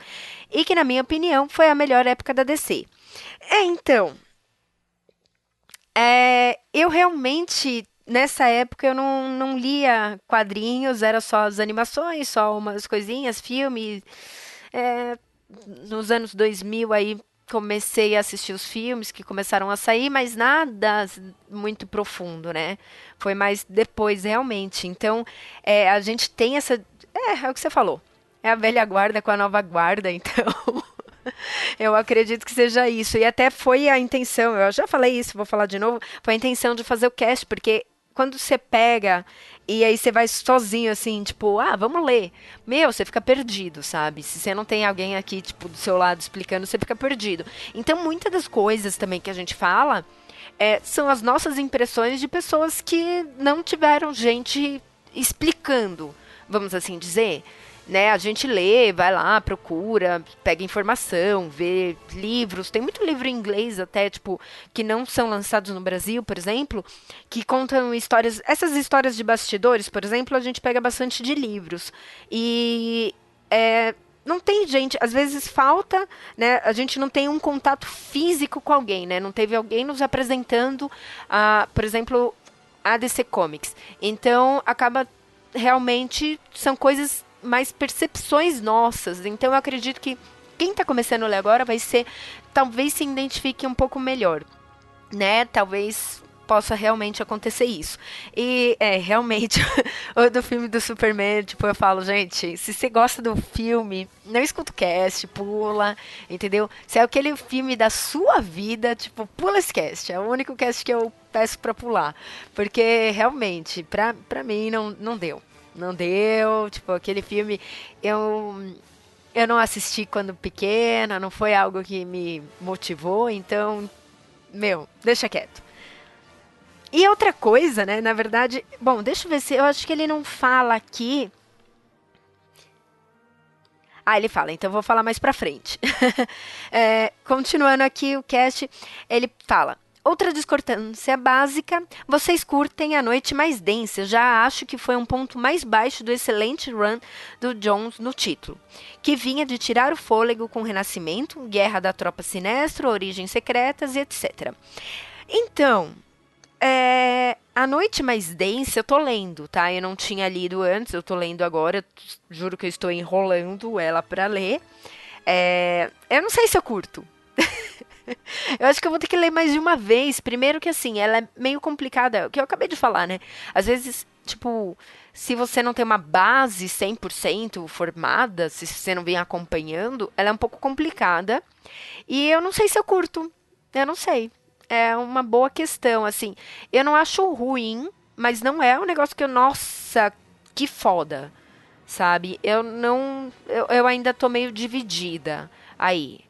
e que, na minha opinião, foi a melhor época da DC. É, então. É, eu realmente nessa época eu não, não lia quadrinhos, era só as animações, só umas coisinhas, filmes. É, nos anos 2000 aí comecei a assistir os filmes que começaram a sair, mas nada muito profundo, né? Foi mais depois, realmente. Então, é, a gente tem essa. É, é o que você falou. É a velha guarda com a nova guarda, então. eu acredito que seja isso. E até foi a intenção, eu já falei isso, vou falar de novo. Foi a intenção de fazer o cast, porque quando você pega e aí você vai sozinho, assim, tipo, ah, vamos ler. Meu, você fica perdido, sabe? Se você não tem alguém aqui, tipo, do seu lado explicando, você fica perdido. Então, muitas das coisas também que a gente fala é, são as nossas impressões de pessoas que não tiveram gente explicando, vamos assim dizer né? A gente lê, vai lá, procura, pega informação, vê livros. Tem muito livro em inglês até, tipo, que não são lançados no Brasil, por exemplo, que contam histórias. Essas histórias de bastidores, por exemplo, a gente pega bastante de livros. E é, não tem gente, às vezes falta, né? A gente não tem um contato físico com alguém, né? Não teve alguém nos apresentando, a, por exemplo, a DC Comics. Então, acaba realmente são coisas mais percepções nossas. Então eu acredito que quem está começando a ler agora vai ser, talvez se identifique um pouco melhor, né? Talvez possa realmente acontecer isso. E é, realmente, o do filme do Superman, tipo, eu falo, gente, se você gosta do filme, não escuta o cast, pula, entendeu? Se é aquele filme da sua vida, tipo, pula esse cast. É o único cast que eu peço pra pular. Porque realmente, pra, pra mim, não, não deu não deu. Tipo, aquele filme eu eu não assisti quando pequena, não foi algo que me motivou, então, meu, deixa quieto. E outra coisa, né, na verdade, bom, deixa eu ver se eu acho que ele não fala aqui. Ah, ele fala, então vou falar mais pra frente. é, continuando aqui o cast, ele fala: Outra discordância básica, vocês curtem a noite mais densa. Já acho que foi um ponto mais baixo do excelente run do Jones no título, que vinha de tirar o fôlego com Renascimento, Guerra da Tropa Sinestro, Origens Secretas e etc. Então, é, a Noite Mais Densa eu tô lendo, tá? Eu não tinha lido antes, eu tô lendo agora. Juro que eu estou enrolando ela para ler. É, eu não sei se eu curto. eu acho que eu vou ter que ler mais de uma vez. Primeiro que assim, ela é meio complicada, o que eu acabei de falar, né? Às vezes, tipo, se você não tem uma base 100% formada, se você não vem acompanhando, ela é um pouco complicada. E eu não sei se eu curto. Eu não sei. É uma boa questão, assim. Eu não acho ruim, mas não é um negócio que eu, nossa, que foda. Sabe? Eu não. Eu, eu ainda tô meio dividida aí.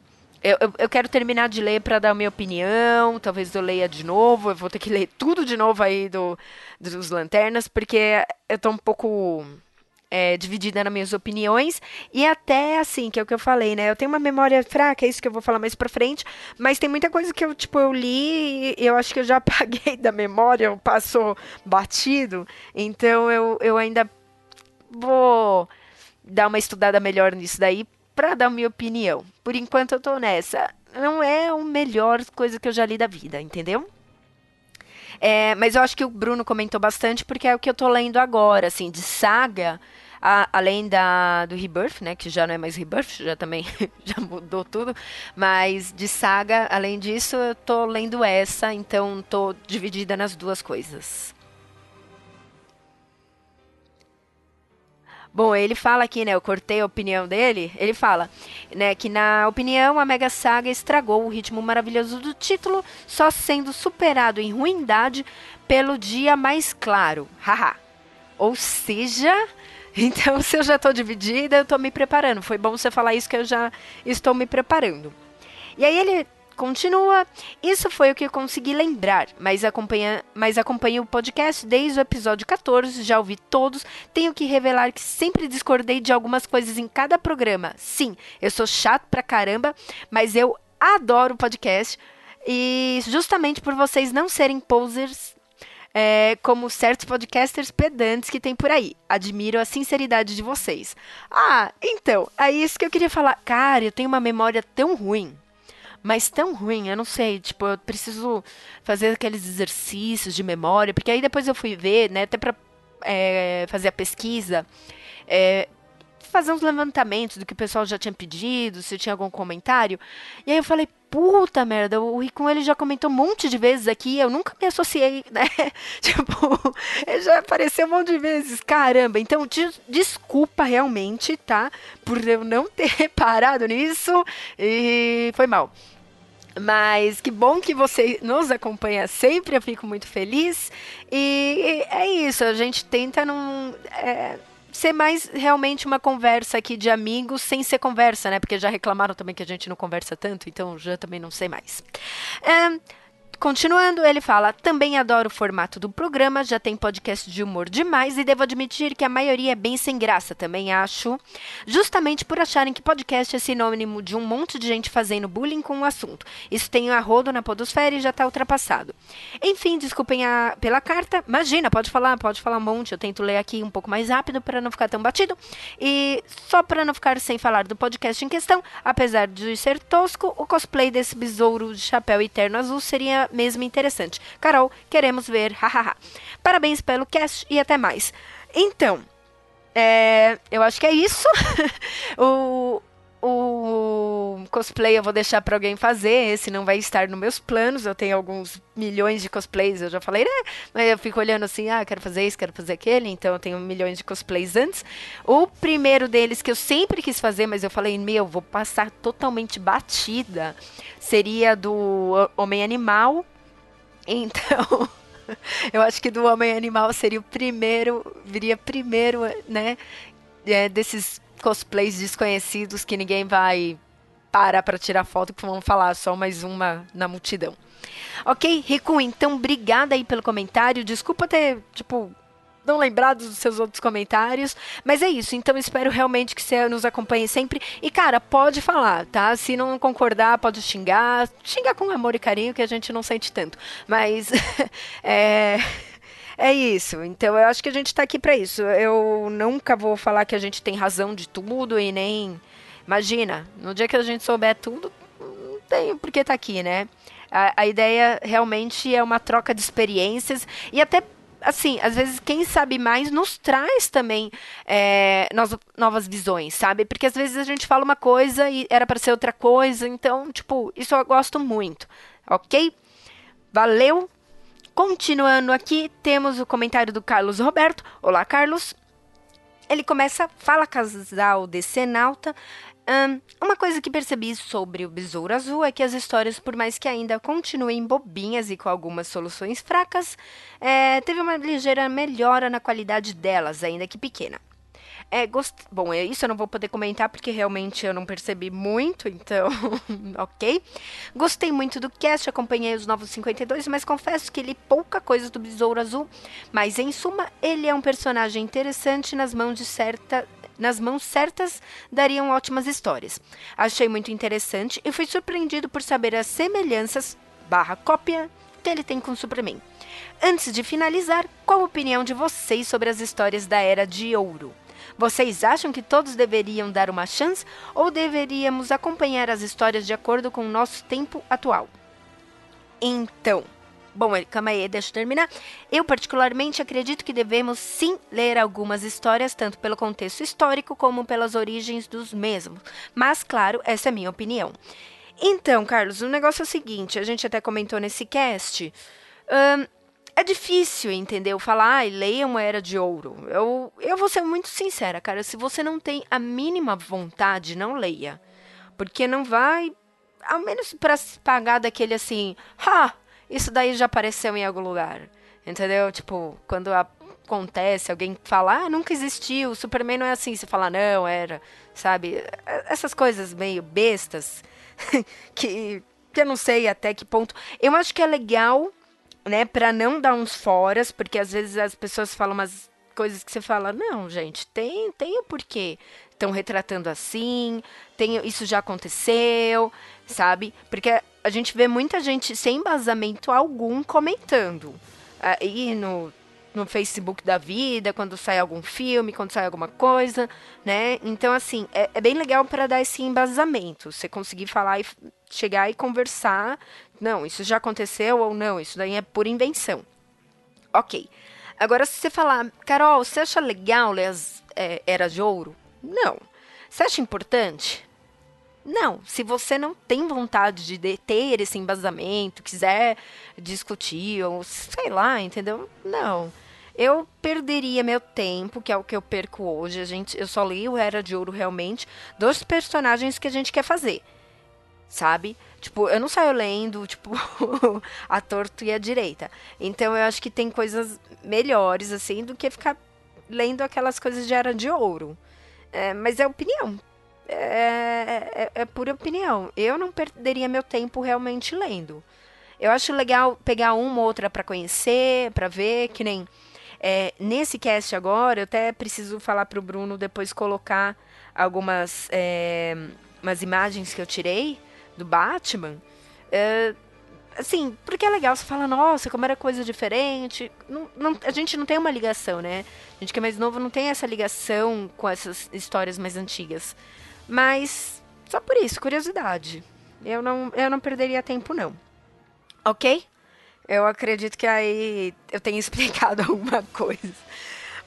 Eu, eu, eu, quero terminar de ler para dar minha opinião. Talvez eu leia de novo. Eu vou ter que ler tudo de novo aí do, dos Lanternas, porque eu tô um pouco é, dividida nas minhas opiniões. E até assim, que é o que eu falei, né? Eu tenho uma memória fraca, é isso que eu vou falar mais pra frente. Mas tem muita coisa que eu, tipo, eu li e eu acho que eu já apaguei da memória, passou batido. Então eu, eu ainda vou dar uma estudada melhor nisso daí para dar minha opinião. Por enquanto eu tô nessa. Não é a melhor coisa que eu já li da vida, entendeu? É, mas eu acho que o Bruno comentou bastante porque é o que eu tô lendo agora, assim, de saga, a, além da do Rebirth, né, que já não é mais Rebirth, já também já mudou tudo, mas de saga, além disso, eu tô lendo essa, então tô dividida nas duas coisas. Bom, ele fala aqui, né? Eu cortei a opinião dele. Ele fala, né, que na opinião a Mega Saga estragou o ritmo maravilhoso do título, só sendo superado em ruindade pelo dia mais claro. Haha. Ou seja, então se eu já estou dividida, eu estou me preparando. Foi bom você falar isso que eu já estou me preparando. E aí ele continua. Isso foi o que consegui lembrar, mas acompanha, mas acompanho o podcast desde o episódio 14, já ouvi todos. Tenho que revelar que sempre discordei de algumas coisas em cada programa. Sim, eu sou chato pra caramba, mas eu adoro o podcast. E justamente por vocês não serem posers é, como certos podcasters pedantes que tem por aí. Admiro a sinceridade de vocês. Ah, então, é isso que eu queria falar. Cara, eu tenho uma memória tão ruim. Mas tão ruim, eu não sei, tipo, eu preciso fazer aqueles exercícios de memória, porque aí depois eu fui ver, né, até pra é, fazer a pesquisa, é, fazer uns levantamentos do que o pessoal já tinha pedido, se tinha algum comentário. E aí eu falei, puta merda, o Ricon ele já comentou um monte de vezes aqui, eu nunca me associei, né? tipo, ele já apareceu um monte de vezes, caramba. Então, desculpa realmente, tá? Por eu não ter reparado nisso e foi mal. Mas que bom que você nos acompanha sempre, eu fico muito feliz. E é isso, a gente tenta não. É, ser mais realmente uma conversa aqui de amigos sem ser conversa, né? Porque já reclamaram também que a gente não conversa tanto, então já também não sei mais. É, Continuando, ele fala: também adoro o formato do programa, já tem podcast de humor demais e devo admitir que a maioria é bem sem graça, também acho. Justamente por acharem que podcast é sinônimo de um monte de gente fazendo bullying com o assunto. Isso tem a rodo na Podosfera e já está ultrapassado. Enfim, desculpem a, pela carta. Imagina, pode falar, pode falar um monte. Eu tento ler aqui um pouco mais rápido para não ficar tão batido. E só para não ficar sem falar do podcast em questão, apesar de ser tosco, o cosplay desse besouro de chapéu eterno azul seria mesmo interessante. Carol, queremos ver, hahaha. Parabéns pelo cast e até mais. Então, é, eu acho que é isso. o, o cosplay eu vou deixar para alguém fazer, esse não vai estar nos meus planos. Eu tenho alguns milhões de cosplays, eu já falei, né? Mas eu fico olhando assim, ah, quero fazer isso, quero fazer aquele, então eu tenho milhões de cosplays antes. O primeiro deles que eu sempre quis fazer, mas eu falei, meu, vou passar totalmente batida, seria do Homem Animal. Então, eu acho que do Homem Animal seria o primeiro, viria primeiro, né? É, desses cosplays desconhecidos que ninguém vai parar para tirar foto, que vão falar só mais uma na multidão. Ok, Rico, então obrigada aí pelo comentário. Desculpa ter, tipo, não lembrado dos seus outros comentários. Mas é isso. Então espero realmente que você nos acompanhe sempre. E, cara, pode falar, tá? Se não concordar, pode xingar. Xingar com amor e carinho, que a gente não sente tanto. Mas. é. É isso. Então eu acho que a gente está aqui para isso. Eu nunca vou falar que a gente tem razão de tudo e nem. Imagina, no dia que a gente souber tudo, não tem por que estar tá aqui, né? A, a ideia realmente é uma troca de experiências e até assim, às vezes quem sabe mais nos traz também é, novas visões, sabe? Porque às vezes a gente fala uma coisa e era para ser outra coisa, então, tipo, isso eu gosto muito, ok? Valeu! Continuando aqui, temos o comentário do Carlos Roberto. Olá, Carlos. Ele começa, fala casal de Senalta. Um, uma coisa que percebi sobre o Besouro Azul é que as histórias, por mais que ainda continuem bobinhas e com algumas soluções fracas, é, teve uma ligeira melhora na qualidade delas, ainda que pequena. É, gost... Bom, é isso eu não vou poder comentar porque realmente eu não percebi muito, então, ok. Gostei muito do cast, acompanhei os Novos 52, mas confesso que li pouca coisa do Besouro Azul. Mas, em suma, ele é um personagem interessante nas mãos de certa nas mãos certas dariam ótimas histórias. Achei muito interessante e fui surpreendido por saber as semelhanças barra cópia que ele tem com o Superman. Antes de finalizar, qual a opinião de vocês sobre as histórias da Era de Ouro? Vocês acham que todos deveriam dar uma chance ou deveríamos acompanhar as histórias de acordo com o nosso tempo atual? Então, bom, calma aí, deixa eu terminar. Eu, particularmente, acredito que devemos sim ler algumas histórias, tanto pelo contexto histórico como pelas origens dos mesmos. Mas, claro, essa é a minha opinião. Então, Carlos, o negócio é o seguinte: a gente até comentou nesse cast. Um, é difícil, entendeu? Falar, ai, leia uma era de ouro. Eu, eu vou ser muito sincera, cara. Se você não tem a mínima vontade, não leia. Porque não vai. Ao menos para se pagar daquele assim. Ha! Isso daí já apareceu em algum lugar. Entendeu? Tipo, quando acontece, alguém fala, ah, nunca existiu. O Superman não é assim. Você fala, não, era. Sabe? Essas coisas meio bestas que que eu não sei até que ponto. Eu acho que é legal, né, para não dar uns foras, porque às vezes as pessoas falam umas coisas que você fala, não, gente, tem, tem o porquê. Estão retratando assim, tem, isso já aconteceu, sabe? Porque a gente vê muita gente sem embasamento algum comentando. Aí no no Facebook da vida, quando sai algum filme, quando sai alguma coisa, né? Então, assim, é, é bem legal para dar esse embasamento. Você conseguir falar e chegar e conversar. Não, isso já aconteceu ou não, isso daí é por invenção. Ok. Agora, se você falar, Carol, você acha legal ler as é, Eras de Ouro? Não. Você acha importante? Não, se você não tem vontade de ter esse embasamento, quiser discutir, ou sei lá, entendeu? Não eu perderia meu tempo, que é o que eu perco hoje. A gente, eu só li o Era de Ouro realmente dos personagens que a gente quer fazer. Sabe? Tipo, eu não saio lendo, tipo, a torto e a direita. Então eu acho que tem coisas melhores, assim, do que ficar lendo aquelas coisas de Era de Ouro. É, mas é opinião. É, é, é pura opinião. Eu não perderia meu tempo realmente lendo. Eu acho legal pegar uma ou outra para conhecer, para ver, que nem é, nesse cast agora, eu até preciso falar para o Bruno depois colocar algumas é, umas imagens que eu tirei do Batman. É, assim, porque é legal, você fala, nossa, como era coisa diferente. Não, não, a gente não tem uma ligação, né? A gente que é mais novo não tem essa ligação com essas histórias mais antigas. Mas, só por isso, curiosidade. Eu não, eu não perderia tempo, não. Ok? Eu acredito que aí eu tenho explicado alguma coisa.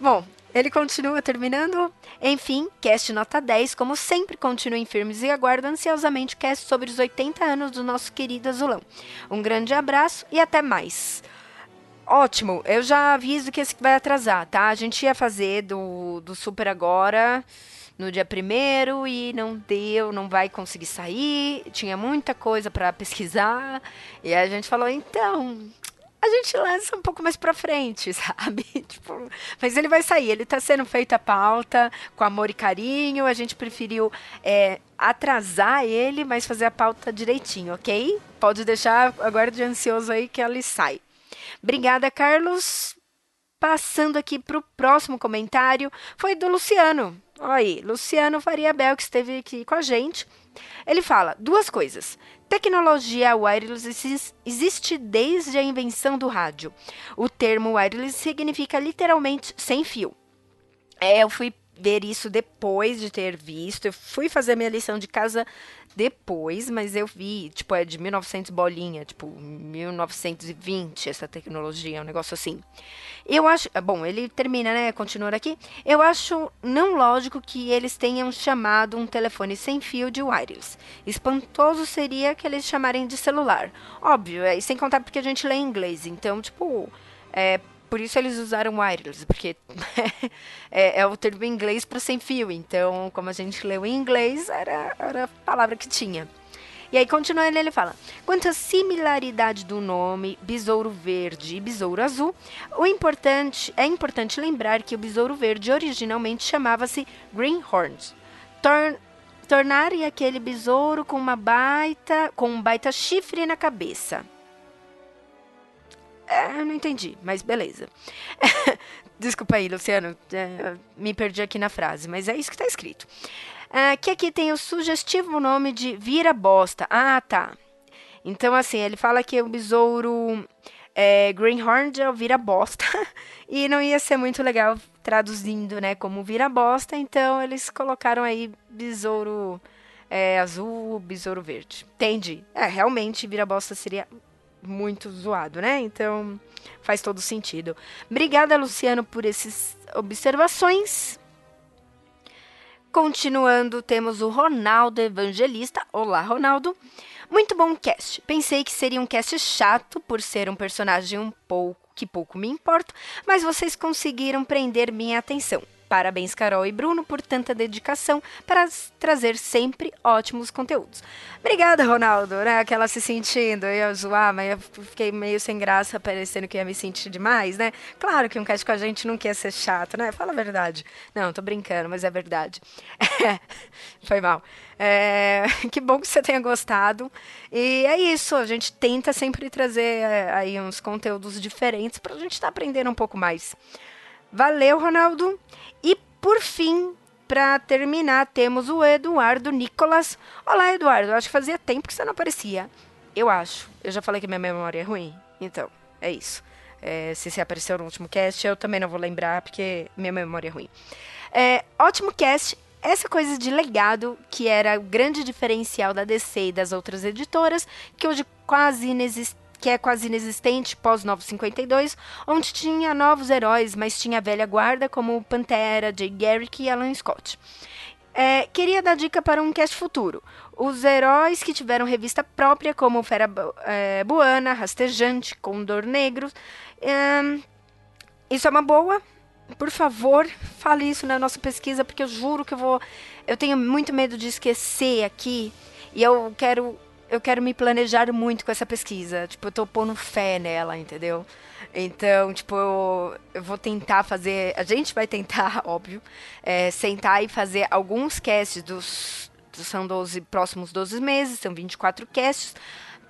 Bom, ele continua terminando. Enfim, cast nota 10, como sempre, continuem firmes e aguardo ansiosamente cast sobre os 80 anos do nosso querido Azulão. Um grande abraço e até mais. Ótimo, eu já aviso que esse vai atrasar, tá? A gente ia fazer do, do Super agora no dia primeiro e não deu, não vai conseguir sair. Tinha muita coisa para pesquisar e a gente falou então a gente lança um pouco mais pra frente, sabe? tipo, mas ele vai sair, ele tá sendo feito a pauta com amor e carinho. A gente preferiu é, atrasar ele, mas fazer a pauta direitinho, ok? Pode deixar, aguarde ansioso aí que ele sai. Obrigada, Carlos. Passando aqui pro próximo comentário, foi do Luciano. Olha aí, Luciano Faria Bel, que esteve aqui com a gente. Ele fala duas coisas. Tecnologia wireless existe desde a invenção do rádio. O termo wireless significa literalmente sem fio. É, eu fui ver isso depois de ter visto. Eu fui fazer minha lição de casa depois, mas eu vi, tipo, é de 1900 bolinha, tipo, 1920 essa tecnologia, um negócio assim. Eu acho, ah, bom, ele termina, né, continua aqui. Eu acho não lógico que eles tenham chamado um telefone sem fio de wireless. Espantoso seria que eles chamarem de celular. Óbvio, é, sem contar porque a gente lê em inglês, então, tipo, é, por isso eles usaram wireless, porque é, é, o termo em inglês para sem fio. Então, como a gente leu em inglês, era, era a palavra que tinha. E aí, continuando, ele fala: quanto à similaridade do nome Besouro Verde e Besouro Azul, o importante é importante lembrar que o Besouro Verde originalmente chamava-se Greenhorns. Torn, tornarem aquele besouro com uma baita, com um baita chifre na cabeça. É, não entendi, mas beleza. Desculpa aí, Luciano, é, me perdi aqui na frase, mas é isso que está escrito. É, que aqui tem o sugestivo nome de vira bosta. Ah, tá. Então, assim, ele fala que o besouro é, Greenhorn é o vira bosta. e não ia ser muito legal traduzindo, né, como vira bosta. Então, eles colocaram aí besouro é, azul, besouro verde. Entendi. É, realmente, vira bosta seria muito zoado, né? Então faz todo sentido. Obrigada, Luciano, por essas observações. Continuando, temos o Ronaldo Evangelista. Olá, Ronaldo. Muito bom cast. Pensei que seria um cast chato por ser um personagem um pouco que pouco me importa, mas vocês conseguiram prender minha atenção. Parabéns, Carol e Bruno, por tanta dedicação para trazer sempre ótimos conteúdos. Obrigada, Ronaldo, né? Aquela se sentindo, eu ia zoar, mas eu fiquei meio sem graça, parecendo que ia me sentir demais, né? Claro que um cast com a gente não quer ser chato, né? Fala a verdade. Não, tô brincando, mas é verdade. Foi mal. É, que bom que você tenha gostado. E é isso, a gente tenta sempre trazer é, aí uns conteúdos diferentes para a gente estar tá aprendendo um pouco mais. Valeu, Ronaldo. E por fim, para terminar, temos o Eduardo Nicolas. Olá, Eduardo. Acho que fazia tempo que você não aparecia. Eu acho. Eu já falei que minha memória é ruim. Então, é isso. É, se você apareceu no último cast, eu também não vou lembrar, porque minha memória é ruim. É, ótimo cast. Essa coisa de legado, que era o grande diferencial da DC e das outras editoras, que hoje quase inexistente que é quase inexistente pós 952, onde tinha novos heróis, mas tinha a velha guarda como Pantera, Jay Garrick e Alan Scott. É, queria dar dica para um cast futuro. Os heróis que tiveram revista própria, como Fera é, Buana, Rastejante, Condor Negro. É, isso é uma boa. Por favor, fale isso na nossa pesquisa, porque eu juro que eu vou. Eu tenho muito medo de esquecer aqui. E eu quero eu quero me planejar muito com essa pesquisa. Tipo, eu tô pondo fé nela, entendeu? Então, tipo, eu, eu vou tentar fazer. A gente vai tentar, óbvio, é, sentar e fazer alguns casts dos. São 12, próximos 12 meses, são 24 casts.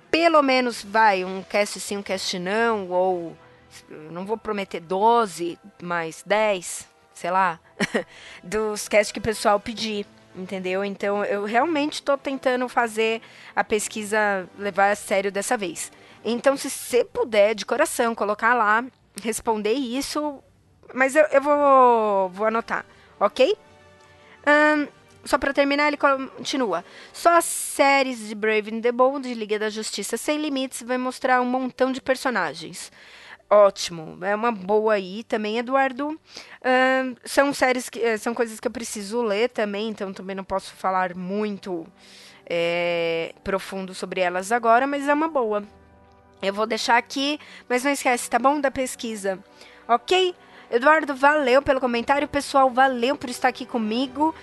Pelo menos vai, um cast sim, um cast não, ou. Não vou prometer 12, mas 10, sei lá, dos casts que o pessoal pedir entendeu? Então eu realmente estou tentando fazer a pesquisa levar a sério dessa vez. Então, se você puder, de coração, colocar lá, responder isso, mas eu, eu vou, vou anotar, ok? Um, só para terminar, ele continua. Só as séries de Brave and the Bold, de Liga da Justiça Sem Limites, vai mostrar um montão de personagens ótimo. É uma boa aí também, Eduardo. Uh, são séries que são coisas que eu preciso ler também, então também não posso falar muito é, profundo sobre elas agora, mas é uma boa. Eu vou deixar aqui, mas não esquece, tá bom? Da pesquisa. Ok? Eduardo, valeu pelo comentário, pessoal. Valeu por estar aqui comigo.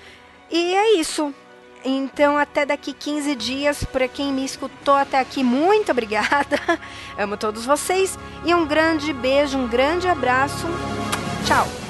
E é isso. Então, até daqui 15 dias, para quem me escutou até aqui, muito obrigada. Amo todos vocês e um grande beijo, um grande abraço. Tchau.